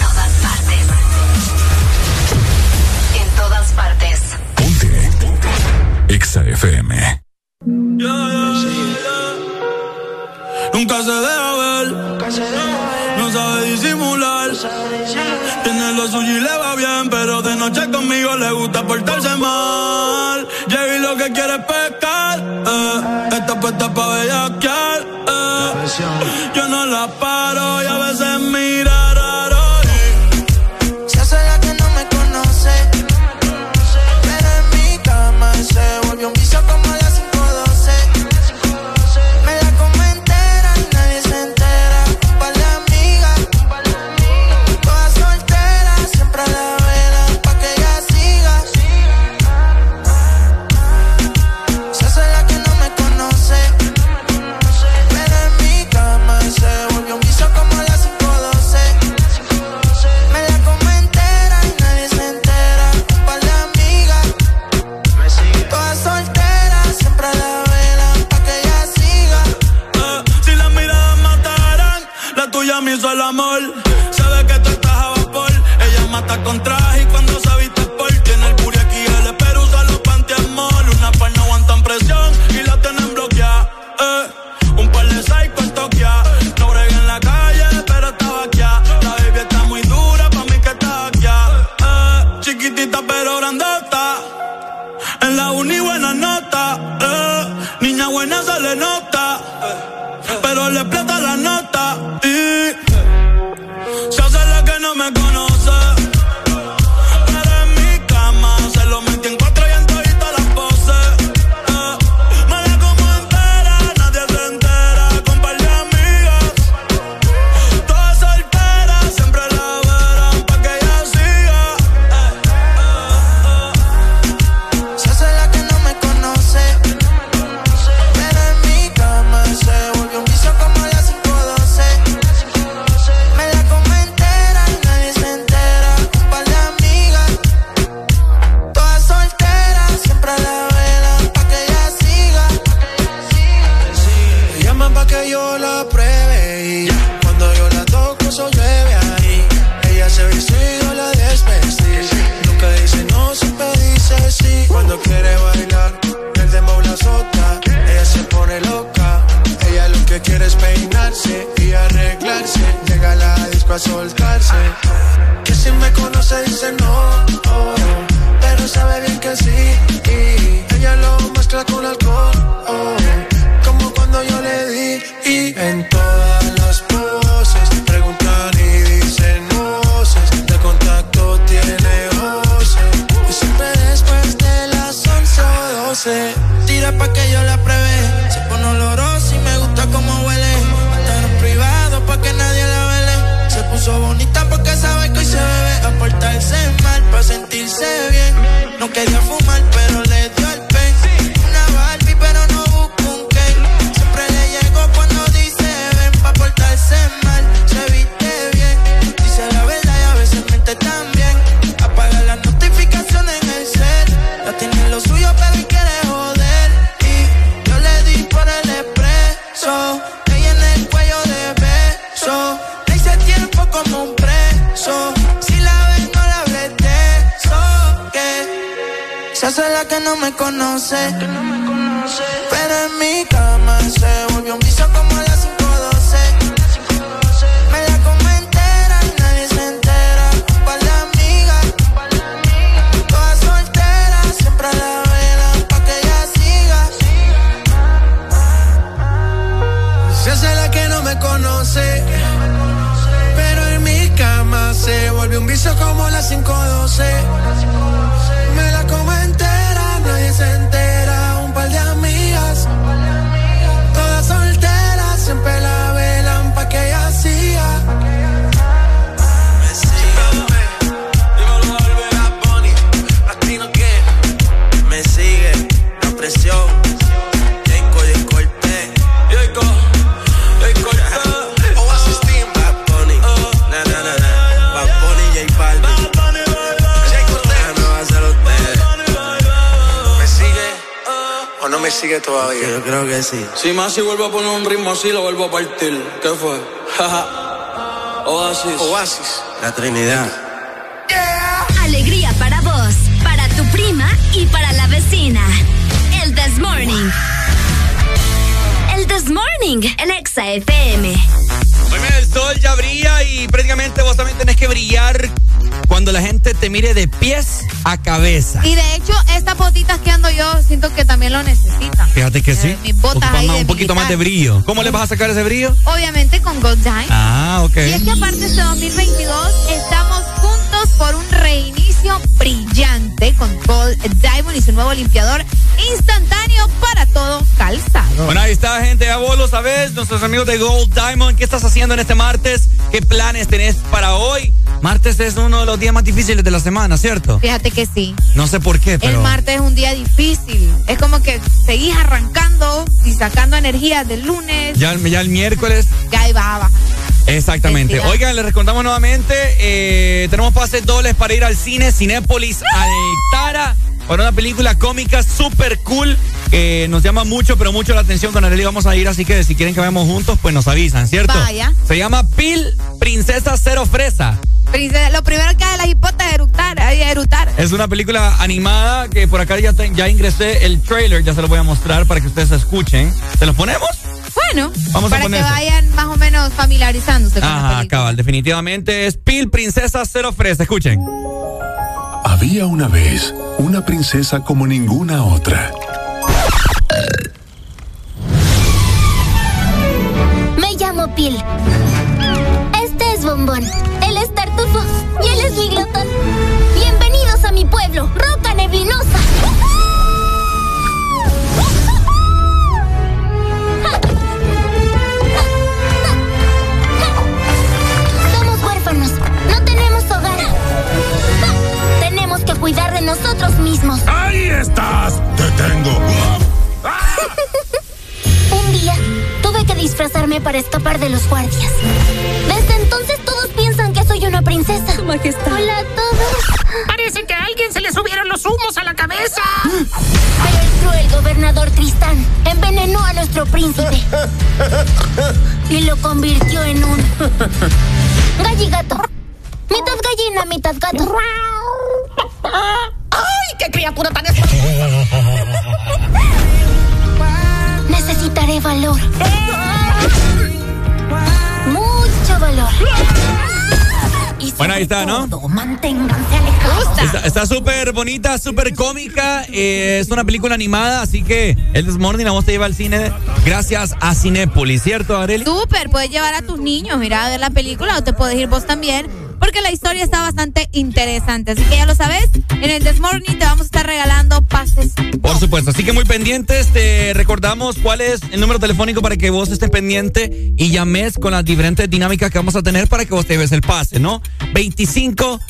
todas partes. En todas partes. Ponte. Ponte. Exa FM. Nunca se deja ver. Nunca se deja ver. No sabe disimular. Tiene lo suyo y le va bien. Pero de noche conmigo le gusta portarse mal. Llegué lo que quiere es pescar. Eh. Esta puesta pa' bellaquear. Yo no la paro y a veces más si vuelvo a poner un ritmo así, lo vuelvo a partir. ¿Qué fue? Oasis. Oasis. La Trinidad. Fíjate que sí. mis botas ahí más- un poquito más de brillo. ¿Cómo le vas a sacar ese brillo? Obviamente con Gold Dime. Ah, ok. Y es que aparte este 2022 estamos juntos por un reinicio brillante con Gold Diamond y su nuevo limpiador instantáneo para todo calzado. Bueno, ahí está, gente. Ya vos lo sabés, nuestros amigos de Gold Diamond. ¿Qué estás haciendo en este martes? ¿Qué planes tenés para hoy? Martes es uno de los días más difíciles de la semana, ¿cierto? Fíjate que sí. No sé por qué, pero. El martes es un día difícil. Es como que seguís arrancando y sacando energía del lunes. Ya, ya el miércoles. Ya ahí va a bajar. Exactamente. Oigan, les recordamos nuevamente, eh, tenemos pases dobles para ir al cine Cinépolis Altara para una película cómica súper cool que nos llama mucho, pero mucho la atención. Con Arely vamos a ir, así que si quieren que vayamos juntos, pues nos avisan, ¿cierto? Vaya. Se llama Pil Princesa Cero Fresa. Princesa, Lo primero que hace la hipota es erutar. Una película animada que por acá ya, te- ya ingresé el trailer, ya se lo voy a mostrar para que ustedes escuchen. ¿Se los ponemos? Bueno, Vamos a para que poner eso. vayan más o menos familiarizándose con Ajá, cabal, definitivamente es Pil Princesa Cero Fresa. Escuchen. Había una vez una princesa como ninguna otra. Está, ¿no? Está- Está súper bonita, súper cómica. eh, es una película animada, así que el This Morning a vos te lleva al cine gracias a Cinépolis, ¿cierto, Arely? Súper, puedes llevar a tus niños, mira, a ver la película o te puedes ir vos también, porque la historia está bastante interesante. Así que ya lo sabes, en el This Morning te vamos a estar regalando pases. Por supuesto, así que muy pendientes, te recordamos cuál es el número telefónico para que vos estés pendiente y llames con las diferentes dinámicas que vamos a tener para que vos te lleves el pase, ¿no? 25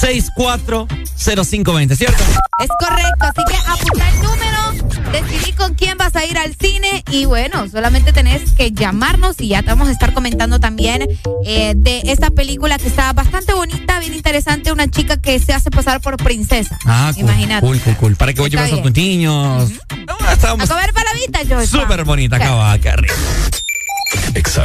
64 0520, ¿cierto? Es correcto, así que apunta el número, decidí con quién vas a ir al cine y bueno, solamente tenés que llamarnos y ya te vamos a estar comentando también eh, de esta película que está bastante bonita, bien interesante, una chica que se hace pasar por princesa. Ah, cool, Imagínate. cool, cool, cool. Para que vos Está lleves a tus niños. Ah, Estamos A comer palavitas, yo. súper bonita, cabal, qué rico. Exa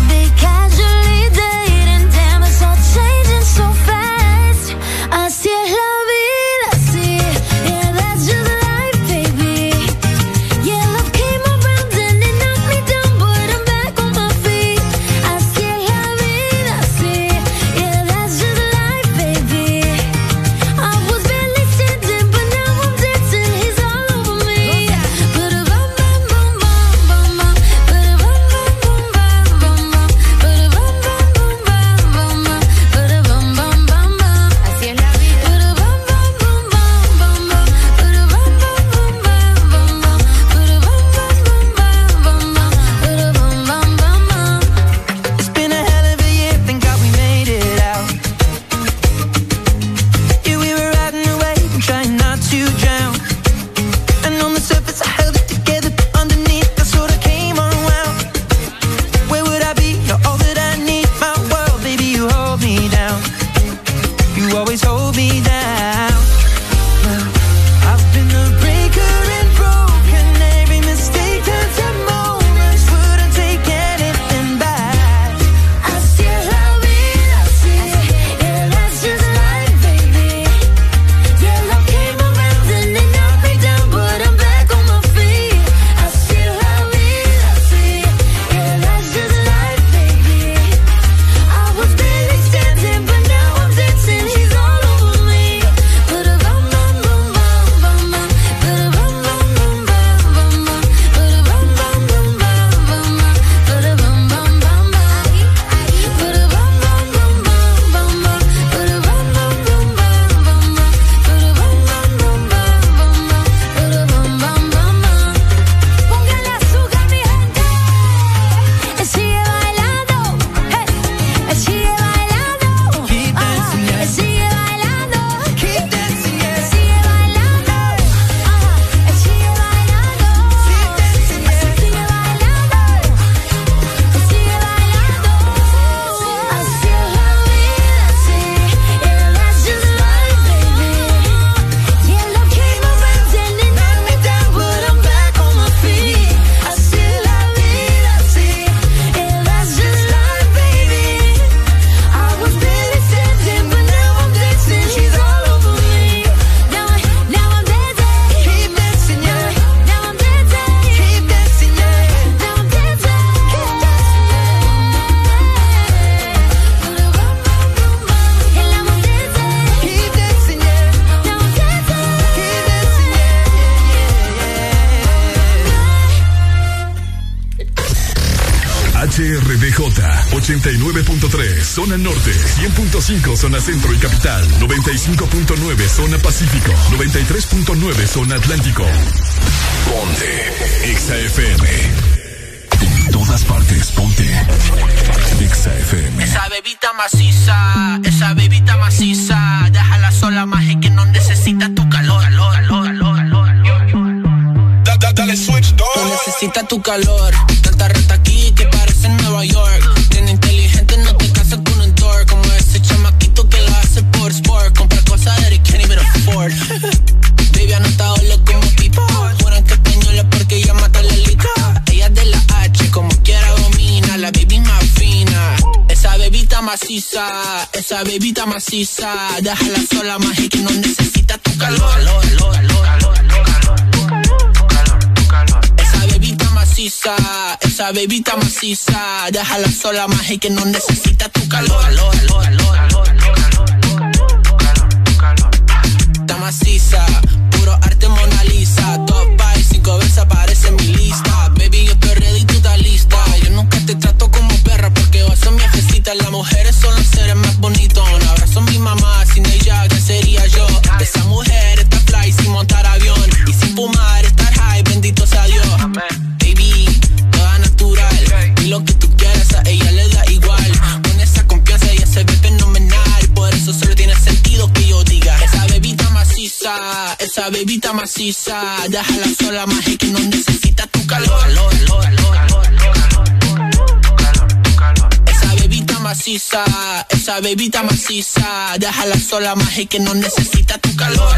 zona centro y capital, 95.9 zona pacífico, 93.9 zona atlántico. Ponte XAFM. En todas partes, ponte XAFM. Esa bebita maciza, esa bebita maciza, déjala sola más que no necesita tu calor, calor, calor, calor, dale switch, No necesita tu calor. indecisa. Déjala sola, más que no necesita tu calor. calor, calor, calor, calor, Esa bebita maciza, esa bebita maciza. Déjala sola, más que no necesita tu calor. calor, calor, calor. indecisa, déjala sola, maje que no necesita tu calor. Calor, calor, calor, calor, calor. Esa bebita maciza, esa bebita maciza, déjala sola, maje que no necesita tu calor.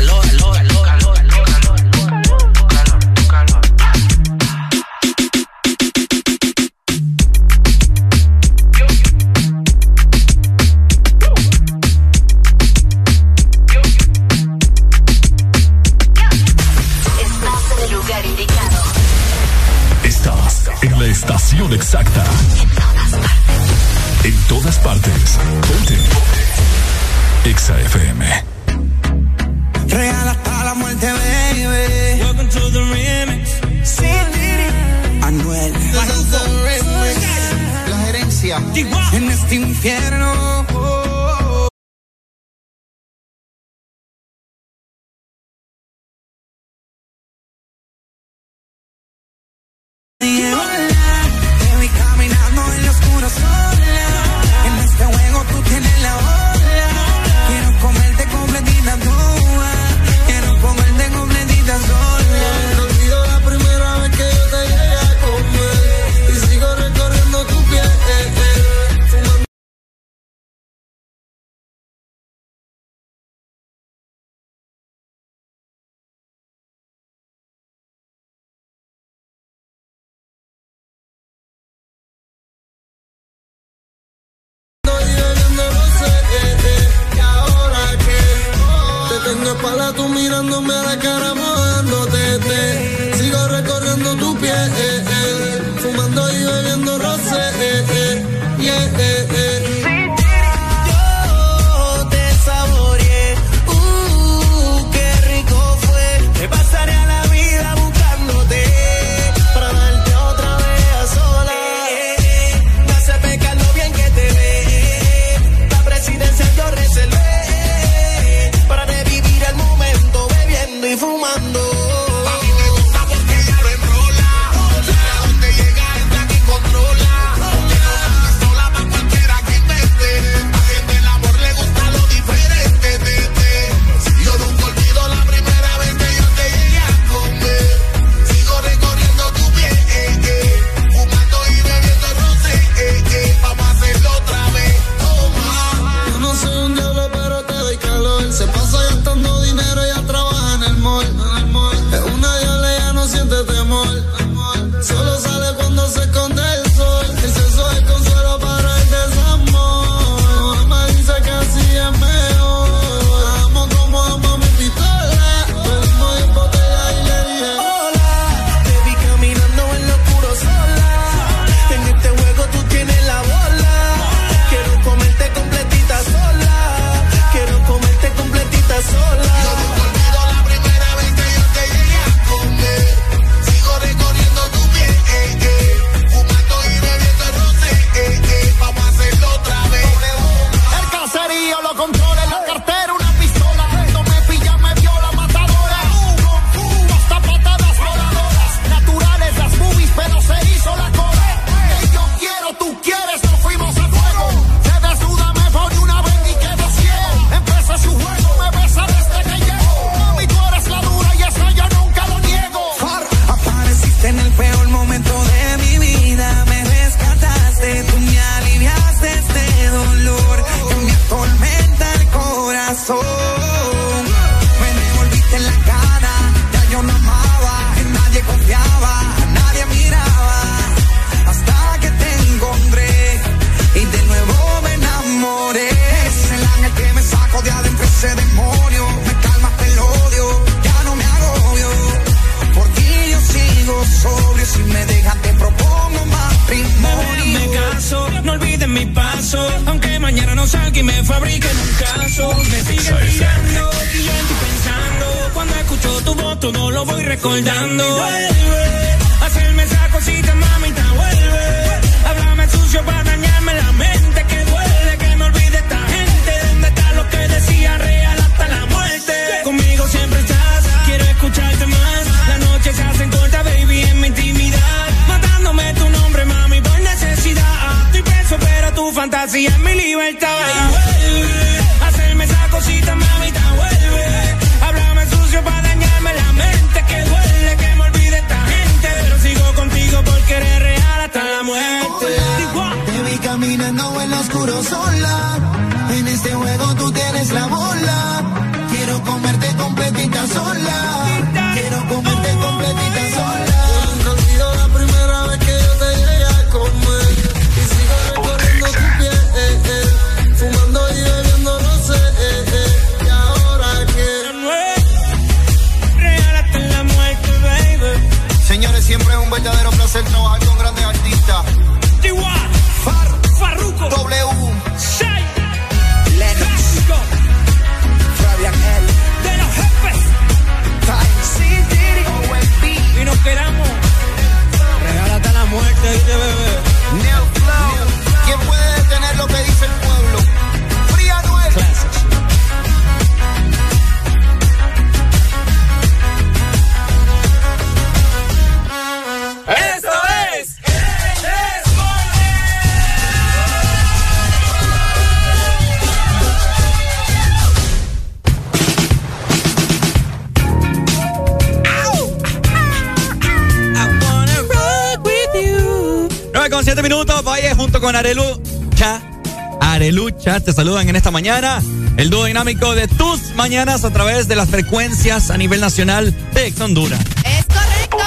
Arelucha, te saludan en esta mañana. El dúo dinámico de tus mañanas a través de las frecuencias a nivel nacional de Ex Honduras. Es correcto.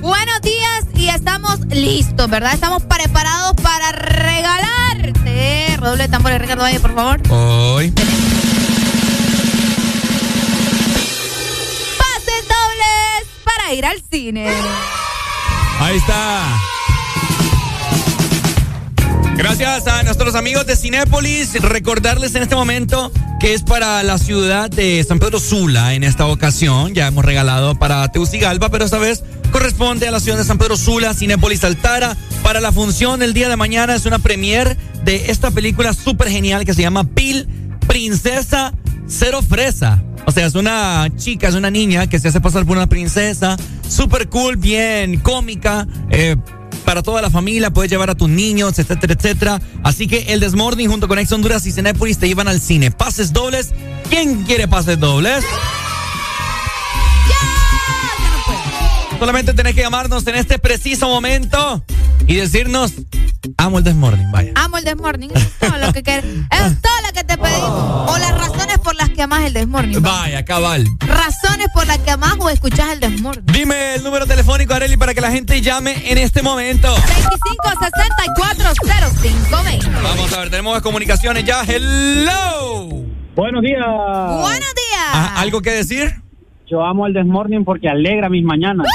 Buenos días y estamos listos, ¿verdad? Estamos preparados para regalarte. Redoble de tambores, Ricardo Valle, por favor. Hoy. Pases dobles para ir al cine. Ahí está. Gracias a nuestros amigos de Cinépolis. Recordarles en este momento que es para la ciudad de San Pedro Sula en esta ocasión. Ya hemos regalado para Teucigalpa, pero esta vez corresponde a la ciudad de San Pedro Sula, Cinépolis Altara. Para la función del día de mañana es una premier de esta película súper genial que se llama Pil Princesa Cero Fresa. O sea, es una chica, es una niña que se hace pasar por una princesa. Súper cool, bien cómica. eh, para toda la familia, puedes llevar a tus niños, etcétera, etcétera. Así que el Desmorning junto con Ex Honduras y Cinépolis te llevan al cine. Pases dobles. ¿Quién quiere pases dobles? Solamente tenés que llamarnos en este preciso momento y decirnos, amo el Desmorning, vaya. Amo el Desmorning. Es todo lo que quer- Es todo lo que te pedí. O las razones por las que amas el Desmorning. Vaya, cabal. Razones por las que amas o escuchas el Desmorning. Dime el número telefónico, Areli, para que la gente llame en este momento. 25640520. Vamos a ver, tenemos comunicaciones ya. Hello. Buenos días. Buenos días. Ajá, ¿Algo que decir? Yo amo el Desmorning porque alegra mis mañanas.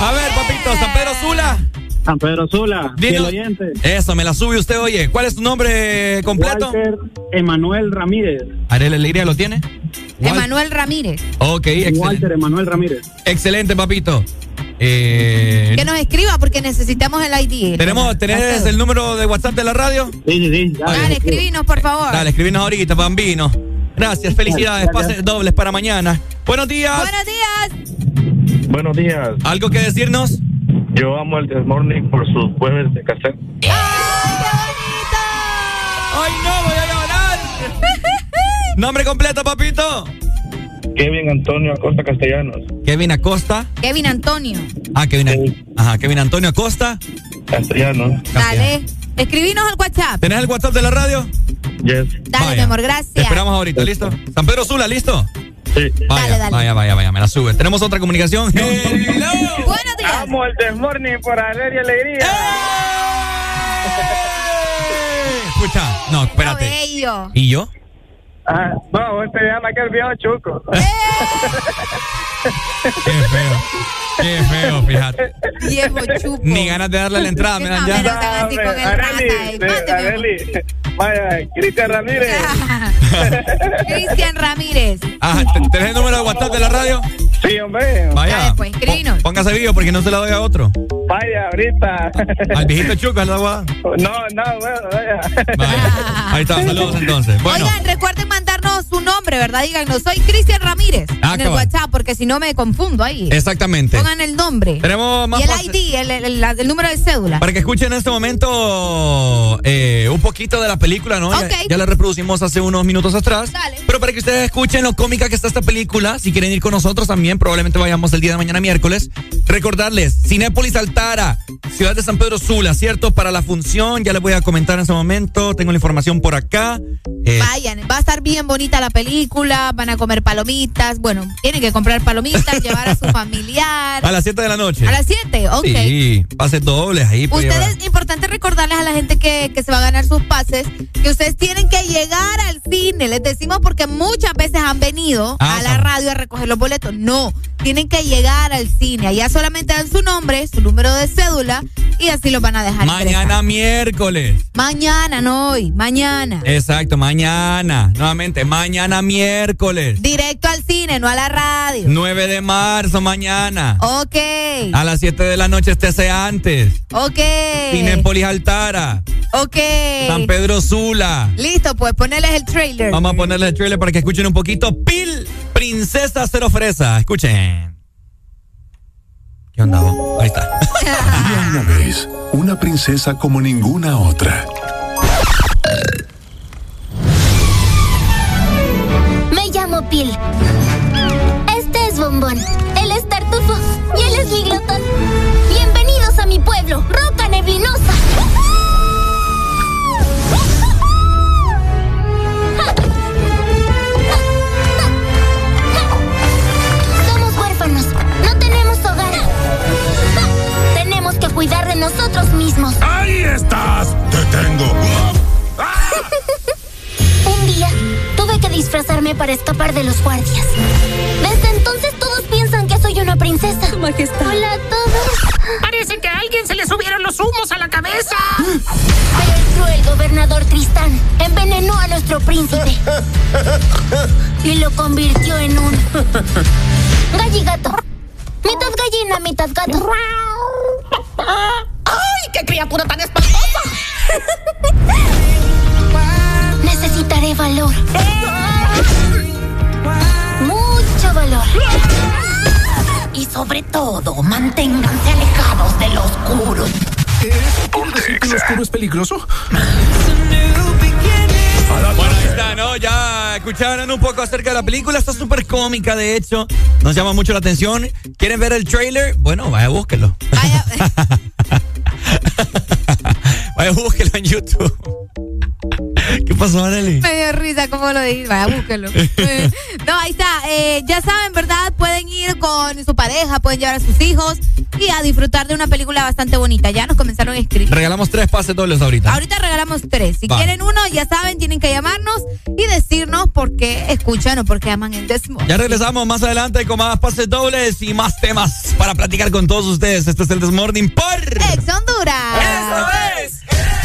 A ver, papito, San Pedro. San Pedro Sula, oyente. Eso, me la sube usted, oye. ¿Cuál es tu nombre completo? Walter Emanuel Ramírez. Arely Alegría lo tiene. Emanuel Ramírez. Ok, excelente. Walter Emanuel Ramírez. Excelente, papito. Eh, Que nos escriba porque necesitamos el ID. ¿Tenemos, ¿Tenés el número de WhatsApp de la radio? Sí, sí, sí. Dale, escribinos, por favor. Dale, escribinos ahorita, bambino. Gracias, felicidades. Pases dobles para mañana. Buenos días. Buenos días. Buenos días. ¿Algo que decirnos? Yo amo el Desmorning por sus jueves de cassette. ¡Ay, no, voy a llorar! Nombre completo, papito. Kevin Antonio Acosta Castellanos. Kevin Acosta. Kevin Antonio. Ah, Kevin, Ajá, Kevin Antonio Acosta. Castellanos. Dale. Escribinos al WhatsApp. ¿Tenés el WhatsApp de la radio? Yes. Dale, mi amor, Te gracias. esperamos ahorita, ¿listo? San Pedro Sula, ¿listo? Sí. Vaya, Dale, dale. vaya, vaya, vaya, me la sube. Tenemos otra comunicación. Buenos días. Amo el Desmorning por alegría y alegría. Escucha, no, espérate. Bello. ¿Y yo? Ah, no, vos te llama que el viejo chuco. Qué feo. Qué feo, fíjate. Viejo chupo. Ni ganas de darle la entrada, miran ya. menos tan así con el raza. y mándeme. Areli, vaya, Cristian Ramírez. Cristian Ramírez. Ajá, ¿te- ¿tenés el número de WhatsApp de la radio? Sí, hombre. Vaya. Dale, pues, Póngase vivo porque no se la doy a otro. Vaya, ahorita. Al viejito Chuco, la voy a dar. No, no, bueno, vaya. Vaya. Ahí está, saludos entonces. Bueno, Oigan, recuerden mandar mandarnos su nombre, ¿verdad? Díganos, soy Cristian Ramírez Ah, en el. WhatsApp, porque si no me confundo ahí. Exactamente. Pongan el nombre. Tenemos más y el ID, el, el- el- el número de cédula. Para que escuchen en este momento eh, un poquito de la película, ¿no? Ya- Ok. Ya, la reproducimos hace unos minutos atrás. Dale. Pero para que ustedes escuchen lo cómica que está esta película, si quieren ir con nosotros también, probablemente vayamos el día de mañana miércoles. Recordarles, Cinépolis Ciudad de San Pedro Sula, ¿cierto? Para la función, ya les voy a comentar en ese momento, tengo la información por acá. Eh, Vayan, va a estar bien bonita la película, van a comer palomitas. Bueno, tienen que comprar palomitas, llevar a su familiar. a las 7 de la noche. A las 7, ok. Sí, pases dobles ahí. llevar. Ustedes, importante recordarles a la gente que, que se va a ganar sus pases, que ustedes tienen que llegar al cine. Les decimos porque muchas veces han venido Ah, a la radio a recoger los boletos. No, tienen que llegar al cine. Allá solamente dan su nombre, su número de cédula y así los van a dejar. ingresar. Mañana miércoles. Mañana, no hoy, mañana. Exacto, mañana. Nuevamente, mañana miércoles. Directo al cine, no a la radio. 9 de marzo, mañana. Ok, A las 7 de la noche estése antes. ok. Cinépolis Altara. Ok. San Pedro Sula. Listo, pues ponerles el trailer. Vamos a ponerle el trailer para que escuchen un poquito. Pil, Princesa Cero Fresa. Escuchen. ¿Qué onda? vos? Ahí está. Había una vez una princesa como ninguna otra. Me llamo Pil. Este es Bombón. Él es Tartufo. Y él es mi glotón. Bienvenidos a mi pueblo, Roca Neblinosa. Nosotros mismos. ¡Ahí estás! ¡Te tengo! Un día tuve que disfrazarme para escapar de los guardias. Desde entonces todos piensan que soy una princesa. Majestad. Hola a todos. Parece que a alguien se le subieron los humos a la cabeza. Pero el cruel gobernador Tristán envenenó a nuestro príncipe y lo convirtió en un galligato. Mitad gallina, mitad gato. ¡Ay, qué criatura tan espantosa! Necesitaré valor. Mucho valor. Y sobre todo, manténganse alejados del oscuro. ¿Quiere decir que lo oscuro es peligroso? Bueno, ahí está, ¿no? Ya escucharon un poco acerca de la película. Está súper cómica, de hecho. Nos llama mucho la atención. ¿Quieren ver el trailer? Bueno, vaya, búsquelo. Vaya. Vaya, búsquelo en YouTube. ¿Qué pasó, Arely? Me dio risa como lo dije. Vaya, búsquelo. No, ahí está. Eh, ya saben, ¿verdad? Pueden ir con su pareja, pueden llevar a sus hijos y a disfrutar de una película bastante bonita. Ya nos comenzaron a escribir. Regalamos tres pases dobles ahorita. Ahorita regalamos tres. Si Va. quieren uno, ya saben, tienen que llamarnos y decirnos por qué escuchan o por qué aman el Desmond. Ya regresamos más adelante con más pases dobles y más temas para platicar con todos ustedes. Este es el Desmorning por Ex Honduras. ¡Eso es!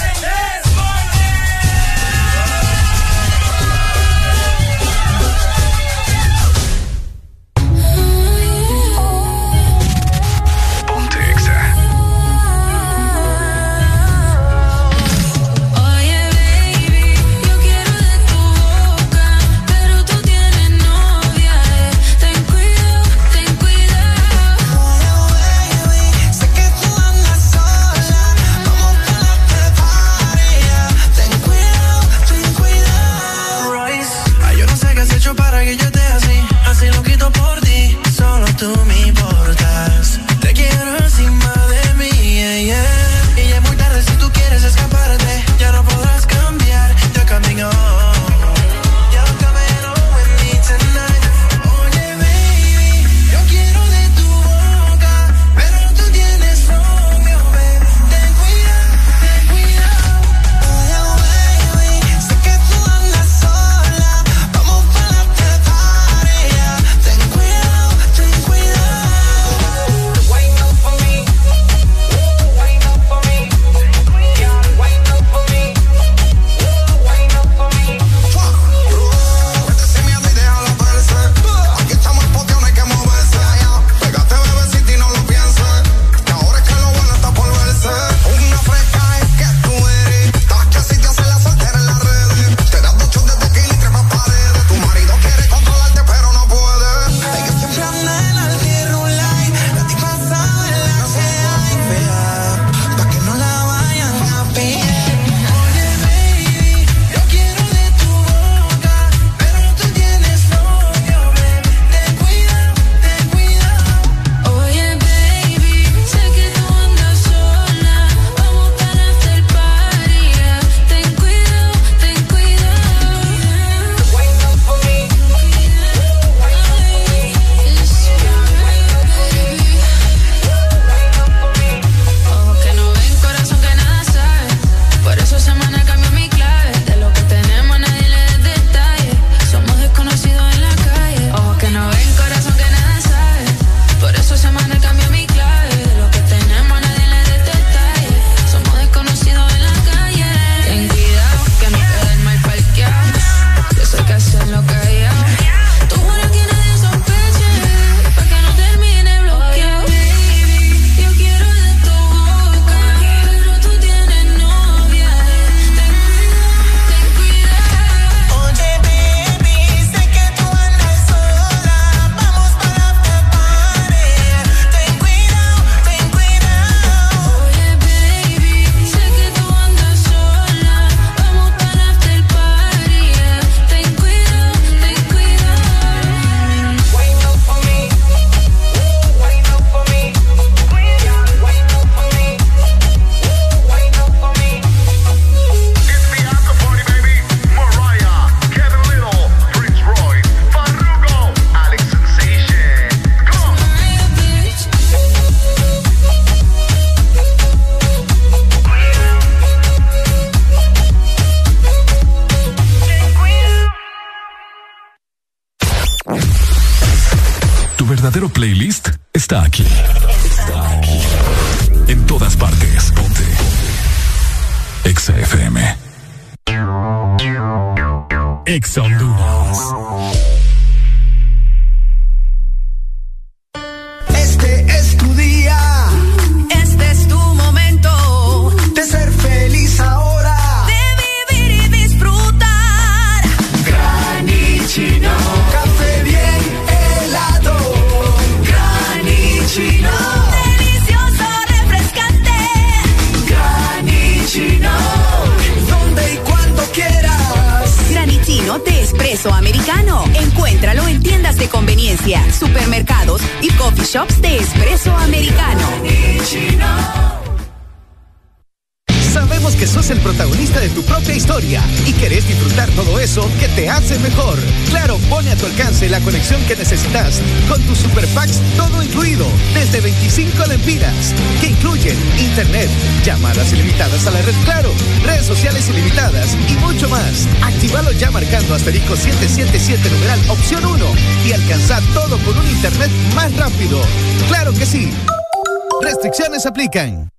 apliquem.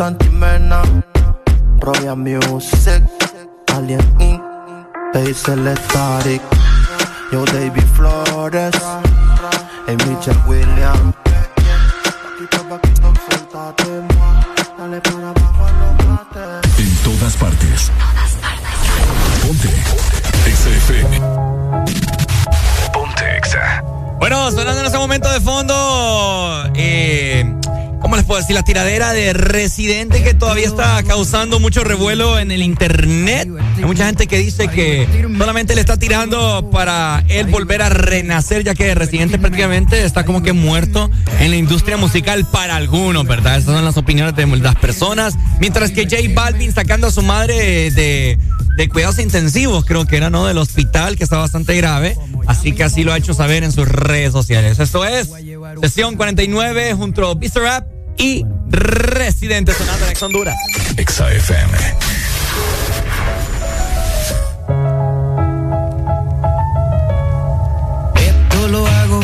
Estrada, Luz Antimena. Royal Music, Alien Inc. Static, yo David Flores, y Michelle Williams. Paquito, paquito, suéltate, moi. Dale para abajo, alocate. En todas partes. Ponte. Exa FM. Ponte Exa. Bueno, sonando en este momento de fondo, eh, ¿cómo les puedo decir? La tiradera de Residente que todavía está causando mucho revuelo en el internet. Hay mucha gente que dice que solamente le está tirando para él volver a renacer, ya que Residente prácticamente está como que muerto en la industria musical para algunos, ¿verdad? Esas son las opiniones de las personas. Mientras que J Balvin sacando a su madre de, de cuidados intensivos, creo que era, ¿no? Del hospital, que está bastante grave. Así que así lo ha hecho saber en sus redes sociales. Esto es Sesión 49 junto a Mr. Y Residente sonando en Ex Honduras. Exa FM. Esto lo hago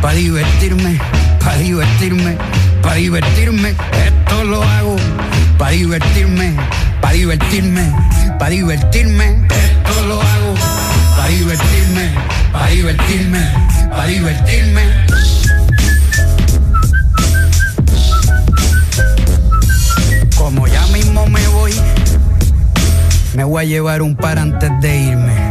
para divertirme, para divertirme. para divertirme, esto lo hago para divertirme, para divertirme, para divertirme, esto lo hago para divertirme, para divertirme, para divertirme. Como me voy a llevar un par antes de irme.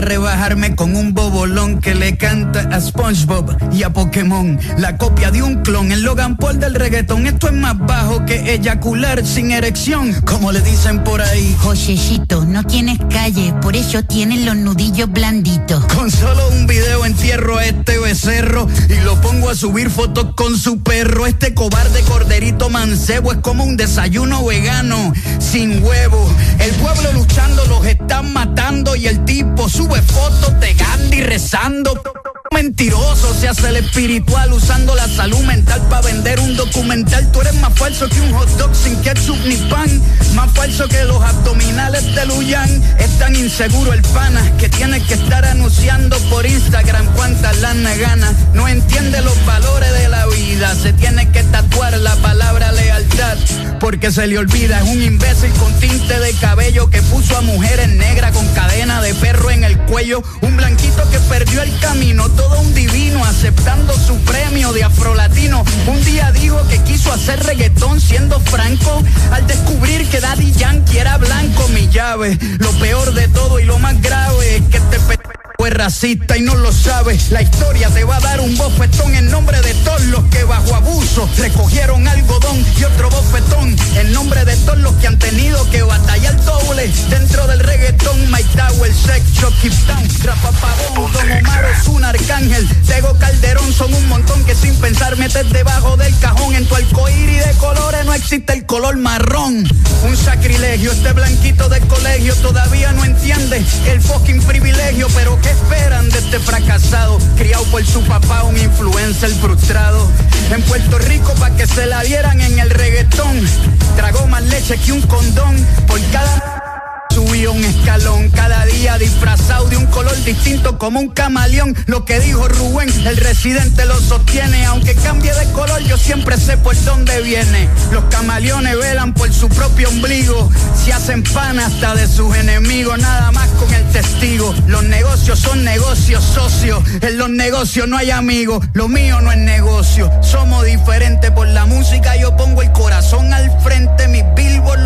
A rebajarme con un bobolón que le canta a SpongeBob y a Pokémon. La copia de un clon, el Logan Paul del reggaetón. Esto es más bajo que eyacular sin erección, como le dicen por ahí. Josecito, no tienes calle, por eso tienes los nudillos blanditos. Con solo un video entierro a este becerro y lo pongo a subir fotos con su perro. Este cobarde corderito mancebo es como un desayuno vegano sin huevo. El pueblo luchando los están matando y el tipo sube fotos de Gandhi rezando. Mentiroso se hace el espiritual usando la salud mental para vender un documental. Tú eres más falso que un hot dog sin ketchup ni pan. Más falso que los abdominales de Luyan. Es tan inseguro el pana que tiene que estar anunciando por Instagram cuántas lana gana. No entiende los valores de la vida. Se tiene que tatuar la palabra lealtad. Porque se le olvida, es un imbécil con tinte de cabello que puso a mujeres negras con cadena de perro en el cuello. Un blanquito que perdió el camino, todo un divino aceptando su premio de afrolatino. Un día dijo que quiso hacer reggaetón siendo franco. Al descubrir que Daddy Yankee era blanco, mi llave. Lo peor de todo y lo más grave es que pe es racista y no lo sabe. La historia te va a dar un bofetón en nombre de todos los que bajo abuso recogieron algodón y otro bofetón en nombre de todos los que han tenido que batallar doble dentro del reggaetón. My Tower, Sex Shop, Keep Down, Rapapagón, Don Omar, un Arcángel, Tego Calderón son un montón que sin pensar metes debajo del cajón. En tu arcoíris de colores no existe el color marrón. Un sacrilegio, este blanquito del colegio todavía no entiende el fucking privilegio, pero ¿qué esperan de este fracasado? Criado por su papá, un influencer frustrado. En Puerto Rico pa' que se la dieran en el reggaetón. Tragó más leche que un condón por cada Subió un escalón cada día disfrazado de un color distinto como un camaleón. Lo que dijo Rubén, el residente lo sostiene. Aunque cambie de color, yo siempre sé por dónde viene. Los camaleones velan por su propio ombligo. Se hacen pan hasta de sus enemigos, nada más con el testigo. Los negocios son negocios socios. En los negocios no hay amigos. Lo mío no es negocio. Somos diferentes por la música. Yo pongo el corazón al frente. Mis billboard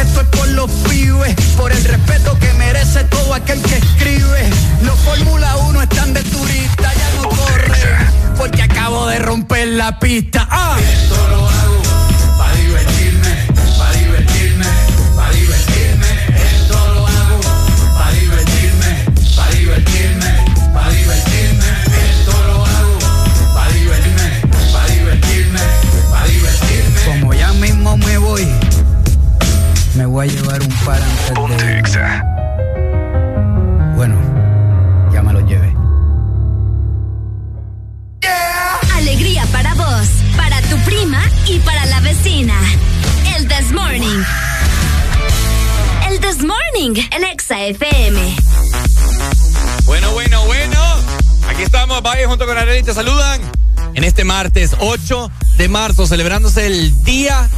esto es por los pibes, por el respeto que merece todo aquel que escribe. Los Fórmula 1 están de turista, ya no corren, porque acabo de romper la pista. ¡Ah! Voy a llevar un par antes de... Bueno, ya me lo llevé. Alegría para vos, para tu prima y para la vecina. El This Morning. El This Morning, el Exa FM. Bueno, bueno, bueno. Aquí estamos, Valle junto con Arely, te saludan. En este martes 8 de marzo, celebrándose el Día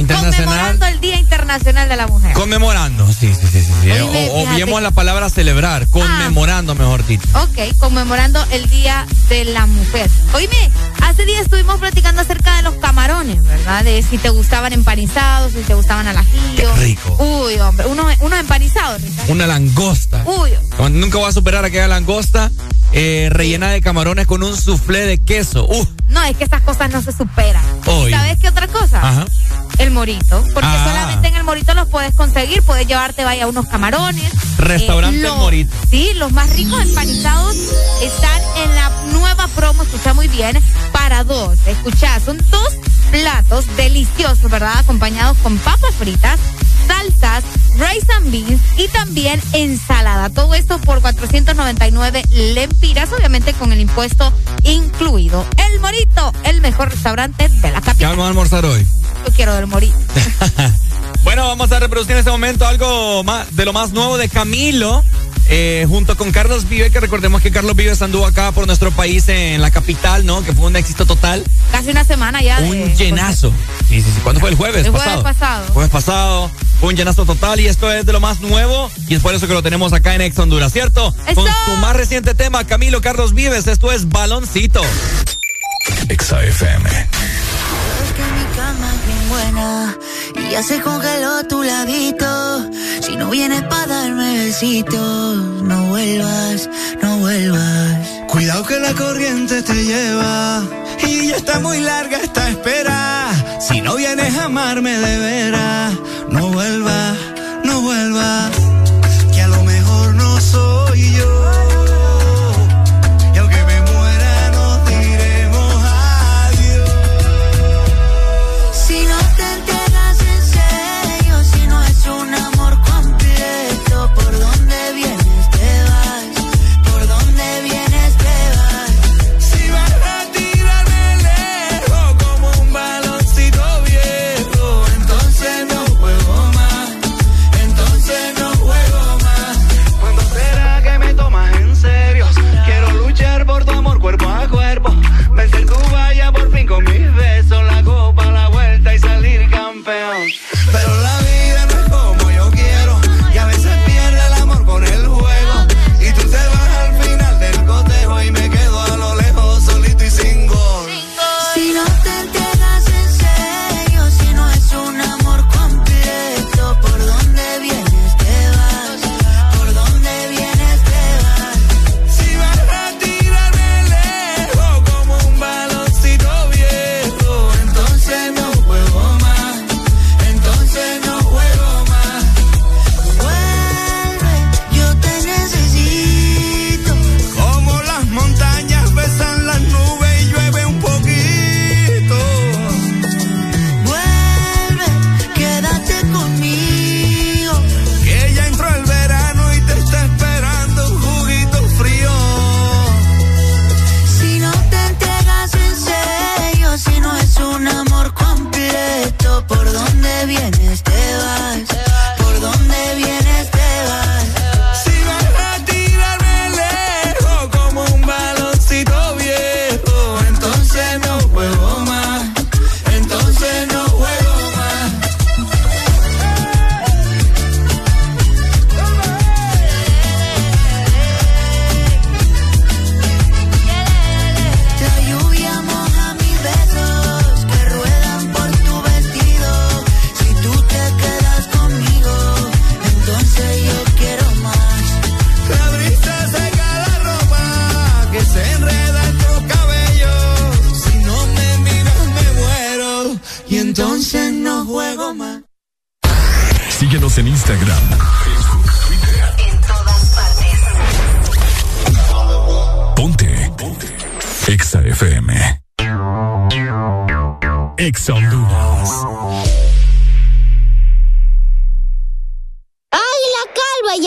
Internacional. Conmemorando el Día Internacional de la Mujer. Conmemorando, sí, sí, sí. sí. O- obviemos la palabra celebrar, conmemorando, mejor dicho. Ok, conmemorando el Día de la Mujer. Oíme, hace días estuvimos platicando acerca de los camarones, ¿verdad? De si te gustaban empanizados, si te gustaban al ajillo. Qué rico. Uy, hombre, unos, unos empanizados. Una langosta. Uy, Nunca voy a superar aquella langosta eh, rellena de camarones con un soufflé de queso. Uf. No, es que esas cosas no se superan. ¿Sabes qué otra cosa? Ajá. El morito. Porque Ah. solamente en el morito los puedes conseguir. Puedes llevarte, vaya, unos camarones. Restaurante Eh, El Morito. Sí, los más ricos empanizados están en la nueva promo, escucha muy bien, para dos. Escucha, son dos platos deliciosos, ¿verdad? Acompañados con papas fritas, salsas, rice and beans y también ensalada. Todo esto por 499 lempiras, obviamente con el impuesto incluido. El Morito, el mejor restaurante de la ¿Qué capital. vamos a almorzar hoy? Yo quiero del Morito. Bueno, vamos a reproducir en este momento algo más, de lo más nuevo de Camilo. Eh, junto con Carlos Vive, que recordemos que Carlos Vives anduvo acá por nuestro país en la capital, ¿no? Que fue un éxito total. Casi una semana ya. de- Un llenazo. Sí, sí, sí. ¿Cuándo fue el jueves? El jueves pasado. pasado. Jueves pasado. Fue un llenazo total y esto es de lo más nuevo y es por eso que lo tenemos acá en Ex Honduras, ¿cierto? Con su más reciente tema, Camilo Carlos Vives, esto es Baloncito. Exa FM. que mi cama es bien y ya se congeló tu ladito. Si no vienes para darme besitos, no vuelvas, no vuelvas. Cuidado que la corriente te lleva y ya está muy larga esta espera. Si no vienes a amarme de veras, no vuelvas, no vuelvas. Que a lo mejor no soy yo. Exa FM. Exa Honduras.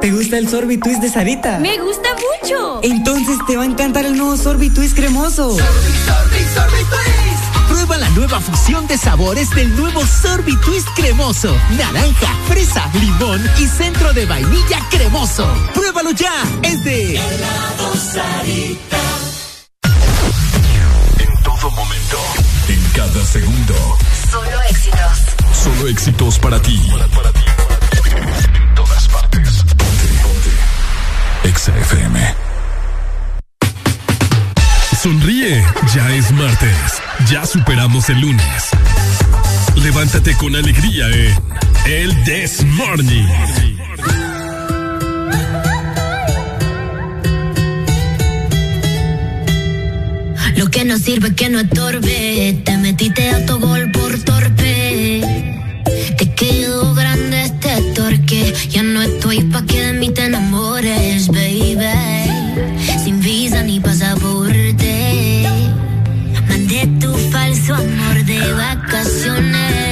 ¿Te gusta el sorbitwist de Sarita? ¡Me gusta mucho! Entonces te va a encantar el nuevo sorbitwist cremoso. Sorbi, sorbi, sorbitwist. Prueba la nueva fusión de sabores del nuevo sorbitwist cremoso. Naranja, fresa, limón y centro de vainilla cremoso. ¡Pruébalo ya! Es de Helado Sarita. En todo momento, en cada segundo. Solo éxitos. Solo éxitos para ti. para ti. Para ti. XFM. Sonríe, ya es martes. Ya superamos el lunes. Levántate con alegría en El This Morning. Lo que no sirve que no estorbe. Te metiste a tu gol por torpe No estoy pa' que de mí te enamores, baby. Sin visa ni pasaporte. Mandé tu falso amor de vacaciones.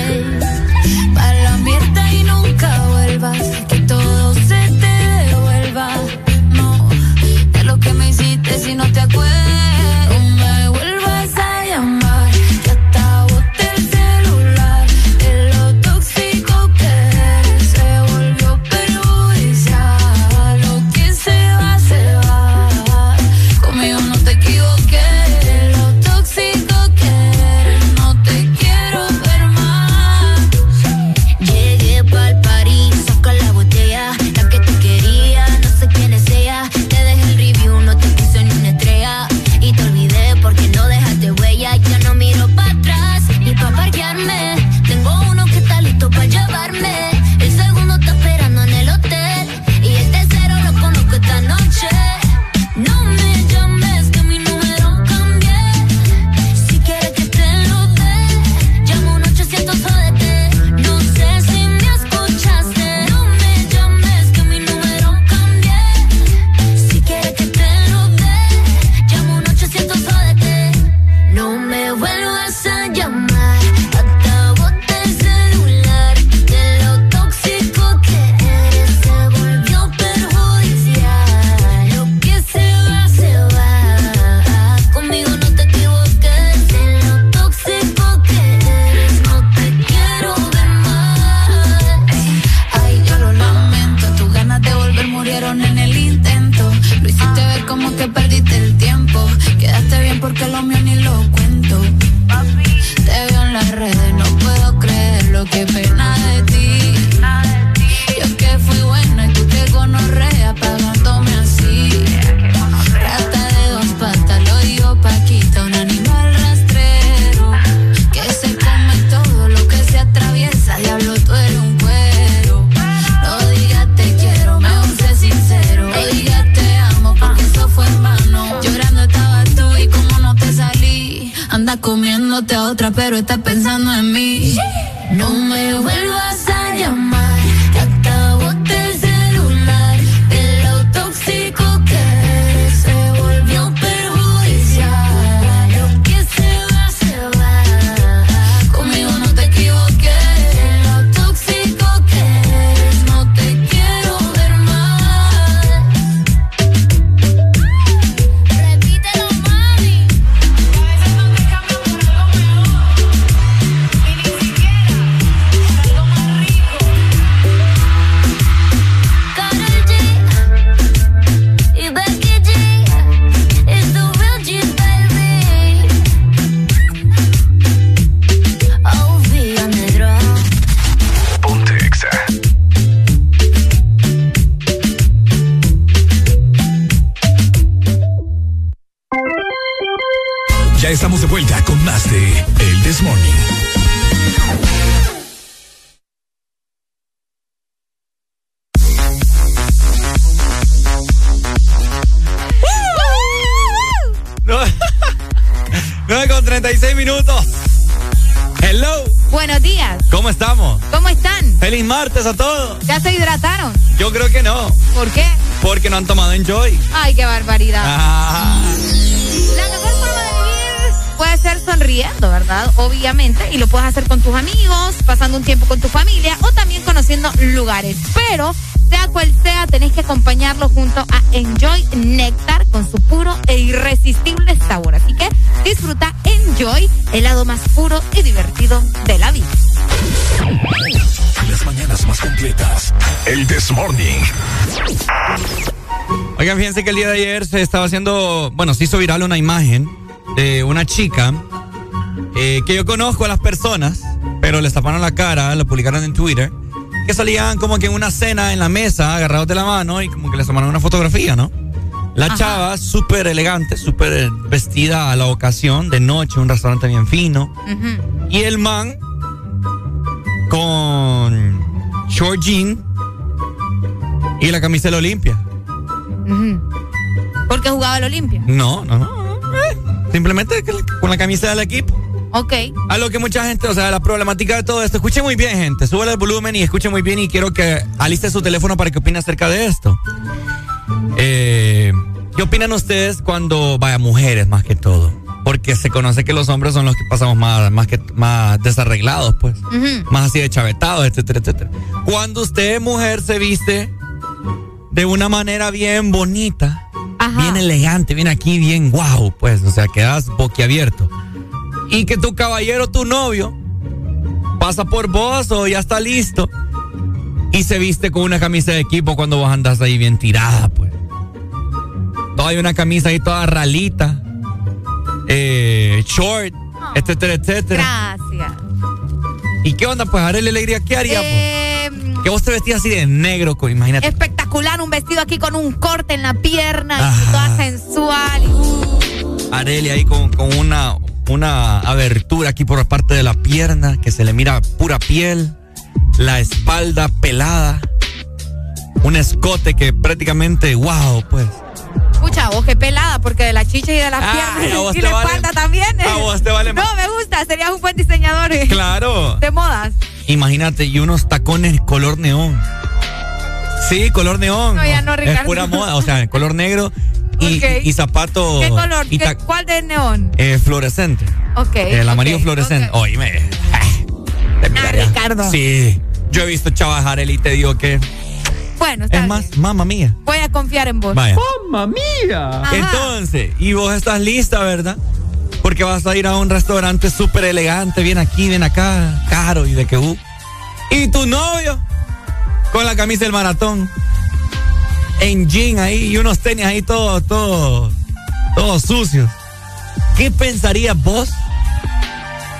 y divertido de la vida. Las mañanas más completas. El This Morning. Oigan, fíjense que el día de ayer se estaba haciendo, bueno, se hizo viral una imagen de una chica eh, que yo conozco a las personas, pero les taparon la cara, lo publicaron en Twitter, que salían como que en una cena en la mesa, agarrados de la mano y como que les tomaron una fotografía, ¿no? La chava, súper elegante, súper vestida a la ocasión, de noche, un restaurante bien fino. Y el man con short jean y la camisa de la Olimpia. Porque jugaba el Olimpia. No, no, no. eh, simplemente con la camisa del equipo. Ok. A lo que mucha gente, o sea, la problemática de todo esto. Escuche muy bien, gente. Súbele el volumen y escuche muy bien. Y quiero que aliste su teléfono para que opine acerca de esto. Eh, ¿Qué opinan ustedes cuando, vaya, mujeres más que todo? Porque se conoce que los hombres son los que pasamos más, más, que, más desarreglados, pues. Más así de chavetados, etcétera, etcétera. Cuando usted, mujer, se viste de una manera bien bonita, bien elegante, bien aquí, bien guau, pues, o sea, quedas boquiabierto. Y que tu caballero, tu novio, pasa por vos o ya está listo y se viste con una camisa de equipo cuando vos andas ahí bien tirada, pues. Todavía una camisa ahí toda ralita, eh, short, etcétera, etcétera. Gracias. ¿Y qué onda? Pues Arely Alegría, ¿qué haría? pues? Eh, Que vos te vestías así de negro, imagínate. espectacular, un vestido aquí con un corte en la pierna, Ajá. toda sensual. y, Arely ahí con, con una, una abertura aquí por parte de la pierna, que se le mira pura piel, la espalda pelada, un escote que prácticamente, wow, pues. Pucha, vos qué pelada, porque de la chicha y de las Ay, a piernas y la vale- espalda también. a vos te vale No, más. me gusta, serías un buen diseñador eh, Claro. de modas. Imagínate, y unos tacones color neón. Sí, color neón. No, ya no, Es Ricardo. pura moda, o sea, color negro y, Ok. y zapatos. ¿Qué color? y ¿Qué- ¿Cuál de neón? eh, fluorescente. Ok. El amarillo fluorescente. ok. Oíme. Ah, Ricardo. Sí. Yo he visto chavas Arely y te digo que. Bueno, está Es bien. más, mamá mía. Voy a confiar en vos. Vaya. ¡Mamma mía! Entonces, y vos estás lista, ¿verdad? Porque vas a ir a un restaurante súper elegante, bien aquí, bien acá, caro y de que uh. Y tu novio, con la camisa del maratón, en jean ahí y unos tenis ahí todos, todos, todos sucios. ¿Qué pensarías vos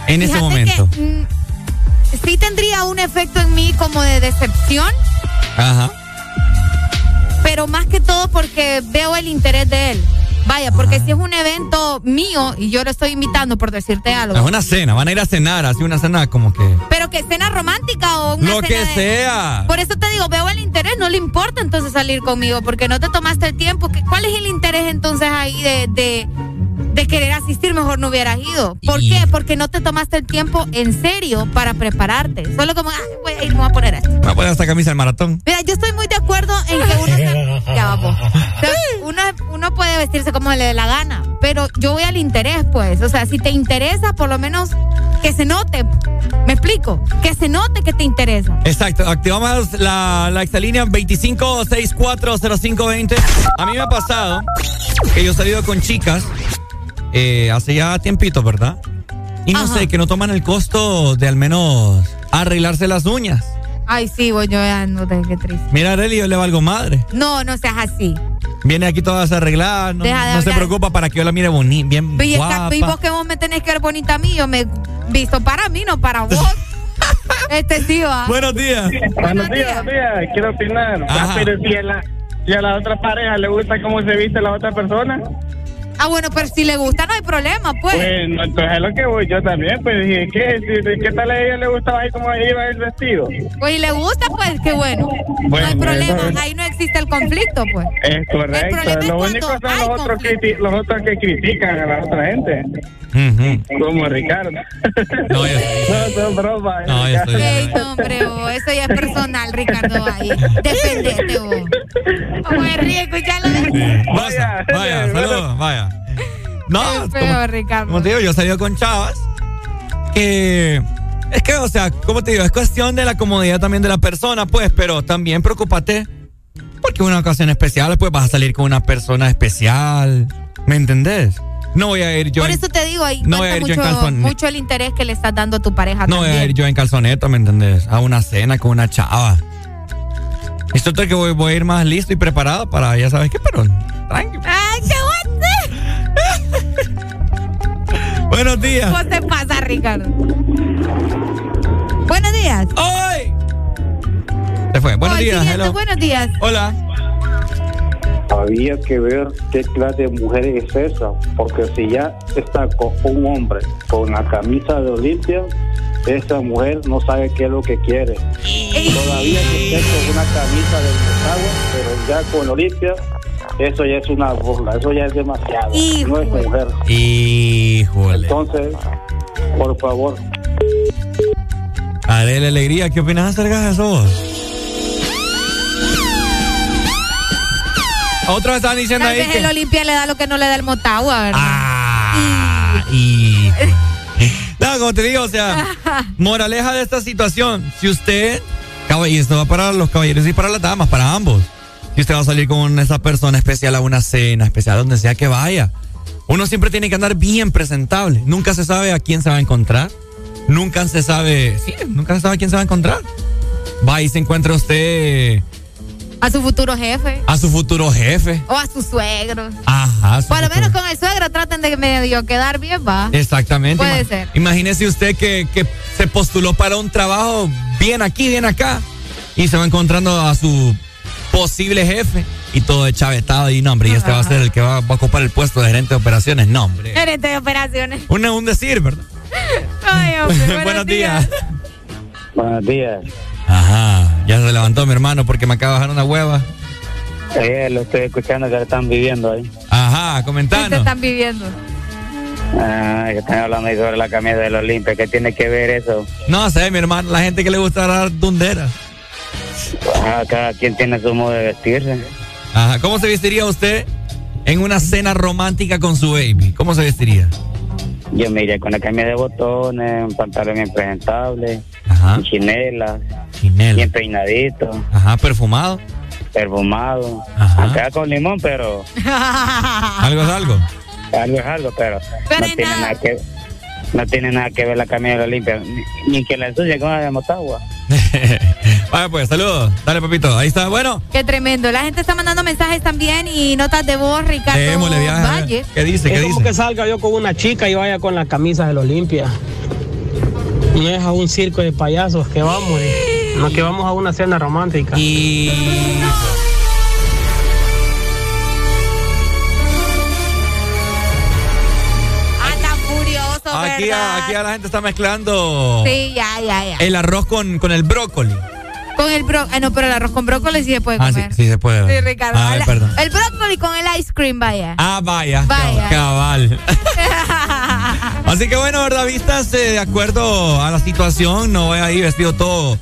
en ese Fíjate momento? que, mm, sí tendría un efecto en mí como de decepción, Ajá. Pero más que todo porque veo el interés de él. Vaya, porque si es un evento mío y yo lo estoy invitando por decirte algo. Es una cena, van a ir a cenar, así una cena como que. Pero que cena romántica o una Lo cena que de- sea. Por eso te digo, veo el interés, no le importa entonces salir conmigo, porque no te tomaste el tiempo. ¿Qué- ¿Cuál es el interés entonces ahí de, de, de querer asistir? Mejor no hubieras ido. ¿Por qué? Porque no te tomaste el tiempo en serio para prepararte. Solo como, ah, voy a ir, me voy a poner esto. Me voy a poner esta camisa del maratón. Mira, yo estoy muy de acuerdo en que uno se- ya vamos. O sea, uno, uno puede vestirse como le dé la gana, pero yo voy al interés, pues. O sea, si te interesa, por lo menos que se note. ¿Me explico? Que se note que te interesa. Exacto, activamos la, la exalínea 25640520. A mí me ha pasado que yo he salido con chicas eh, hace ya tiempito, ¿verdad? Y no sé, que no toman el costo de al menos arreglarse las uñas. Ay, sí, voy yo ya no sé qué triste. Mira, Arely, yo le valgo madre. No, no seas así. Viene aquí toda desarreglada, no, Deja de no se hablar. preocupa para que yo la mire bonita, bien Y, esta- y guapa. vos que vos me tenés que ver bonita a mí, yo me he visto para mí, no para vos. este sí va. Buenos días. Buenos días, buenos días. Quiero opinar. Ajá. Ah, pero si a, la, si a la otra pareja le gusta cómo se viste la otra persona, Ah, bueno, pero si le gusta, no hay problema, pues. bueno, entonces es lo que voy yo también. Pues dije, ¿qué, ¿qué tal a ella le gustaba ahí cómo iba el vestido? Pues si le gusta, pues qué bueno. no Bueno, hay problema, bueno. ahí no existe el conflicto, pues. Es correcto. problema es Lo único son los otros, criti- los otros que critican a la otra gente. Como Ricardo. No, yo, no, son bromas. No, yo estoy- Ey, no, hombre, vos, eso ya es personal, Ricardo. Ahí. Defendete, vos. Vamos a ríe, escucharlo. Vaya, vaya, saludos, vaya. No, Qué feo, Ricardo. Como te digo, yo he salido con chavas que es que, o sea, como te digo, es cuestión de la comodidad también de la persona, pues, pero también preocúpate porque una ocasión especial, pues vas a salir con una persona especial, ¿me entendés? No voy a ir yo, Por eso te digo, ahí No voy a ir yo en mucho, mucho el interés que le estás dando a tu pareja no voy a ir yo en calzoneta, ¿me entendés? A una cena con una chava. Esto es que voy, voy a ir más listo y preparado para, ya sabes qué, pero tranqui. ¡Ay, qué bueno! Buenos días. ¿Cómo te pasa, Ricardo? Buenos días. ¡Ay! Se fue. Buenos Oh, días, hello. Buenos días. Hola. Había que ver qué clase de mujer es esa, porque si ya está con un hombre con la camisa de Olimpia, esa mujer no sabe qué es lo que quiere. Todavía que esté con una camisa de Motagua, pero ya con Olimpia, eso ya es una burla, eso ya es demasiado. No es mujer. Híjole. Entonces, por favor, Adele Alegría, ¿qué opinas acerca de eso? Otros estaban diciendo Tal ahí vez que... el Olimpia le da lo que no le da el Motagua, ¿verdad? Ah, y... No, como te digo, o sea, moraleja de esta situación, si usted, y esto va para los caballeros y para las damas, para ambos, si usted va a salir con esa persona especial a una cena especial, donde sea que vaya, uno siempre tiene que andar bien presentable, nunca se sabe a quién se va a encontrar, nunca se sabe, sí, nunca se sabe a quién se va a encontrar. Va y se encuentra usted A su futuro jefe. a su futuro jefe. O a su suegro. Ajá. su Por lo menos con el suegro traten de medio quedar bien, va. Exactamente. Puede Ima- ser. Imagínese usted que, que se postuló para un trabajo bien aquí, bien acá, y se va encontrando a su posible jefe y todo de chavetado y no, hombre, y este va a ser el que va, va a ocupar el puesto de gerente de operaciones. No, hombre. Gerente de operaciones. Un, un decir, ¿verdad? Ay, hombre, buenos, Buenos días. días. buenos días. Ajá, ya se levantó mi hermano porque me acaba de bajar una hueva. Eh, lo estoy escuchando que lo están viviendo ahí. Ajá, ¿Qué te comentando. están viviendo? Ah, que están hablando ahí sobre la camisa del Olimpia. ¿Qué tiene que ver eso? No sé, mi hermano, la gente que le gusta dar dunderas. Ah, cada quien tiene su modo de vestirse. Ajá, ¿cómo se vestiría usted en una cena romántica con su baby? ¿Cómo se vestiría? Yo me iría con la camisa de botones, un pantalón bien presentable, Ajá. chinelas, Chinela. bien peinadito, Ajá, perfumado. perfumado. Ajá. Acá con limón, pero Algo es algo. algo es algo, pero, Pero no tiene nada. que no tiene nada que ver la camisa de Olimpia, ni, ni que la ensucie con la de Motagua. Vaya pues, saludos. Dale, papito. Ahí está. Bueno, Qué tremendo. La gente está mandando mensajes también y notas de voz, Ricardo démosle viaje. Valle. ¿Qué dice? ¿Qué es como dice? que salga yo con una chica y vaya con la camisa del Olimpia. No es a un circo de payasos que vamos, eh. no que vamos a una cena romántica. Y... Aquí ¿verdad? a, aquí la gente está mezclando Sí, ya, ya, ya. el arroz con, con el brócoli. Con el bro... ah, no, pero el arroz con brócoli sí se puede Ah, sí, comer. sí se puede. Sí, Ricardo. Ah, El- perdón. El brócoli con el ice cream, vaya. Ah, vaya. Vaya. Cabal. Así que bueno, ¿verdad? Vistas eh, de acuerdo a la situación. No voy ahí vestido todo,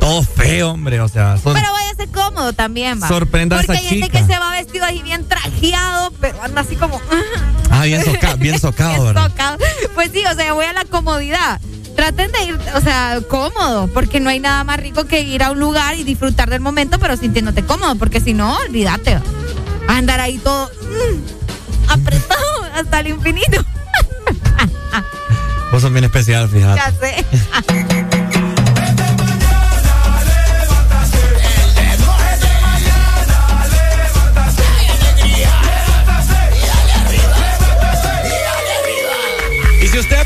todo feo, hombre. O sea, son- Pero cómodo también, va. Sorprenda a Porque esa hay gente que se va vestido ahí bien trajeado, pero anda así como... ah, bien, soca- bien socado, bien ¿verdad? socado. Pues sí, o sea, voy a la comodidad. Traten de ir, o sea, cómodo, porque no hay nada más rico que ir a un lugar y disfrutar del momento, pero sintiéndote cómodo, porque si no, olvídate. a andar ahí todo mm, apretado hasta el infinito. Vos sos bien especial, fíjate. Ya sé.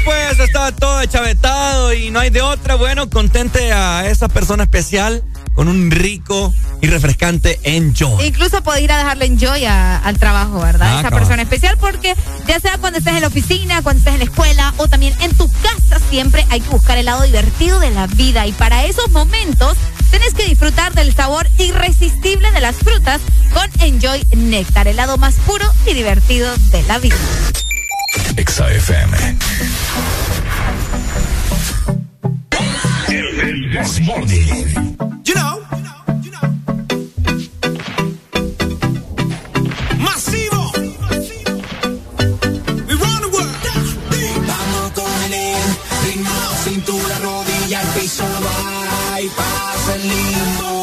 pues está todo chavetado y no hay de otra, bueno, contente a esa persona especial con un rico y refrescante enjoy. Incluso puede ir a dejarle enjoy a- al trabajo, ¿verdad? Ah, Esa cabal. persona especial, porque ya sea cuando estés en la oficina, cuando estés en la escuela o también en tu casa, siempre hay que buscar el lado divertido de la vida. Y para esos momentos, tenés que disfrutar del sabor irresistible de las frutas con Enjoy Néctar, el lado más puro y divertido de la vida. Exa FM. This morning. You know. Masivo. We run the world. Vamos con el ritmo, cintura, rodilla, el piso, va y pasa el.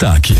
Playlist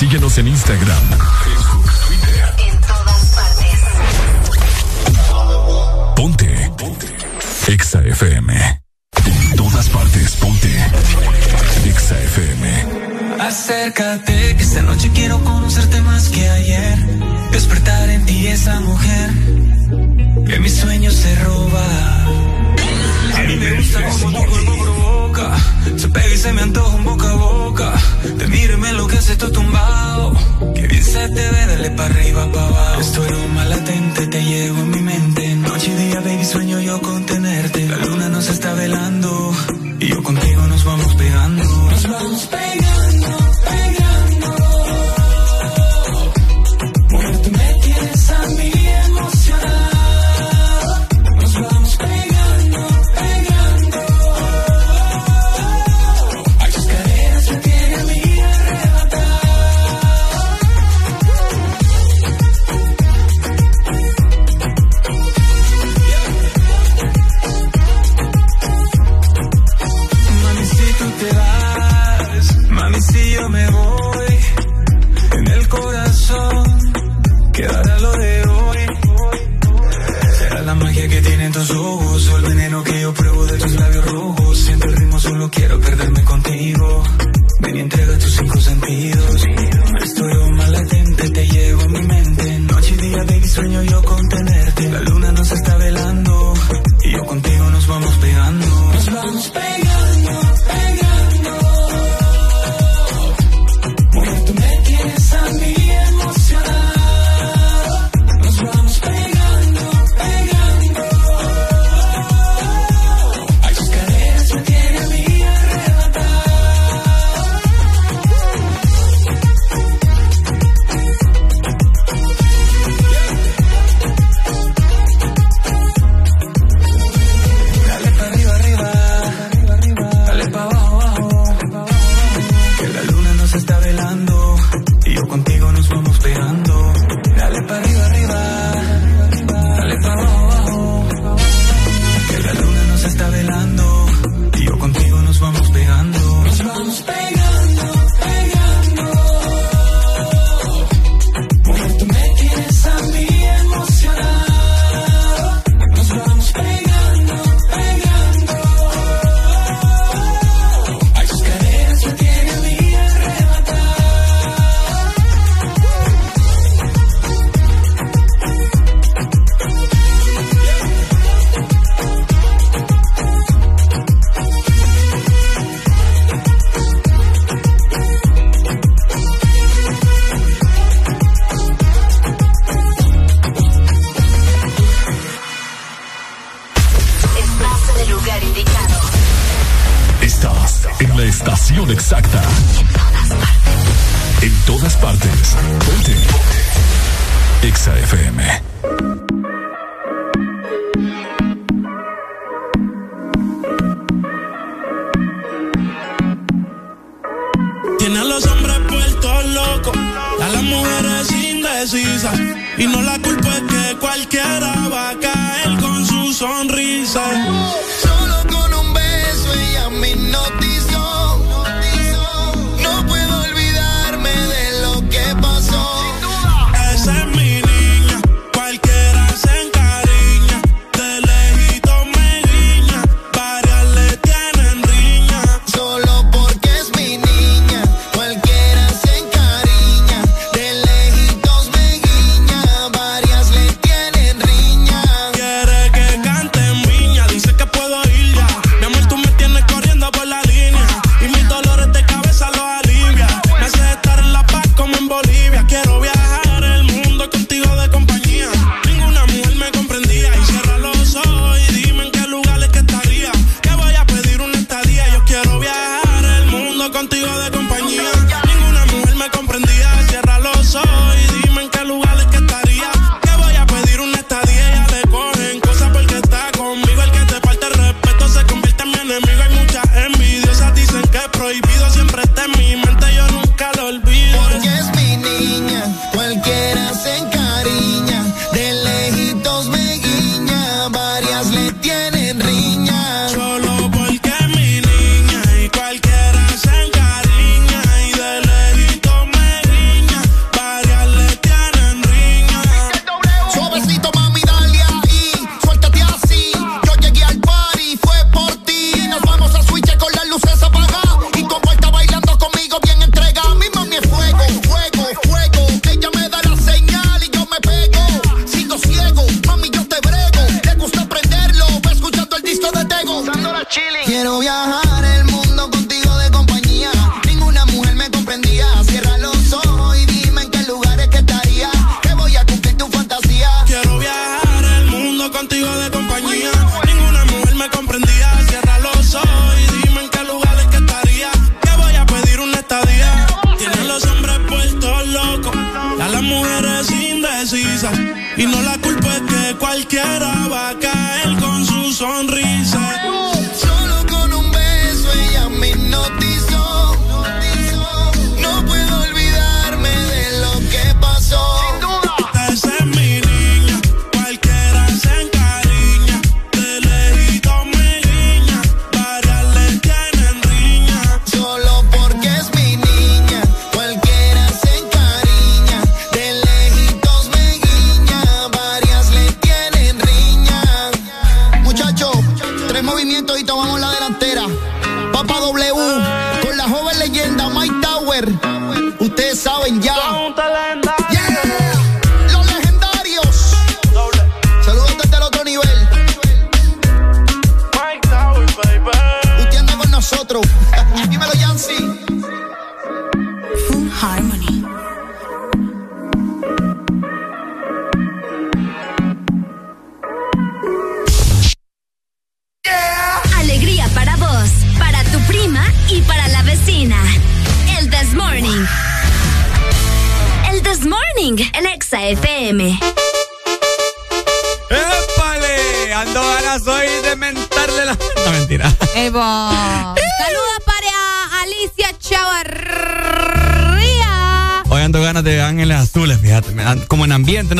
Síguenos en Instagram, Facebook, Twitter. En todas partes. Ponte. Ponte. Exa FM. En todas partes. Ponte. Exa FM. Acércate, que esta noche quiero conocerte más que ayer. Despertar en ti esa mujer que mis sueños se roba. A mí me gusta como tu cuerpo provoca. Se pega y se me antoja un boca a boca. Te miro y me enloquece tumbado. Que bien se te ve, dale para arriba, para abajo. Estoy aroma latente, te llevo en mi mente. Noche y día, baby, sueño yo con tenerte. La luna nos está velando. Y yo contigo nos vamos pegando. Nos vamos pegando.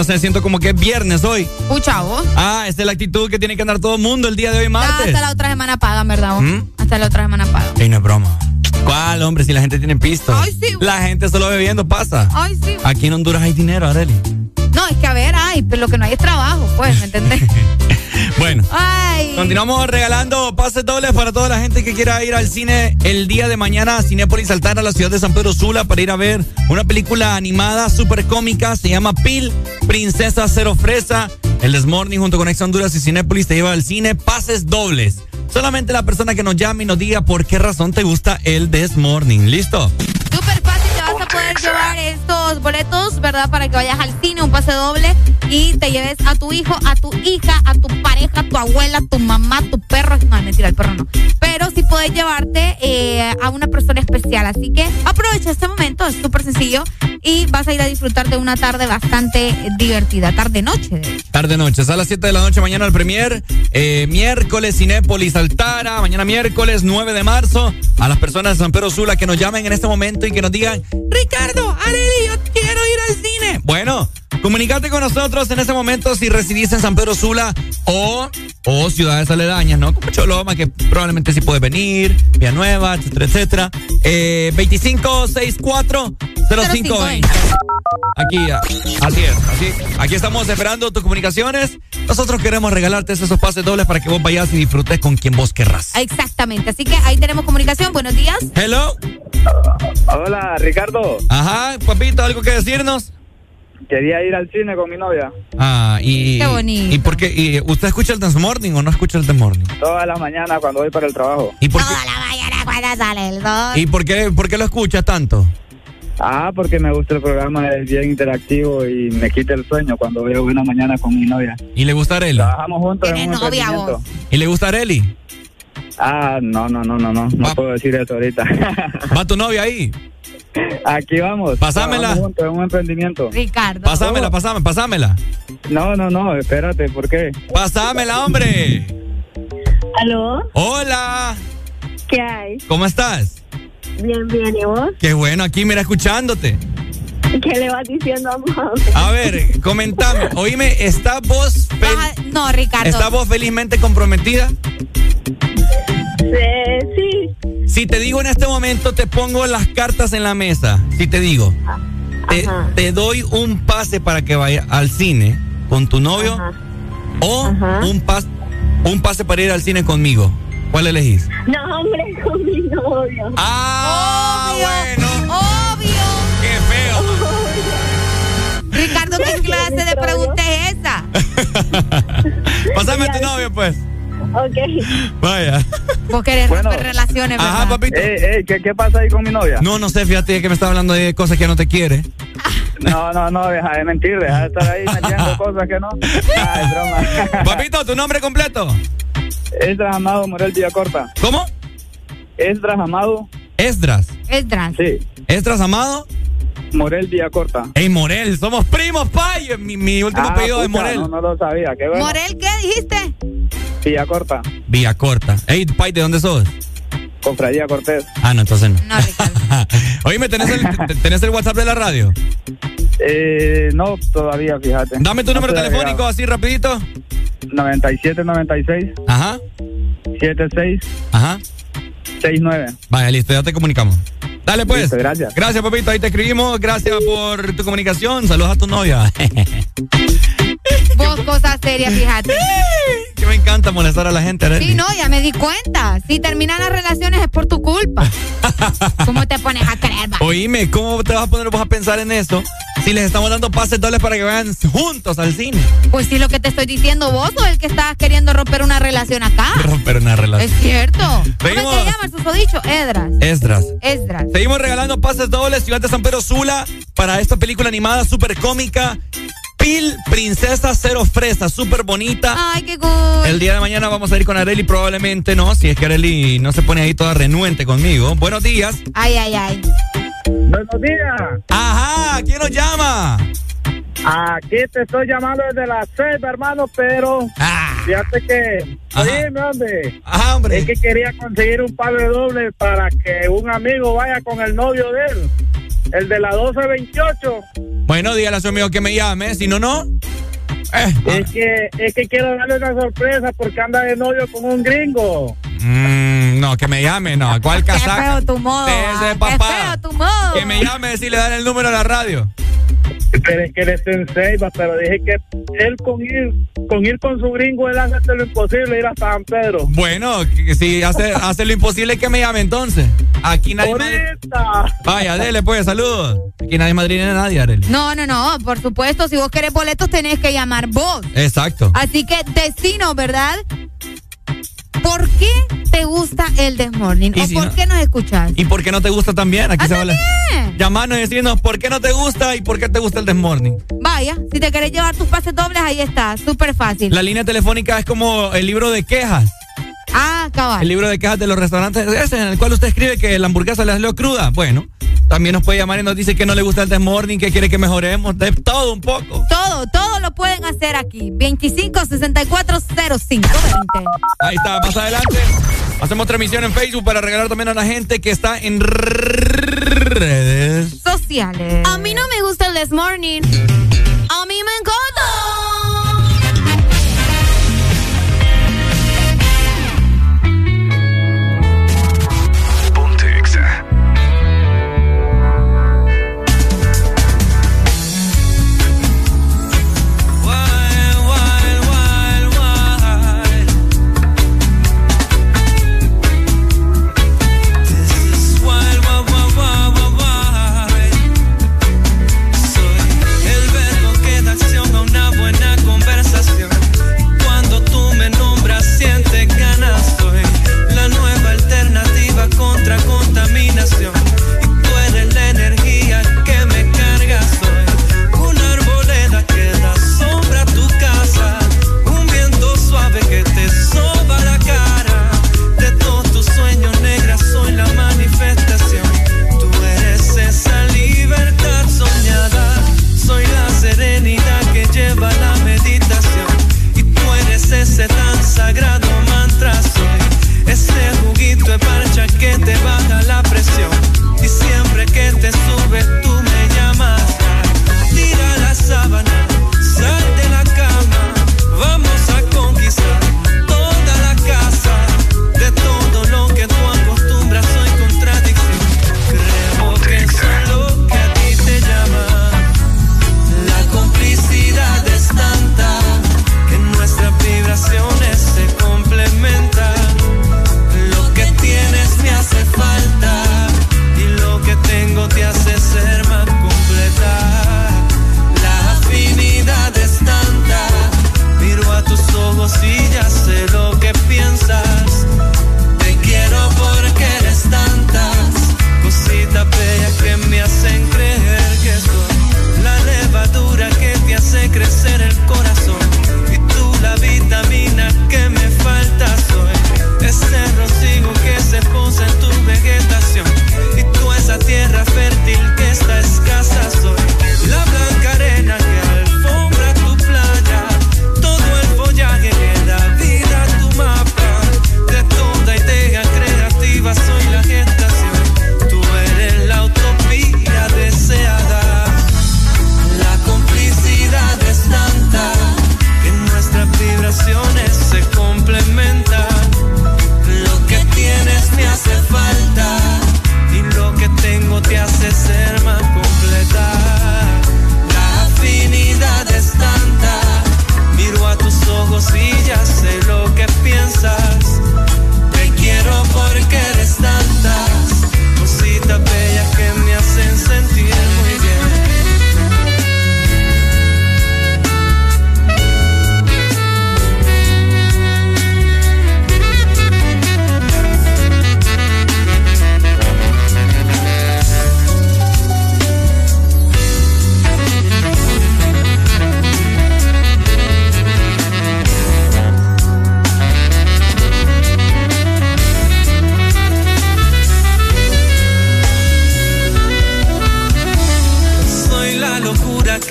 No sé, siento como que es viernes hoy. Escucha vos. Ah, esa es la actitud que tiene que andar todo el mundo el día de hoy, martes. hasta la otra semana pagan, ¿verdad vos? ¿Mm? Hasta la otra semana pagan. Ey, no es broma. ¿Cuál, hombre? Si la gente tiene pisto. Ay, sí. La gente solo bebiendo pasa. Ay, sí. Aquí en Honduras hay dinero, Areli. No, es que a ver, ay, pero lo que no hay es trabajo, pues, ¿me entendés? Bueno. Ay. Continuamos regalando pases dobles para toda la gente que quiera ir al cine el día de mañana a Cinépolis Altar a la ciudad de San Pedro Sula para ir a ver una película animada súper cómica. Se llama Pil, Princesa Cero Fresa. El Desmorning junto con Ex Honduras y Cinépolis te lleva al cine pases dobles. Solamente la persona que nos llame y nos diga por qué razón te gusta el Desmorning. ¿Listo? Súper fácil, te vas a poder llevar estos boletos, ¿verdad? Para que vayas al cine, un pase doble y te lleves a tu hijo, a tu hija, a tu tu abuela, tu mamá, tu perro. No, mentira, el perro no. Pero sí puedes llevarte eh, a una persona especial. Así que aprovecha este momento, es súper sencillo y vas a ir a disfrutar de una tarde bastante divertida. Tarde-noche, de hecho. Tarde noche, es a las 7 de la noche mañana el premier. Eh, miércoles Cinépolis Altara, mañana miércoles 9 de marzo. A las personas de San Pedro Sula que nos llamen en este momento y que nos digan, Ricardo, Areli, yo quiero ir al cine. Bueno, comunícate con nosotros en este momento si residís en San Pedro Sula o, o ciudades aledañas, ¿no? Como Choloma, que probablemente sí puede venir, Villanueva, etcétera, etcétera. Eh, 2564 0520. Aquí, así es, así. Aquí estamos esperando tus comunicaciones. Nosotros queremos regalarte esos pases dobles para que vos vayas y disfrutes con quien vos querrás. Exactamente. Así que ahí tenemos comunicación. Buenos días. Hello. Hola, Ricardo. Ajá, papito, ¿algo que decirnos? Quería ir al cine con mi novia. Y. Qué bonito. ¿Y por qué? y, ¿Usted escucha el Dance Morning o no escucha el Dance Morning? Todas las mañanas cuando voy para el trabajo. ¿Y por qué, Toda la mañana cuando sale el sol. y por qué, por qué lo escuchas tanto? Ah, porque me gusta el programa, es bien interactivo y me quita el sueño cuando veo Buena Mañana con mi novia. ¿Y le gusta Areli? Trabajamos juntos en un novia emprendimiento. ¿Y le gusta Areli? Ah, no, no, no, no, no, no Va- puedo decir eso ahorita. ¿Va tu novia ahí? Aquí vamos. Pasámela. Juntos en un emprendimiento. Ricardo. Pasámela, pasámela, pasámela. No, no, no, espérate, ¿por qué? Pasámela, hombre. ¿Aló? Hola. ¿Qué hay? ¿Cómo estás? Bien, bien, ¿y vos? Qué bueno, aquí mira escuchándote. ¿Qué le vas diciendo a mamá? A ver, comentame. Oíme, ¿está vos, Baja- No, Ricardo. ¿está vos felizmente comprometida? Eh, sí. Si te digo en este momento, te pongo las cartas en la mesa. Si te digo, te, te doy un pase para que vaya al cine con tu novio Ajá. o Ajá. un, pas, un pase para ir al cine conmigo. ¿Cuál elegís? No, hombre, con mi novio. Ah, bueno. Obvio. Qué feo. Ricardo, ¿qué clase de pregunta es esa? Pásame a tu novio, pues. Ok. Vaya. Vos querés Bueno. romper relaciones, ¿verdad? Ajá, papito. Ey, ey, ¿qué, ¿qué pasa ahí con mi novia? No, no sé, fíjate que me está hablando de cosas que no te quiere. No, no, no, deja de mentir, deja de estar ahí metiendo cosas que no. Ay, broma. Papito, ¿tu nombre completo? Esdras Amado Morel Villacorta. ¿Cómo? Esdras Amado, Esdras. Es trans. sí. Esdras Amado. Morel Villacorta. Ey, Morel, somos primos, pay. Mi, mi último Ah, apellido es pucha, Morel. No, no lo sabía. Qué bueno. ¿Morel qué dijiste? Villacorta. Villacorta. Ey, pay, ¿de dónde sos? Confradía Cortés. Ah, no, entonces no. No. Oíme, ¿tenés el, te- ¿tenés el WhatsApp de la radio? Eh, no, todavía, fíjate. Dame tu No número telefónico así rapidito. agregado. 97 96 Ajá, 76 ajá. 69. Vaya, listo, ya te comunicamos. Dale pues. Listo, gracias. Gracias, papito, ahí te escribimos. Gracias por tu comunicación. Saludos a tu novia. Vos, cosas serias, fíjate. Que me encanta molestar a la gente, Arely. Sí, no, ya me di cuenta. Si terminan las relaciones es por tu culpa. ¿Cómo te pones a creer, va? Oíme, ¿cómo te vas a poner vos a pensar en eso si les estamos dando pases dobles para que vayan juntos al cine? Pues sí, lo que te estoy diciendo, vos sos el que estás queriendo romper una relación acá. Romper una Es relación. cierto. ¿Cómo Seguimos. se llama el susodicho? Edras. Esdras. Esdras. Seguimos regalando pases dobles, Ciudad de San Pedro Sula, para esta película animada súper cómica. Pil, Princesa Cero Fresa, súper bonita. Ay, qué cool. El día de mañana vamos a ir con Areli, probablemente no, si es que Areli no se pone ahí toda renuente conmigo. Buenos días. Ay, ay, ay. Buenos días. Ajá, ¿quién nos llama? Aquí te estoy llamando desde las seis, hermano, pero fíjate que, oíme, hombre, Ajá, hombre. es que quería conseguir un par de dobles para que un amigo vaya con el novio de él, el de la 1228. Bueno, dígale a su amigo que me llame, si no, no. Eh, Es que, es que quiero darle una sorpresa porque anda de novio con un gringo. mm, no, que me llame, no. ¿Cuál Qué casaca? feo tu modo. Ese ah, Qué papá. feo tu modo. Que me llame, decirle, dar el número a la radio. Pero es que él está en Ceiba, pero dije que él con ir con ir con su gringo, él hace lo imposible ir hasta San Pedro. Bueno, si hace, hace lo imposible que me llame entonces. Aquí nadie. Ahorita. Vaya, dele pues, saludos. Aquí nadie madrina a nadie, Arely. No, no, no. Por supuesto, si vos querés boletos, tenés que llamar vos. Exacto. Así que, destino, ¿verdad? ¿Por qué te gusta el Desmorning? Y ¿O si por no- qué nos escuchás? ¿Y por qué no te gusta también? Aquí Ah, se vale. también. Llamarnos y decirnos por qué no te gusta y por qué te gusta el Desmorning. Vaya, si te querés llevar tus pases dobles, ahí está. Súper fácil. La línea telefónica es como el libro de quejas. Ah, cabal. El libro de quejas de los restaurantes, ese en el cual usted escribe que la hamburguesa le salió cruda. Bueno, también nos puede llamar y nos dice que no le gusta el Desmorning, que quiere que mejoremos. De todo un poco. Todo, todo lo pueden hacer aquí. 25 64 05 Ahí está, más adelante. Hacemos transmisión en Facebook para regalar también a la gente que está en redes. sociales. A mí no me gusta el This Morning. A mí me encanta.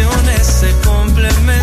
Vibraciones se complementan.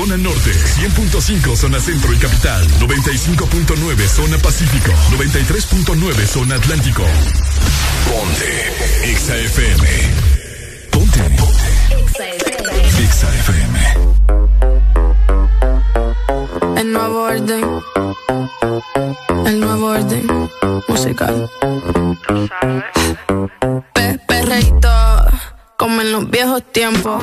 Zona Norte, 100.5 Zona Centro y Capital, 95.9 Zona Pacífico, 93.9 Zona Atlántico. Ponte XAFM. Ponte. XAFM. El nuevo orden. El nuevo orden musical. Pe- Perreíto, como en los viejos tiempos.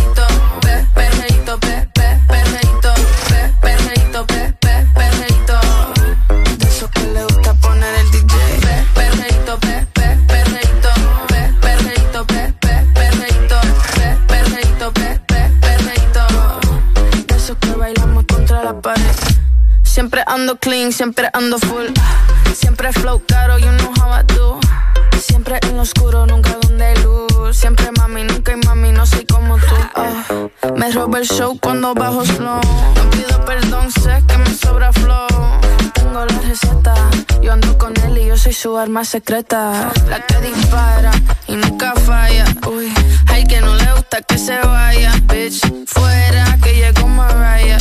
Siempre ando clean, siempre ando full. Siempre flow caro, you know how I do. Siempre en lo oscuro, nunca donde hay luz. Siempre mami, nunca hay mami, no soy como tú. Ah, me roba el show cuando bajo slow. No pido perdón, sé que me sobra flow. Tengo la receta, yo ando con él y yo soy su arma secreta. La que dispara y nunca falla. Uy, hay que no le gusta que se vaya. Bitch, fuera que llegó Mariah.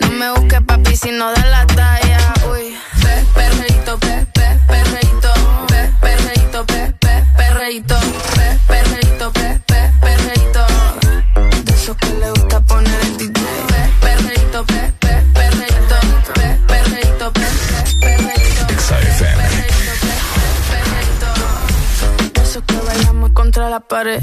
No me busques papi si no da la talla. Uy, pe, perreíto, pe, pe, perreíto, pe, perreíto, pe, pe, perreíto, pe, perreíto, pe, pe, perreíto. La pared.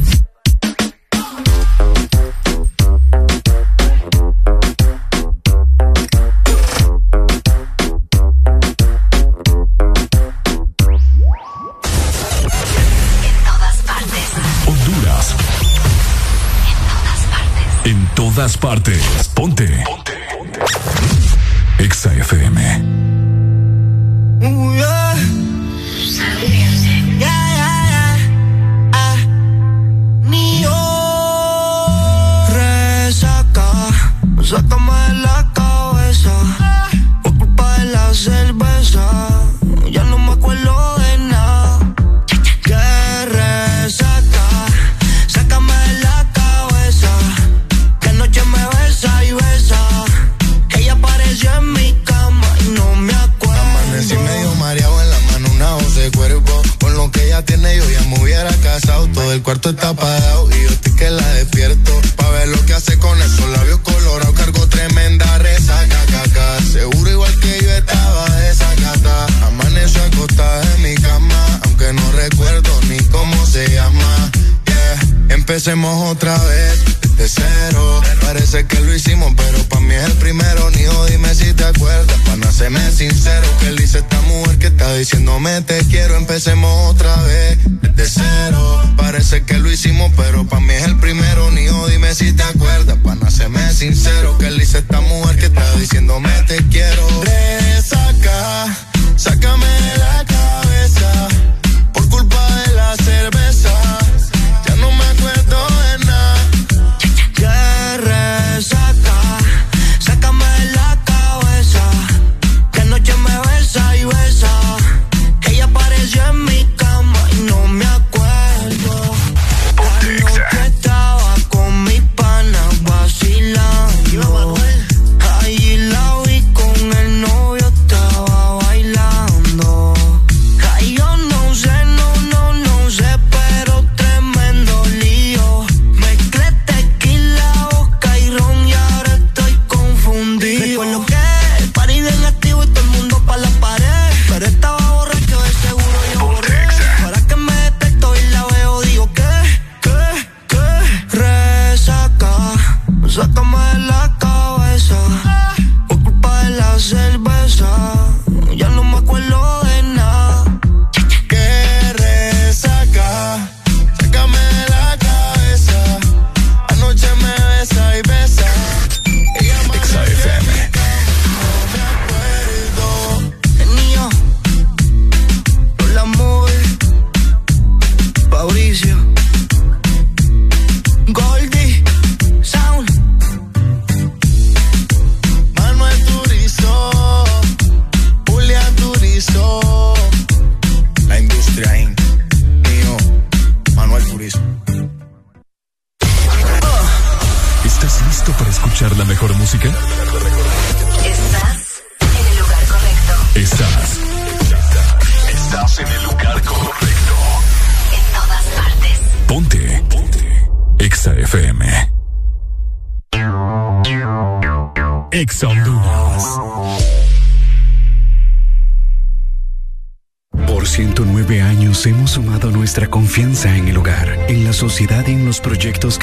Honduras. En todas partes. Ponte. Ponte. XAFM. Ooh,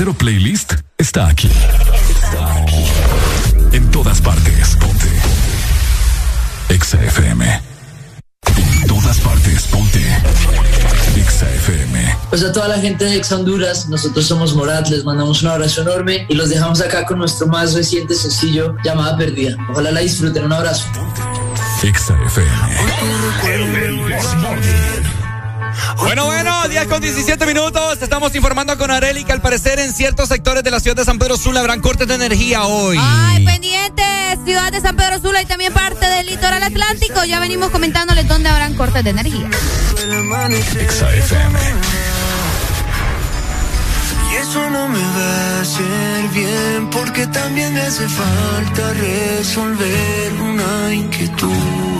Verdadero playlist está aquí. Está aquí. En todas partes. Ponte. Exa FM. En todas partes. Ponte. Exa FM. Pues a toda la gente de Ex Honduras, nosotros somos Morat, les mandamos un abrazo enorme y los dejamos acá con nuestro más reciente sencillo, Llamada Perdida. Ojalá la disfruten, un abrazo. Exa FM. Bueno, bueno, 10 con 17 minutos. Estamos informando con Areli que al parecer en ciertos sectores de la ciudad de San Pedro Sula habrán cortes de energía hoy. Ay, pendientes, ciudad de San Pedro Sula y también parte del litoral atlántico. Ya venimos comentándoles dónde habrán cortes de energía. Y eso no me va a hacer bien porque también me hace falta resolver una inquietud.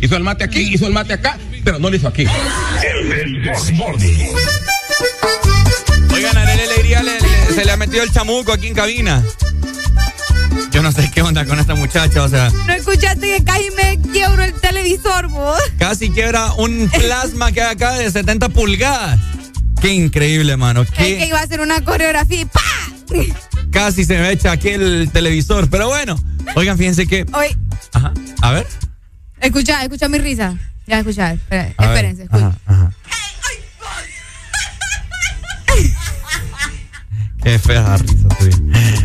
hizo el mate aquí, hizo el mate acá, pero no lo hizo aquí. El Desmorning. Oigan, a Arely Alegría le- le- se le ha metido el chamuco aquí en cabina. Yo no sé qué onda con esta muchacha, o sea, ¿No escuchaste que casi me quiebro el televisor, vos? casi quiebra un plasma que hay acá de 70 pulgadas. Qué increíble, mano. Es que Qué, iba a hacer una coreografía y ¡pa! casi se me echa aquí el televisor. Pero bueno, oigan, fíjense que. Oye, Ajá, a ver. Escucha, escucha mi risa. Ya, escucha, espera, A ver, espérense, escucha. Ajá, ajá. Qué fea risa tuya.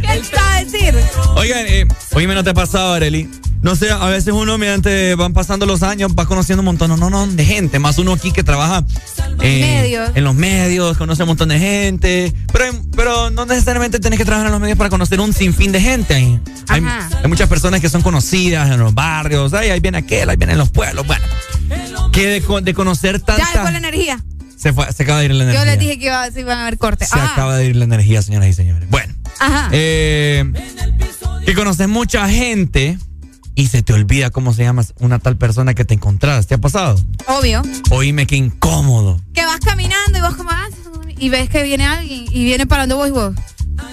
¿Qué te va a decir? Oigan, eh, oíme, ¿no te ha pasado, Arely? No sé, a veces uno, mediante van pasando los años, va conociendo un montón no, no, de gente. Más uno aquí que trabaja eh, en los medios, conoce un montón de gente. Pero, pero no necesariamente tenés que trabajar en los medios para conocer un sinfín de gente. Hay, hay, Ajá. hay muchas personas que son conocidas en los barrios. Ay, ahí viene aquel, ahí viene en los pueblos. Bueno, que de, de conocer Ya, tanta... fue la energía. Se, fue, se acaba de ir la energía. Yo les dije que iba, se iban a haber cortes. Se Ah, acaba de ir la energía, señoras y señores. Bueno. Ajá. Eh, que conoces mucha gente y se te olvida cómo se llama una tal persona que te encontraste. ¿Te ha pasado? Obvio. Oíme, qué incómodo. Que vas caminando y vos como, ah, y ves que viene alguien y viene parando vos y vos.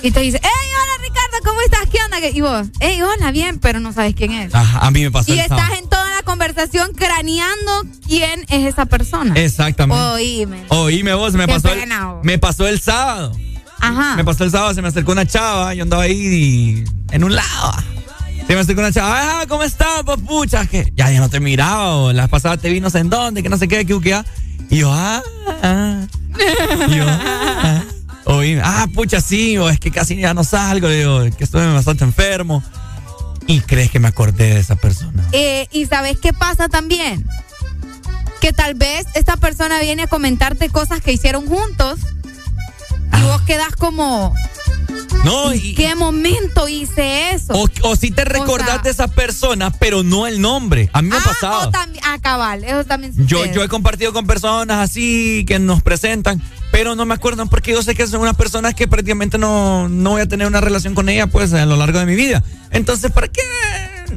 Y te dice, hey, hola Ricardo, ¿cómo estás? ¿Qué onda? Y vos, hey, hola, bien, pero no sabes quién es. Ajá, a mí me pasó Y estás sábado. en toda la conversación craneando quién es esa persona. Exactamente. Oíme. Oíme vos, me Qué pasó, el, pena, vos. me pasó el sábado. Ajá. Me pasó el sábado, se me acercó una chava, yo andaba ahí y- en un lado. Se me acercó una chava, ah, ¿cómo estás, papucha? Que ya, ya no te miraba, o la pasada te vi no sé en dónde, que no sé qué, que, que, ah. Y yo, ah, ah. Y yo, ah. Oíme, ah, pucha, sí, o es que casi ya no salgo, le digo, que estoy bastante enfermo. Y crees que me acordé de esa persona. Eh, y sabes qué pasa también? Que tal vez esta persona viene a comentarte cosas que hicieron juntos y vos quedas como, No, ¿en qué momento hice eso? O, o si te recordás sea- de esa persona, pero no el nombre. A mí me ha pasado. O también, ah, cabal, eso también Yo, sucede. yo he compartido con personas así que nos presentan, pero no me acuerdo porque yo sé que son unas personas que prácticamente no, no voy a tener una relación con ella pues a lo largo de mi vida. Entonces, ¿para qué?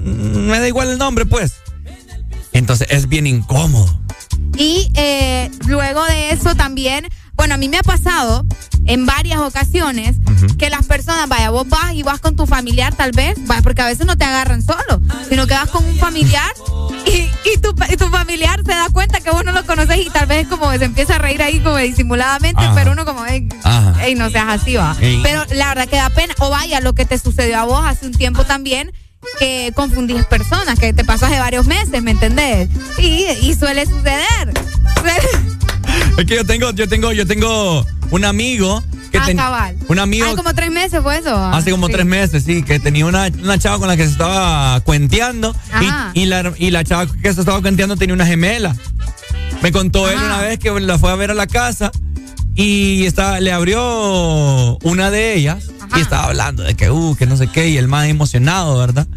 Me da igual el nombre pues. Entonces es bien incómodo. Y eh, luego de eso también, bueno, a mí me ha pasado en varias ocasiones que las personas, vaya, vos vas y vas con tu familiar tal vez, vaya, porque a veces no te agarran solo, sino que vas con un familiar y, y tu, y tu familiar se da cuenta que vos no lo conoces y tal vez como se empieza a reír ahí como disimuladamente, Ajá. pero uno como, ey, ey, no seas así, va. Ey. Pero la verdad que da pena, o vaya, lo que te sucedió a vos hace un tiempo también, que confundís personas, que te pasó hace varios meses, ¿me entendés? Y, y suele suceder. Es que yo tengo, yo tengo, yo tengo un amigo que Ah, ten- cabal. un amigo Hace como tres meses fue eso. ah, Hace como sí. tres meses, sí, que tenía una, una chava con la que se estaba cuenteando y, y la, y la chava que se estaba cuenteando tenía una gemela. Me contó él una vez que la fue a ver a la casa y estaba, le abrió una de ellas y estaba hablando de que, uh, que no sé qué, y el más emocionado, ¿verdad?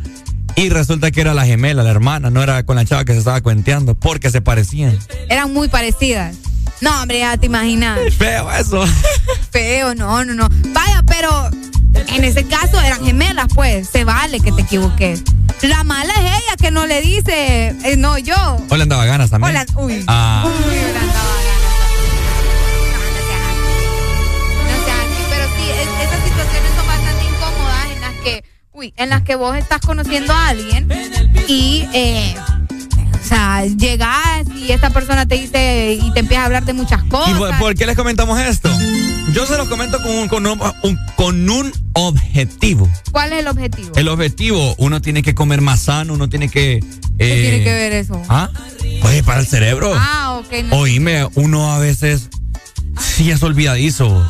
Y resulta que era la gemela, la hermana, no era con la chava que se estaba cuenteando, porque se parecían. Eran muy parecidas. No, hombre, ya te imaginas. Feo eso. Feo, no, no, no. Vaya, pero en ese caso eran gemelas, pues. Se vale que te equivoques. La mala es ella que no le dice, eh, no, yo. Hola andaba ganas también. Hola, uy. Ah. Uy, hola, andaba ganas. No, no seas así. No seas así, pero sí, es- esas situaciones son bastante incómodas en las que, uy, en las que vos estás conociendo a alguien y, eh, O sea, llegas y esta persona te dice y te empieza a hablar de muchas cosas. ¿Y por, por qué les comentamos esto? Yo se los comento con un, con un, un- con un objetivo. ¿Cuál es el objetivo? El objetivo, uno tiene que comer más sano, uno tiene que... ¿Qué eh, tiene que ver eso? ¿Ah? Oye, para el cerebro. Ah, ok. no. Oíme, uno a veces sí es olvidadizo.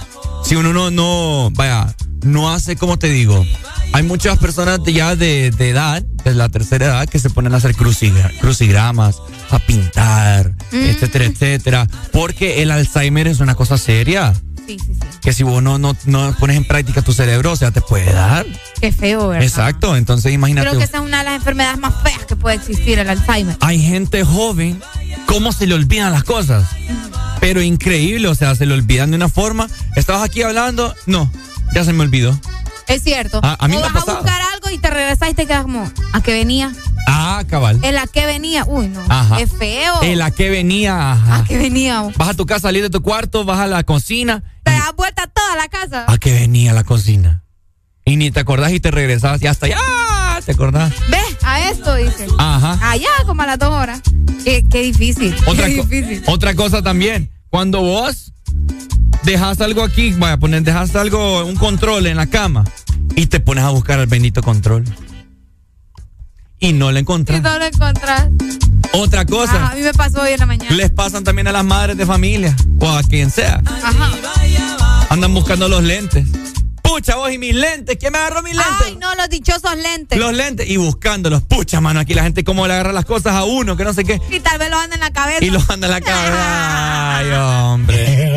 Si uno no, no, vaya, no hace como te digo. Hay muchas personas de- ya de, de edad, de la tercera edad, que se ponen a hacer crucigra- crucigramas, a pintar, Mm. etcétera, etcétera. Porque el Alzheimer es una cosa seria. Sí, sí, sí. Que si vos no, no, no pones en práctica tu cerebro, o sea, te puede dar. Qué feo, ¿verdad? Exacto, entonces imagínate. Creo que esa es una de las enfermedades más feas que puede existir, el Alzheimer. hay gente joven, ¿cómo se le olvidan las cosas? Pero increíble, o sea, se le olvidan de una forma. Estabas aquí hablando, no, ya se me olvidó. Es cierto. Ah, a mí o me ha vas a pasado. buscar algo y te regresas y te quedas como, ¿a qué venía? Ah, cabal. ¿En la que venía? Uy, no. Ajá. Es feo. En la que venía, ajá. ¿A qué venía? Vas a tu casa, salir de tu cuarto, vas a la cocina. Te das vuelta toda la casa. ¿A qué venía la cocina? Y ni te acordás y te regresabas y hasta allá te acordás. Ve, a esto dice. Ajá. Allá como a las dos horas. Qué, qué difícil. Otra, qué co- difícil. otra cosa también, cuando vos dejas algo aquí, vaya a poner, dejas algo, un control en la cama y te pones a buscar el bendito control. Y no lo Si encontrás. no lo encontrás. Otra cosa, a mí me pasó hoy en la mañana. les pasan también a las madres de familia o a quien sea. Ajá. Andan buscando los lentes. Pucha, vos y mis lentes, ¿quién me agarró mis lentes? Ay, no, los dichosos lentes. Los lentes y buscándolos. Pucha, mano, aquí la gente cómo le agarra las cosas a uno, que no sé qué. Y tal vez los anda en la cabeza. Y los anda en la cabeza. Ay, hombre.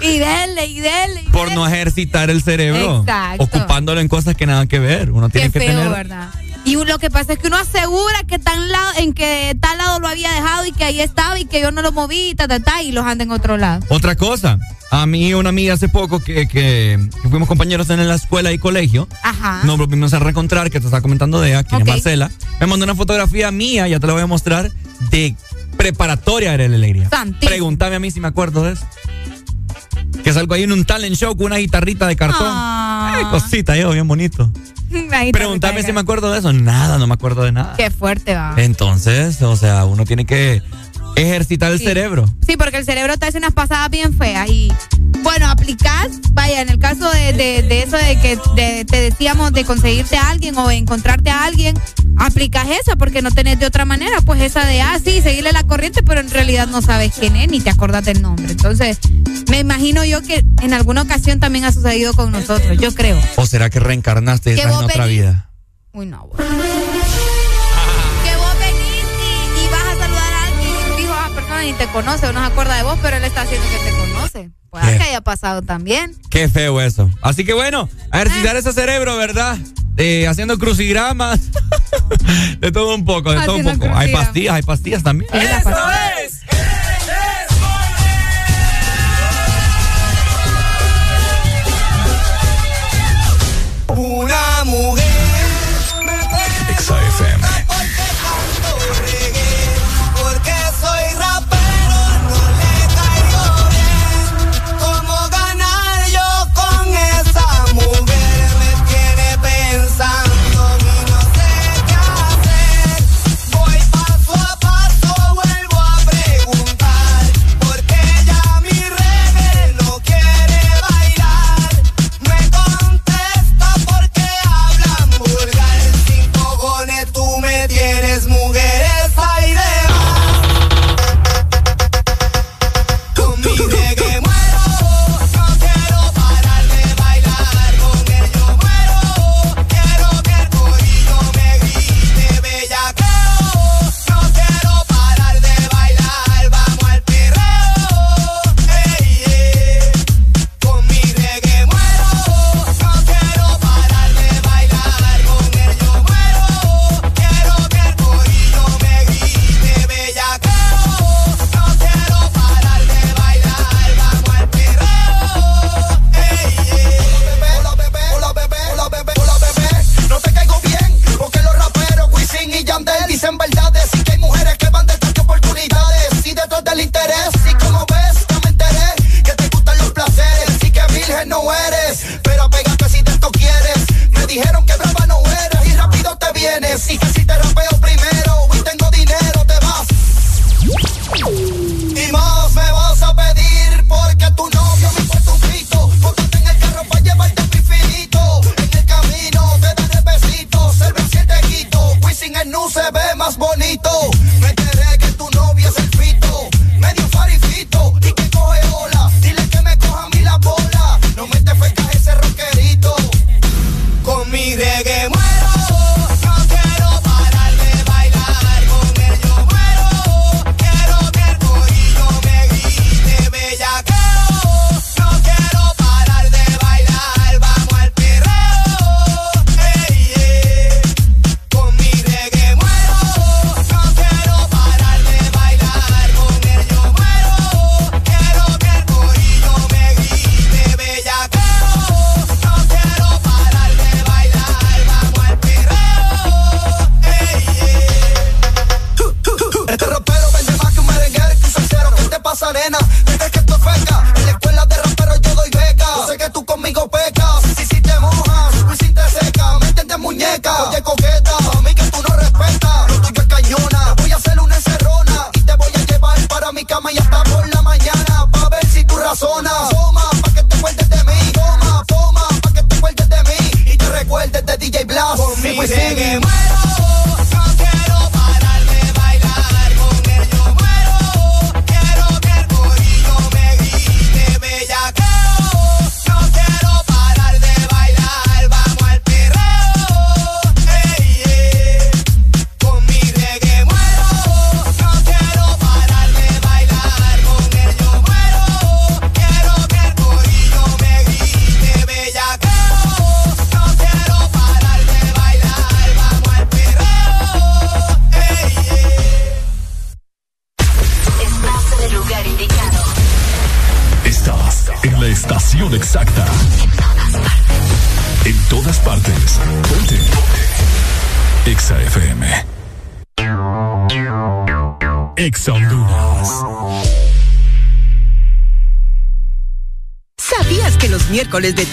Y dele, y dele. y Por dele. no ejercitar el cerebro. Exacto. Ocupándolo en cosas que nada que ver. Uno tiene Qué que feo, tener. ¿verdad? Y lo que pasa es que uno asegura que tan lado, en que tal lado lo había dejado y que ahí estaba y que yo no lo moví, ta, ta, ta, y los anda en otro lado. Otra cosa. A mí una amiga hace poco que, que, que fuimos compañeros en la escuela y colegio. Ajá. Nos volvimos a reencontrar, que te estaba comentando de ella, Ok. es Marcela. Me mandó una fotografía mía, ya te la voy a mostrar, de preparatoria de la alegría. Santísimo. Pregúntame a mí si me acuerdo de eso. Que salgo ahí en un talent show con una guitarrita de cartón. Ah. Ay, cosita, yo, bien bonito. Pregúntame si me acuerdo de eso. Nada, no me acuerdo de nada. Qué fuerte va. Entonces, o sea, uno tiene que ejercitar el Sí. cerebro. Sí, porque el cerebro te hace unas pasadas bien feas y bueno, aplicás, vaya, en el caso de, de- de eso de que de- te decíamos de conseguirte a alguien o de encontrarte a alguien, aplicas esa porque no tenés de otra manera, pues esa de, ah, sí, seguirle la corriente, pero en realidad no sabes quién es ni te acordás del nombre. Entonces, me imagino yo que en alguna ocasión también ha sucedido con nosotros, yo creo. ¿O será que reencarnaste en otra venís- vida? Uy, no. bueno. Ni te conoce o no se acuerda de vos, pero él está haciendo que te conoce. Puede ¿Qué? que haya pasado también. Qué feo eso. Así que bueno, a ejercitar ese cerebro, ¿verdad? Eh, haciendo crucigramas. de todo un poco, de todo un poco. Hay pastillas, hay pastillas también. ¡Eso es!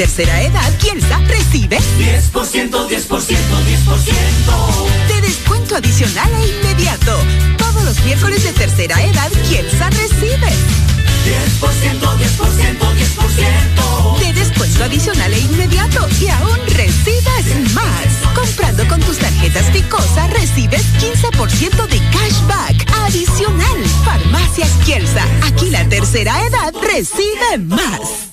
Tercera edad Kielsa recibe 10%, 10%, 10%. de descuento adicional e inmediato? Todos los miércoles de tercera edad Kielsa recibe 10%, 10%, 10%. de descuento adicional e inmediato y aún recibes más. Comprando con tus tarjetas Picosa recibes 15% de cashback adicional. Farmacias Kielsa, aquí la tercera edad recibe más.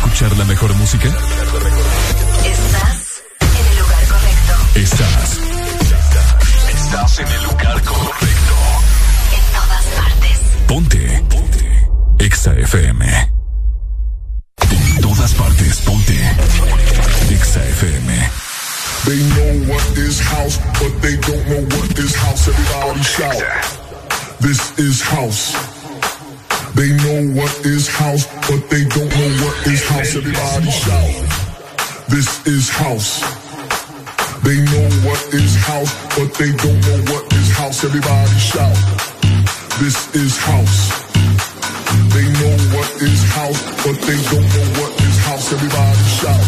Escuchar la mejor música? Estás en el lugar correcto. Estás. Estás en el lugar correcto. En todas partes. Ponte. Ponte. Exa FM. En todas partes. Ponte. Exa FM. They know what is house, but they don't know what is house. Everybody shout. This is house. They know what is house, but they don't know what is house. Everybody shout. This is house. They know what is house, but they don't know what is house. Everybody shout. This is house. They know what is house, but they don't know what is house. Everybody shout.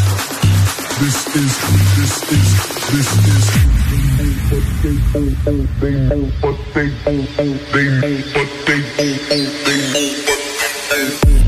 This is, this is, this is. They know, but they don't, they know, but they don't, they know, but they yeah.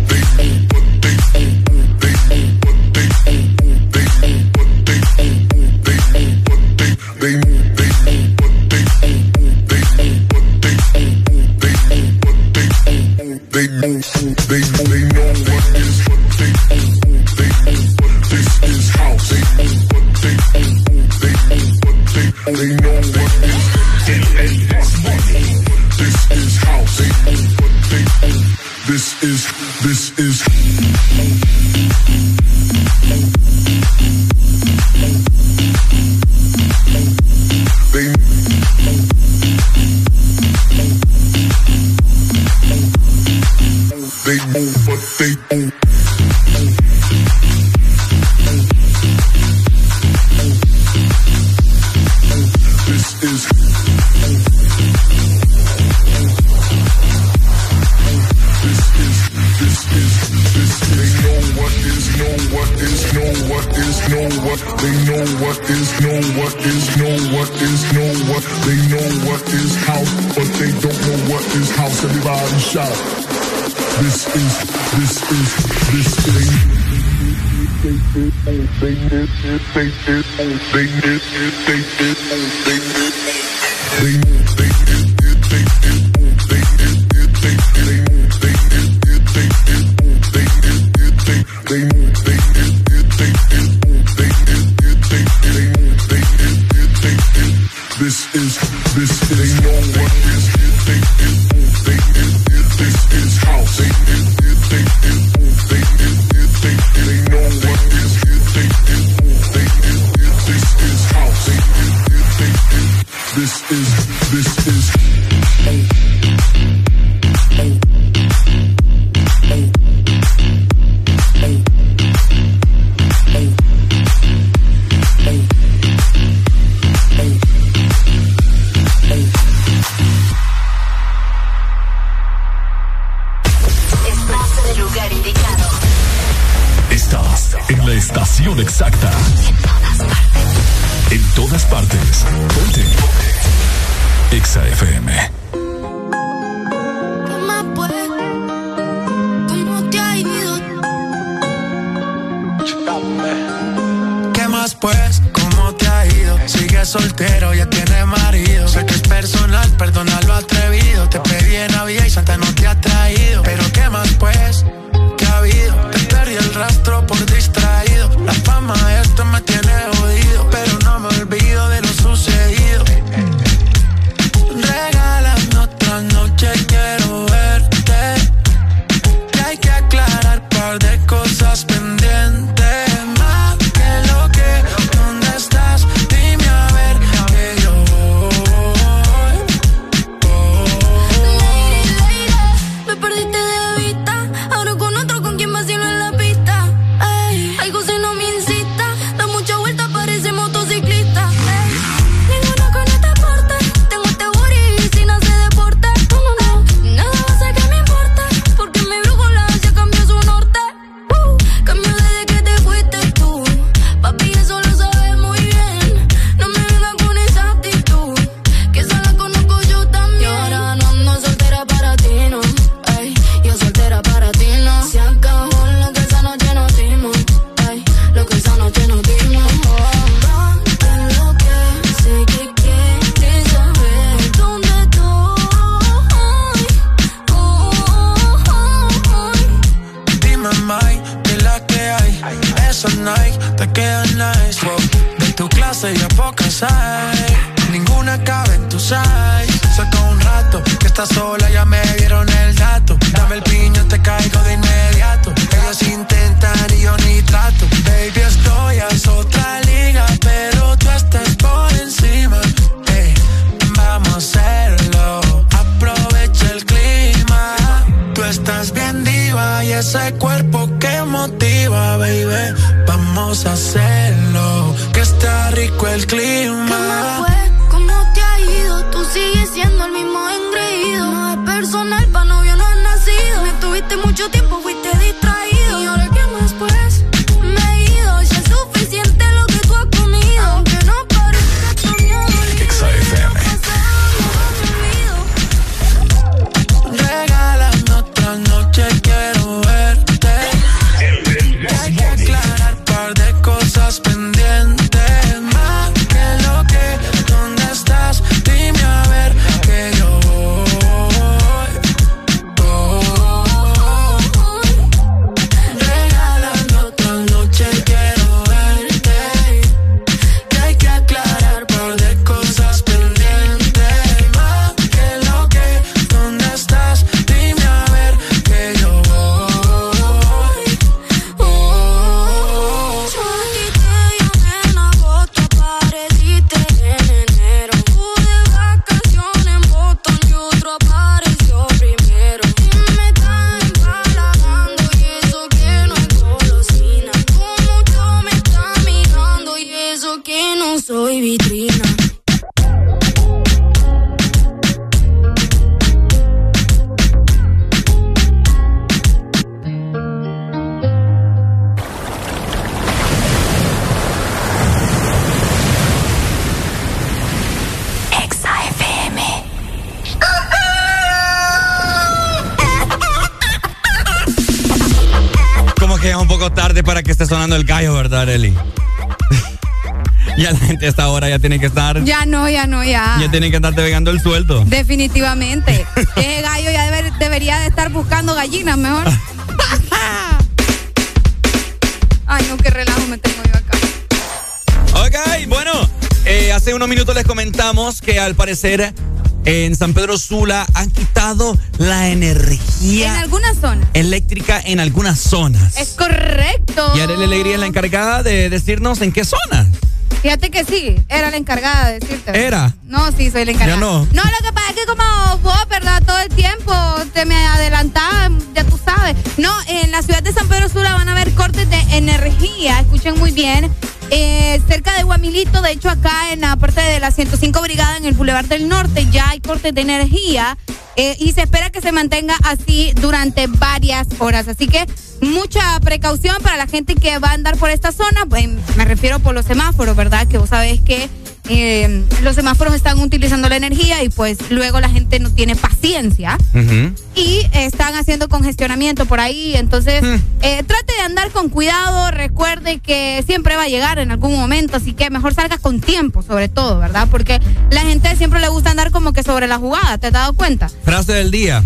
They they they tiene que estar. Ya no, ya no, ya. Ya tiene que andarte pegando el sueldo. Definitivamente. Ese gallo ya debería de estar buscando gallinas mejor. Ay, no, qué relajo me tengo yo acá. Ok, bueno, eh, hace unos minutos les comentamos que al parecer en San Pedro Sula han quitado la energía. En algunas zonas. Eléctrica en algunas zonas. Es correcto. Y Arely Alegría es la encargada de decirnos en qué zonas. Fíjate que sí, era la encargada de decirte. ¿Era? No, sí, soy la encargada. Ya no. No, lo que pasa es que como vos, ¿verdad? Todo el tiempo te me adelantaba, ya tú sabes. No, en la ciudad de San Pedro Sula van a haber cortes de energía, escuchen muy bien. Eh, cerca de Guamilito, de hecho acá en la parte de la 105 Brigada, en el Boulevard del Norte, ya hay cortes de energía. Eh, y se espera que se mantenga así durante varias horas. Así que mucha precaución para la gente que va a andar por esta zona. Pues, me refiero por los semáforos, ¿verdad? Que vos sabés que eh, los semáforos están utilizando la energía y pues luego la gente no tiene paciencia y están haciendo congestionamiento por ahí. Entonces, eh, trate de andar con cuidado. Recuerde que siempre va a llegar en algún momento, así que mejor salga con tiempo, sobre todo, ¿verdad? Porque la gente siempre le gusta andar como que sobre la jugada. ¿Te has dado cuenta? Frase del día.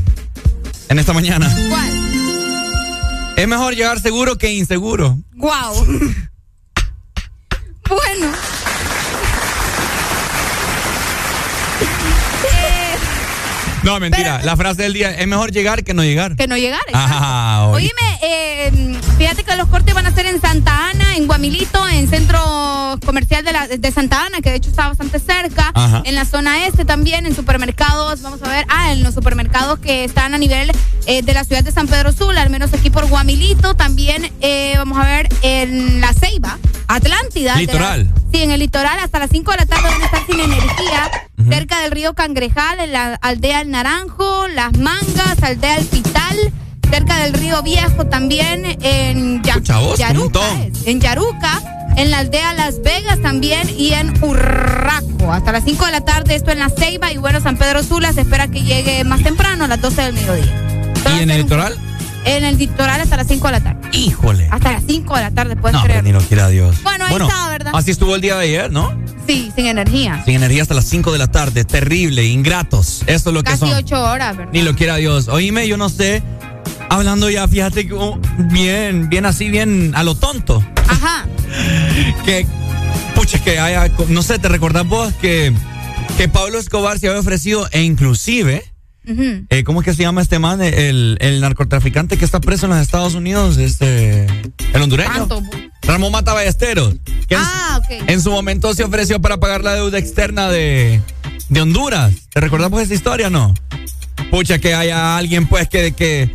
En esta mañana. ¿Cuál? Es mejor llegar seguro que inseguro. Wow. bueno. No, mentira. la frase del día es mejor llegar que no llegar. que no llegar. Ah, oye. Oíme, eh, fíjate que los cortes van a ser en Santa Ana, en Guamilito, en centro comercial de, la, de Santa Ana, que de hecho está bastante cerca. Ajá. En la zona este también, en supermercados, vamos a ver, ah, en los supermercados que están a nivel eh, de la ciudad de San Pedro Sula, al menos aquí por Guamilito. También eh, vamos a ver en La Ceiba, Atlántida. la- Litoral. sí, en el litoral, hasta las 5 de la tarde van a estar sin energía. Cerca del río Cangrejal, en la aldea El Naranjo, Las Mangas, aldea El Pital, cerca del río Viejo también, en Ya- vos, Yaruca, en Yaruca, en la aldea Las Vegas también y en Urraco. Hasta las 5 de la tarde, esto en La Ceiba y bueno, San Pedro Sula se espera que llegue más temprano, a las 12 del mediodía. ¿Y en el litoral? En el litoral hasta las 5 de la tarde. Híjole. Hasta las 5 de la tarde, puedes No, creer. hombre, ni lo quiera Dios. Bueno, ahí está, ¿verdad? Así estuvo el día de ayer, ¿no? Sí, sin energía. Sin energía hasta las 5 de la tarde. Terrible, ingratos. Esto es lo que Casi son. 8 horas, ¿verdad? Ni lo quiera Dios. Oíme, yo no sé. Hablando ya, fíjate que oh, bien, bien así, bien a lo tonto. Ajá. Que, pucha, que haya, no sé, ¿te recordás vos que, que Pablo Escobar se había ofrecido e inclusive, Eh, ¿cómo es que se llama este man? El, el narcotraficante que está preso en los Estados Unidos, este, el hondureño. Ramón Mata Ballesteros. Que en- Ah, ok. en su momento se ofreció para pagar la deuda externa de, de Honduras. ¿Te recordamos esa historia o no? Pucha, que haya alguien pues que, que,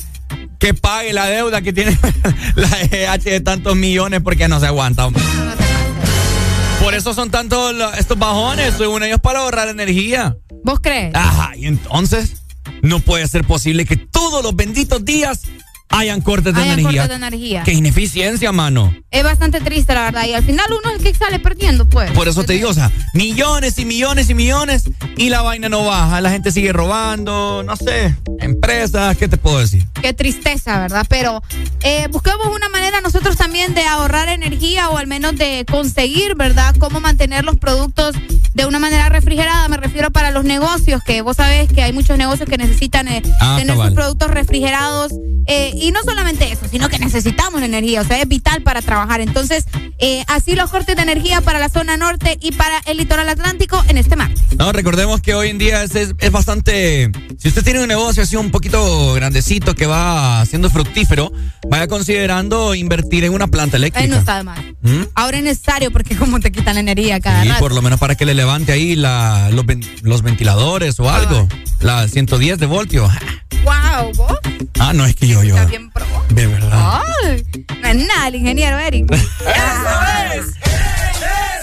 que pague la deuda que tiene la EH de tantos millones porque no se aguanta. hombre. Por eso son tantos estos bajones, según ellos, para ahorrar energía. ¿Vos crees? Ajá, y entonces no puede ser posible que todos los benditos días hayan cortes de Hayan energía. cortes de energía. Qué ineficiencia, mano. Es bastante triste, la verdad. Y al final uno es el que sale perdiendo, pues. Por eso te digo, o sea, millones y millones y millones y la vaina no baja. La gente sigue robando, no sé, empresas, ¿qué te puedo decir? Qué tristeza, ¿verdad? Pero eh, busquemos una manera nosotros también de ahorrar energía o al menos de conseguir, ¿verdad? Cómo mantener los productos de una manera refrigerada. Me refiero para los negocios, que vos sabés que hay muchos negocios que necesitan eh, Ah, tener cabal. sus productos refrigerados. eh, y no solamente eso, sino que necesitamos energía. O sea, es vital para trabajar. Entonces, eh, así los cortes de energía para la zona norte y para el litoral atlántico en este martes. No, recordemos que hoy en día es, es- es bastante. Si usted tiene un negocio así un poquito grandecito que va siendo fructífero, vaya considerando invertir en una planta Ahí no eléctrica. está de más. ¿Mm? Ahora es necesario porque como te quitan la energía cada Y por lo menos para que le levante ahí la, los, ven- los ventiladores o algo. La 110 de voltio. Wow, vos. Ah, no es que yo, yo. Bien pro. De verdad. Ay, no es nada el ingeniero Eric. ¡Eso es! Oye,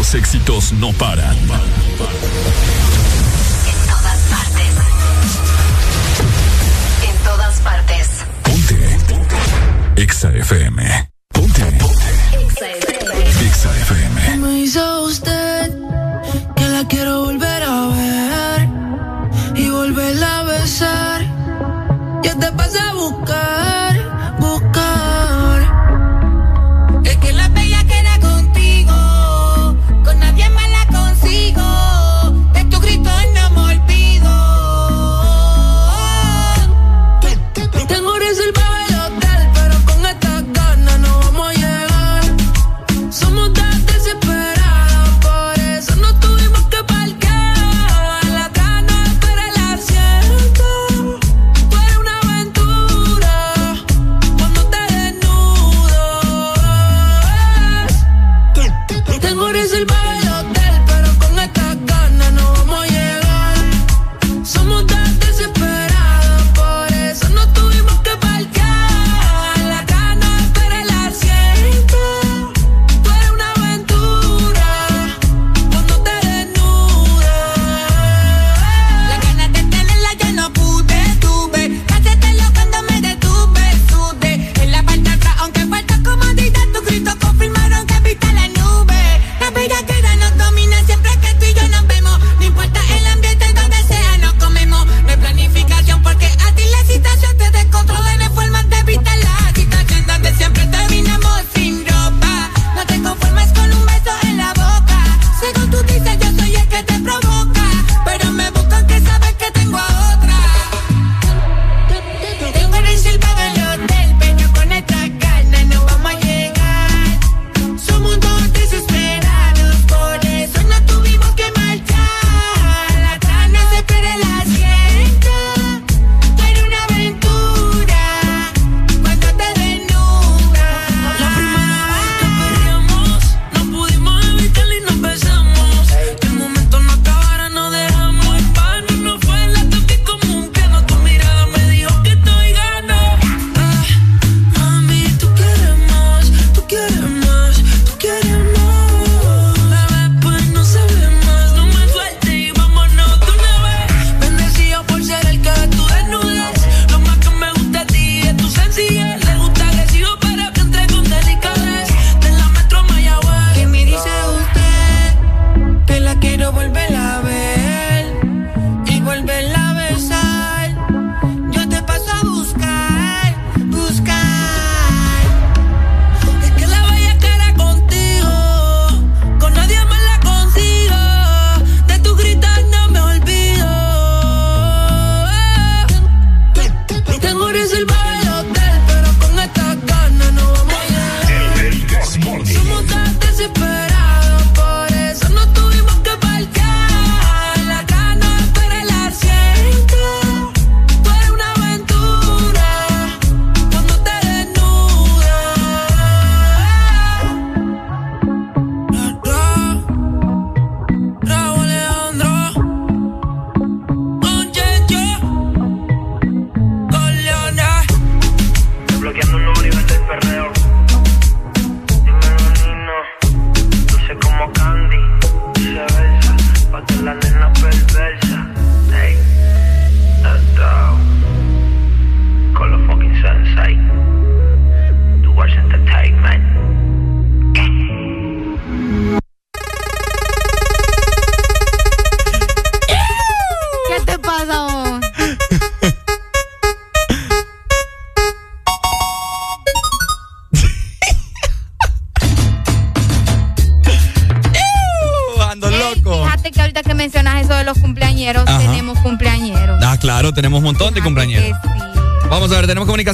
Los éxitos no paran. En todas partes. En todas partes. EXA FM. Ponte. EXA FM. Me dice usted que la quiero volver a ver y volverla a besar. Yo te pasé a buscar.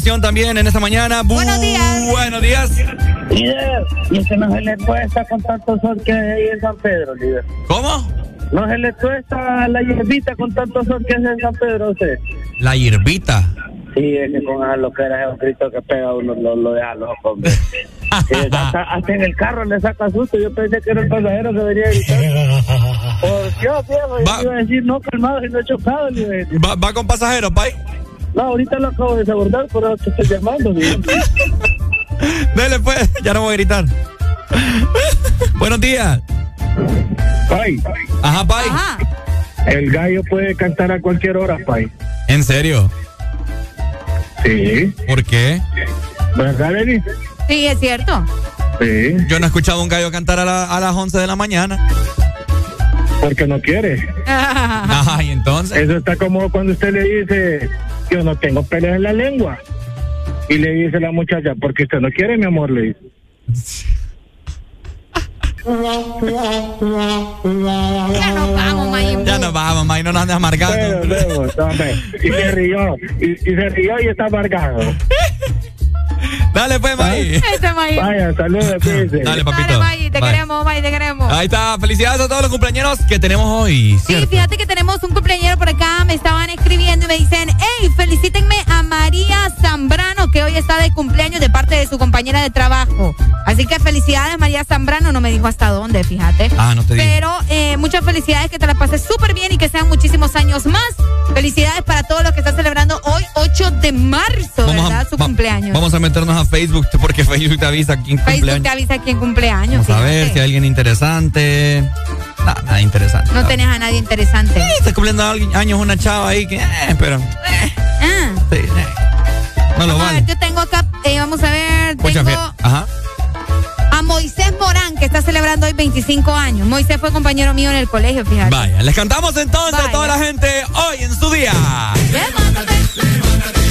También en esta mañana. buenos días. Buenos días. Líder, y que no se le cuesta con tanto sol que hay ahí en San Pedro, líder. ¿Cómo? No se le cuesta la hierbita con tanto sol que hace en San Pedro, usted. La hierbita. Sí, es que con esas loqueras es un grito que pega uno, lo, lo deja loco, hombre. Sí, hasta, hasta en el carro le saca susto. Yo pensé que era el pasajero que venía a gritar. Por Dios, viejo. Yo iba a decir, no, calmado, si no he chocado. decir. ¿Va, va con pasajeros, Pai? No, ahorita lo acabo de desabordar, por eso te estoy llamando. Dele, pues, ya no voy a gritar. Buenos días. Pai. Ajá, Pai. El gallo puede cantar a cualquier hora, Pai. ¿En serio? Sí. ¿Por qué? ¿Verdad, Lenny? Sí, es cierto. Sí. Yo no he escuchado a un gallo cantar a, la- a las 11 de la mañana. Porque no quiere. Ajá, y entonces. Eso está como cuando usted le dice, yo no tengo pelos en la lengua. Y le dice la muchacha, porque usted no quiere, mi amor, le dice. Ya nos vamos, Mayimbu. Ya nos vamos, May, no nos andes amargando. Y se rió, y, y se rió y está amargado. Dale, pues, May. Ese Mayimbu. Vaya, saludos. Dale, papito. Dale, May, te Bye. queremos, May, te queremos. Ahí está. Felicidades a todos los cumpleaños que tenemos hoy. Sí, fíjate que tenemos un cumpleañero por acá, me estaban escribiendo y me dicen, hey, felicítenme a María Zambrano, que hoy está de cumpleaños de parte de su compañera de trabajo. Así que felicidades, María Zambrano, no me dijo hasta dónde, fíjate. Ah, no te digo. Pero eh, muchas felicidades, que te la pases súper bien y que sean muchísimos años más. Felicidades para todos los que están celebrando hoy, 8 de marzo, ¿verdad? Su cumpleaños. Vamos a meternos a Facebook porque Facebook te avisa quién Facebook cumpleaños. te avisa quién cumpleaños. Vamos a ver si hay alguien interesante. Nada, nada interesante. No tenés a nadie interesante. Sí, está cumpliendo años una chava ahí que, eh, pero Ah. sí, eh, no lo Vamos a vale. ver, yo tengo acá, eh, vamos a ver, tengo. Ajá. a Moisés Morán, que está celebrando hoy 25 años. Moisés fue compañero mío en el colegio, fíjate. Vaya, les cantamos entonces a toda la gente hoy en su día. Bueno, ahí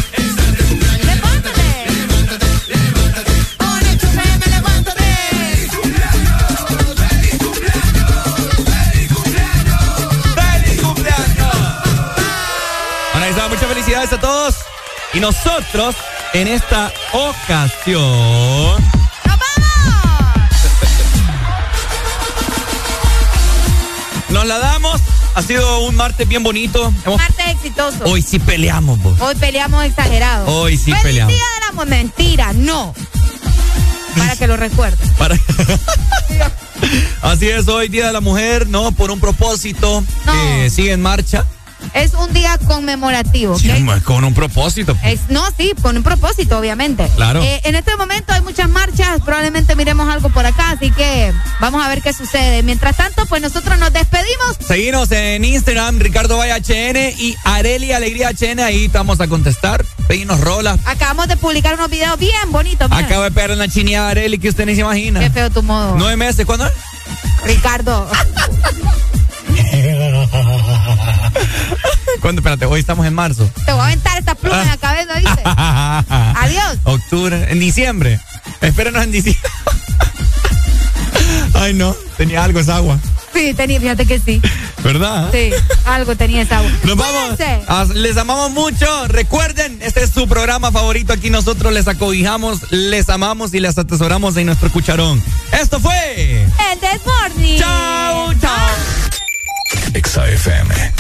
Y nosotros, en esta ocasión. Nos la damos. Ha sido un martes bien bonito. Hemos- Martes exitoso. Hoy sí peleamos, vos. Hoy peleamos exagerado. Hoy sí Feliz peleamos. día del amor. Mentira, no. Para que lo recuerden. Para- Así es, hoy Día de la Mujer, ¿no? Por un propósito que sigue en marcha. Es un día conmemorativo. Sí, ¿ok? con un propósito. Es- no, sí, con un propósito, obviamente. Claro. Eh, en este momento hay muchas marchas, probablemente miremos algo por acá, así que vamos a ver qué sucede. Mientras tanto, pues nosotros nos despedimos. Seguimos en Instagram, Ricardo Valle HN y Areli Alegría HN. Ahí te vamos a contestar. Pedinos rolas. Acabamos de publicar unos videos bien bonitos. Acabo de pegar una chineada Areli que usted ni se imagina. Qué feo tu modo. Nueve meses, ¿cuándo es? Ricardo. ¿Cuándo? Espérate, hoy estamos en marzo. Te voy a aventar esta pluma en la cabeza, ¿viste? Adiós. Octubre, en diciembre. Espérenos en diciembre. Ay, no, tenía algo esa agua, Sí, tenía, fíjate que sí. ¿verdad? Sí, algo tenía esa agua. Nos vamos. Les amamos mucho. Recuerden, este es su programa favorito. Aquí nosotros les acobijamos, les amamos y les atesoramos en nuestro cucharón. Esto fue. El This Morning. Chao, chao. Exa FM.